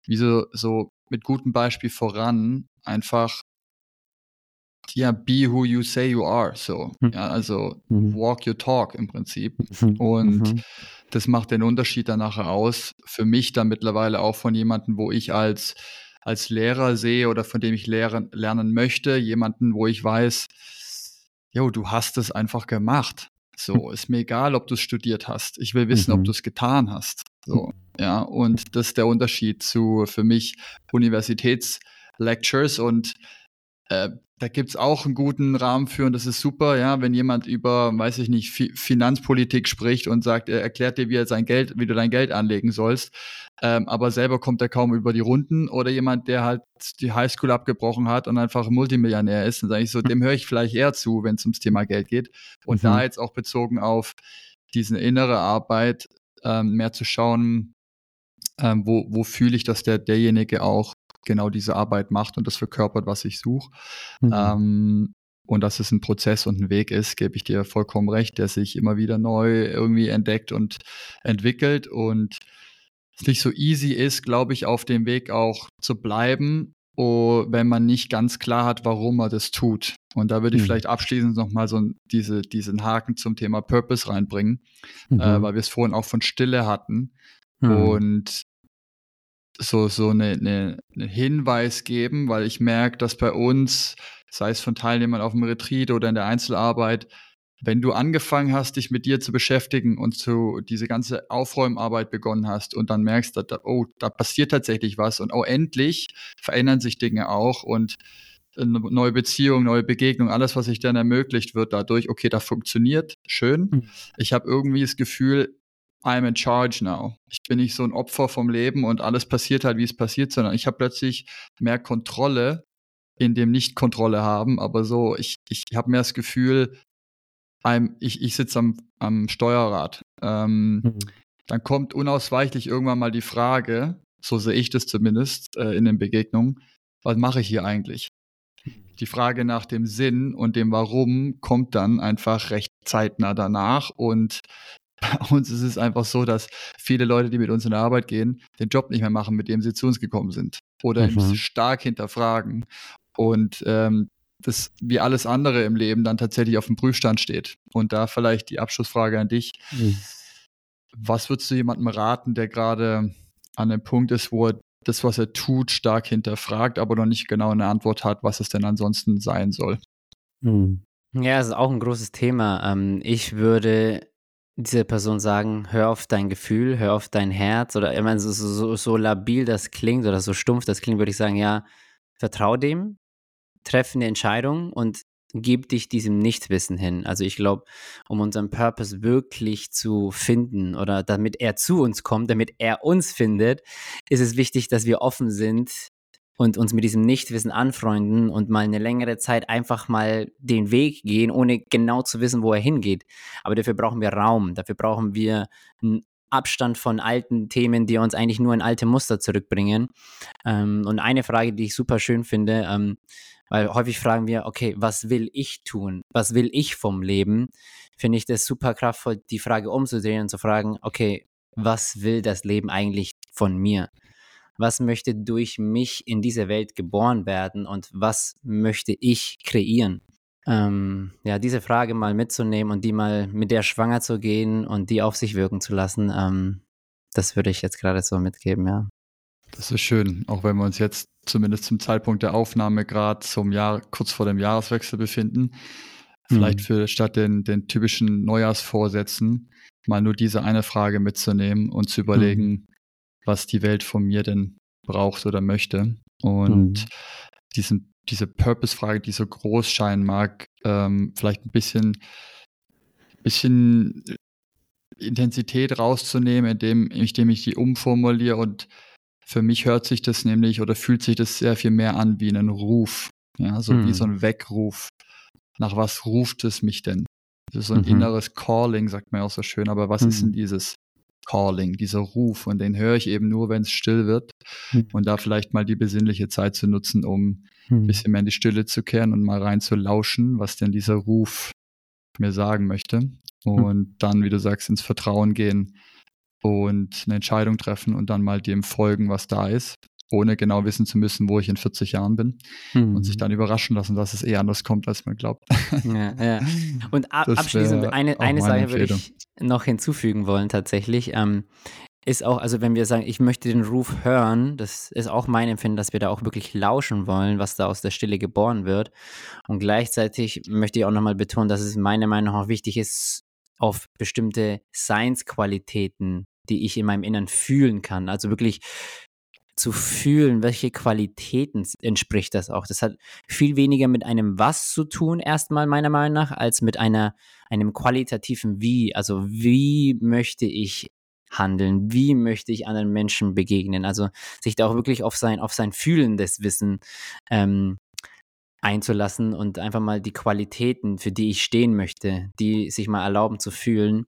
A: wie so, so mit gutem Beispiel voran einfach ja, be who you say you are, so. Mhm. Ja, also mhm. walk your talk im Prinzip. Mhm. Und mhm. das macht den Unterschied dann nachher aus. Für mich dann mittlerweile auch von jemandem, wo ich als, als Lehrer sehe oder von dem ich lehren, lernen möchte, jemanden, wo ich weiß, jo, du hast es einfach gemacht. So, ist mir egal, ob du es studiert hast. Ich will wissen, mhm. ob du es getan hast. So, ja, und das ist der Unterschied zu für mich Universitätslectures und äh, da gibt's auch einen guten Rahmen für und das ist super, ja, wenn jemand über, weiß ich nicht, Fi Finanzpolitik spricht und sagt, er erklärt dir, wie er sein Geld, wie du dein Geld anlegen sollst, ähm, aber selber kommt er kaum über die Runden oder jemand, der halt die Highschool abgebrochen hat und einfach Multimillionär ist, dann sage ich so, dem höre ich vielleicht eher zu, wenn es ums Thema Geld geht. Und mhm. da jetzt auch bezogen auf diese innere Arbeit, ähm, mehr zu schauen, ähm, wo, wo fühle ich, dass der derjenige auch genau diese Arbeit macht und das verkörpert, was ich suche. Mhm. Ähm, und dass es ein Prozess und ein Weg ist, gebe ich dir vollkommen recht, der sich immer wieder neu irgendwie entdeckt und entwickelt und es nicht so easy ist, glaube ich, auf dem Weg auch zu bleiben, oh, wenn man nicht ganz klar hat, warum man das tut. Und da würde ich mhm. vielleicht abschließend nochmal so diese, diesen Haken zum Thema Purpose reinbringen, äh, mhm. äh, weil wir es vorhin auch von Stille hatten. Mhm. Und so, so eine, eine, eine Hinweis geben, weil ich merke, dass bei uns, sei es von Teilnehmern auf dem Retreat oder in der Einzelarbeit, wenn du angefangen hast, dich mit dir zu beschäftigen und zu diese ganze Aufräumarbeit begonnen hast und dann merkst, dass, oh, da passiert tatsächlich was und oh, endlich verändern sich Dinge auch und eine neue Beziehung, neue Begegnung, alles, was sich dann ermöglicht wird dadurch, okay, da funktioniert, schön. Mhm. Ich habe irgendwie das Gefühl, I'm in charge now. Ich bin nicht so ein Opfer vom Leben und alles passiert halt, wie es passiert, sondern ich habe plötzlich mehr Kontrolle in dem Nicht-Kontrolle haben, aber so, ich, ich habe mehr das Gefühl, I'm, ich, ich sitze am, am Steuerrad. Ähm, mhm. Dann kommt unausweichlich irgendwann mal die Frage, so sehe ich das zumindest äh, in den Begegnungen, was mache ich hier eigentlich? Die Frage nach dem Sinn und dem Warum kommt dann einfach recht zeitnah danach und bei uns ist es einfach so, dass viele Leute, die mit uns in der Arbeit gehen, den Job nicht mehr machen, mit dem sie zu uns gekommen sind. Oder mhm. stark hinterfragen. Und ähm, das wie alles andere im Leben dann tatsächlich auf dem Prüfstand steht. Und da vielleicht die Abschlussfrage an dich. Mhm. Was würdest du jemandem raten, der gerade an einem Punkt ist, wo er das, was er tut, stark hinterfragt, aber noch nicht genau eine Antwort hat, was es denn ansonsten sein soll?
B: Mhm. Ja, es ist auch ein großes Thema. Ähm, ich würde diese Person sagen, hör auf dein Gefühl, hör auf dein Herz oder ich meine, so, so, so labil das klingt oder so stumpf das klingt, würde ich sagen, ja, vertrau dem, treff eine Entscheidung und gib dich diesem Nichtwissen hin. Also ich glaube, um unseren Purpose wirklich zu finden oder damit er zu uns kommt, damit er uns findet, ist es wichtig, dass wir offen sind und uns mit diesem Nichtwissen anfreunden und mal eine längere Zeit einfach mal den Weg gehen, ohne genau zu wissen, wo er hingeht. Aber dafür brauchen wir Raum, dafür brauchen wir einen Abstand von alten Themen, die uns eigentlich nur in alte Muster zurückbringen. Ähm, und eine Frage, die ich super schön finde, ähm, weil häufig fragen wir, okay, was will ich tun? Was will ich vom Leben? Finde ich das super kraftvoll, die Frage umzudrehen und zu fragen, okay, was will das Leben eigentlich von mir? was möchte durch mich in diese Welt geboren werden und was möchte ich kreieren? Ähm, ja, diese Frage mal mitzunehmen und die mal mit der schwanger zu gehen und die auf sich wirken zu lassen, ähm, das würde ich jetzt gerade so mitgeben, ja.
A: Das ist schön, auch wenn wir uns jetzt zumindest zum Zeitpunkt der Aufnahme gerade zum Jahr, kurz vor dem Jahreswechsel befinden. Vielleicht mhm. für statt den, den typischen Neujahrsvorsätzen mal nur diese eine Frage mitzunehmen und zu überlegen, mhm was die Welt von mir denn braucht oder möchte. Und mhm. diesen, diese Purpose-Frage, die so groß scheinen mag, ähm, vielleicht ein bisschen, bisschen Intensität rauszunehmen, indem, indem ich die umformuliere und für mich hört sich das nämlich oder fühlt sich das sehr viel mehr an wie ein Ruf. Ja, so mhm. wie so ein Weckruf. Nach was ruft es mich denn? Das ist so ein mhm. inneres Calling, sagt man auch so schön, aber was mhm. ist denn dieses Calling, dieser Ruf. Und den höre ich eben nur, wenn es still wird. Mhm. Und da vielleicht mal die besinnliche Zeit zu nutzen, um ein hm. bisschen mehr in die Stille zu kehren und mal rein zu lauschen, was denn dieser Ruf mir sagen möchte. Hm. Und hm. dann, wie du sagst, ins Vertrauen gehen und eine Entscheidung treffen und dann mal dem folgen, was da ist, ohne genau wissen zu müssen, wo ich in 40 Jahren bin hm. und sich hm. dann überraschen lassen, dass es eh anders kommt, als man glaubt.
B: Ja, ja. Und abschließend eine, eine Sache würde ich noch hinzufügen wollen tatsächlich. Ähm, ist auch, also wenn wir sagen, ich möchte den Ruf hören, das ist auch mein Empfinden, dass wir da auch wirklich lauschen wollen, was da aus der Stille geboren wird. Und gleichzeitig möchte ich auch nochmal betonen, dass es meiner Meinung nach auch wichtig ist, auf bestimmte Science-Qualitäten, die ich in meinem Innern fühlen kann. Also wirklich zu fühlen, welche Qualitäten entspricht das auch. Das hat viel weniger mit einem Was zu tun, erstmal meiner Meinung nach, als mit einer, einem qualitativen Wie. Also wie möchte ich handeln? Wie möchte ich anderen Menschen begegnen? Also sich da auch wirklich auf sein, auf sein fühlendes Wissen ähm, einzulassen und einfach mal die Qualitäten, für die ich stehen möchte, die sich mal erlauben zu fühlen.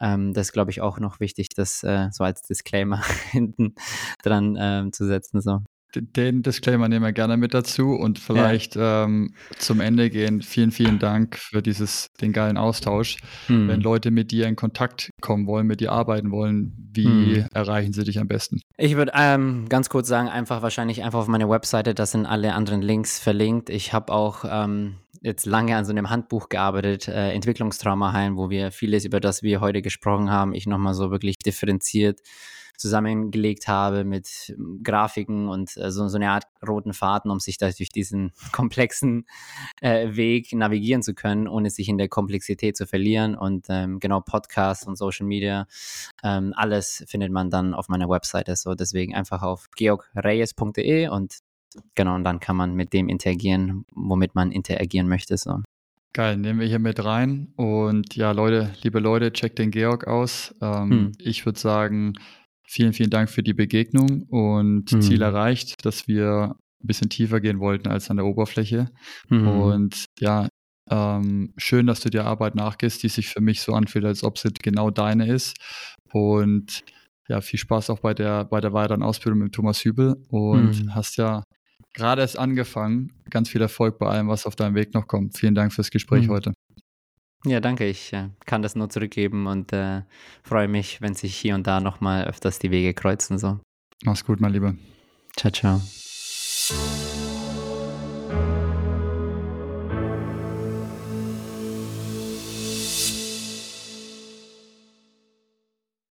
B: Ähm, das glaube ich, auch noch wichtig, das äh, so als Disclaimer hinten dran ähm, zu setzen. So
A: den Disclaimer nehmen wir gerne mit dazu und vielleicht ja. ähm, zum Ende gehen. Vielen, vielen Dank für dieses, den geilen Austausch. Hm. Wenn Leute mit dir in Kontakt kommen wollen, mit dir arbeiten wollen, wie hm. erreichen sie dich am besten?
B: Ich würde ähm, ganz kurz sagen, einfach wahrscheinlich einfach auf meine Webseite, da sind alle anderen Links verlinkt. Ich habe auch ähm, jetzt lange an so einem Handbuch gearbeitet, äh, Entwicklungstrauma heilen, wo wir vieles, über das wir heute gesprochen haben, ich nochmal so wirklich differenziert zusammengelegt habe mit ähm, Grafiken und äh, so, so eine Art roten Faden, um sich da durch diesen komplexen äh, Weg navigieren zu können, ohne sich in der Komplexität zu verlieren. Und ähm, genau Podcasts und Social Media, ähm, alles findet man dann auf meiner Webseite. So deswegen einfach auf georgreyes.de und genau, und dann kann man mit dem interagieren, womit man interagieren möchte. So.
A: Geil, nehmen wir hier mit rein. Und ja, Leute, liebe Leute, checkt den Georg aus. Ähm, hm. Ich würde sagen, Vielen, vielen Dank für die Begegnung und mhm. Ziel erreicht, dass wir ein bisschen tiefer gehen wollten als an der Oberfläche. Mhm. Und ja, ähm, schön, dass du der Arbeit nachgehst, die sich für mich so anfühlt, als ob sie genau deine ist. Und ja, viel Spaß auch bei der, bei der weiteren Ausbildung mit Thomas Hübel. Und mhm. hast ja gerade erst angefangen. Ganz viel Erfolg bei allem, was auf deinem Weg noch kommt. Vielen Dank fürs Gespräch mhm. heute.
B: Ja, danke. Ich äh, kann das nur zurückgeben und äh, freue mich, wenn sich hier und da nochmal öfters die Wege kreuzen. So.
A: Mach's gut, mein Lieber.
B: Ciao, ciao.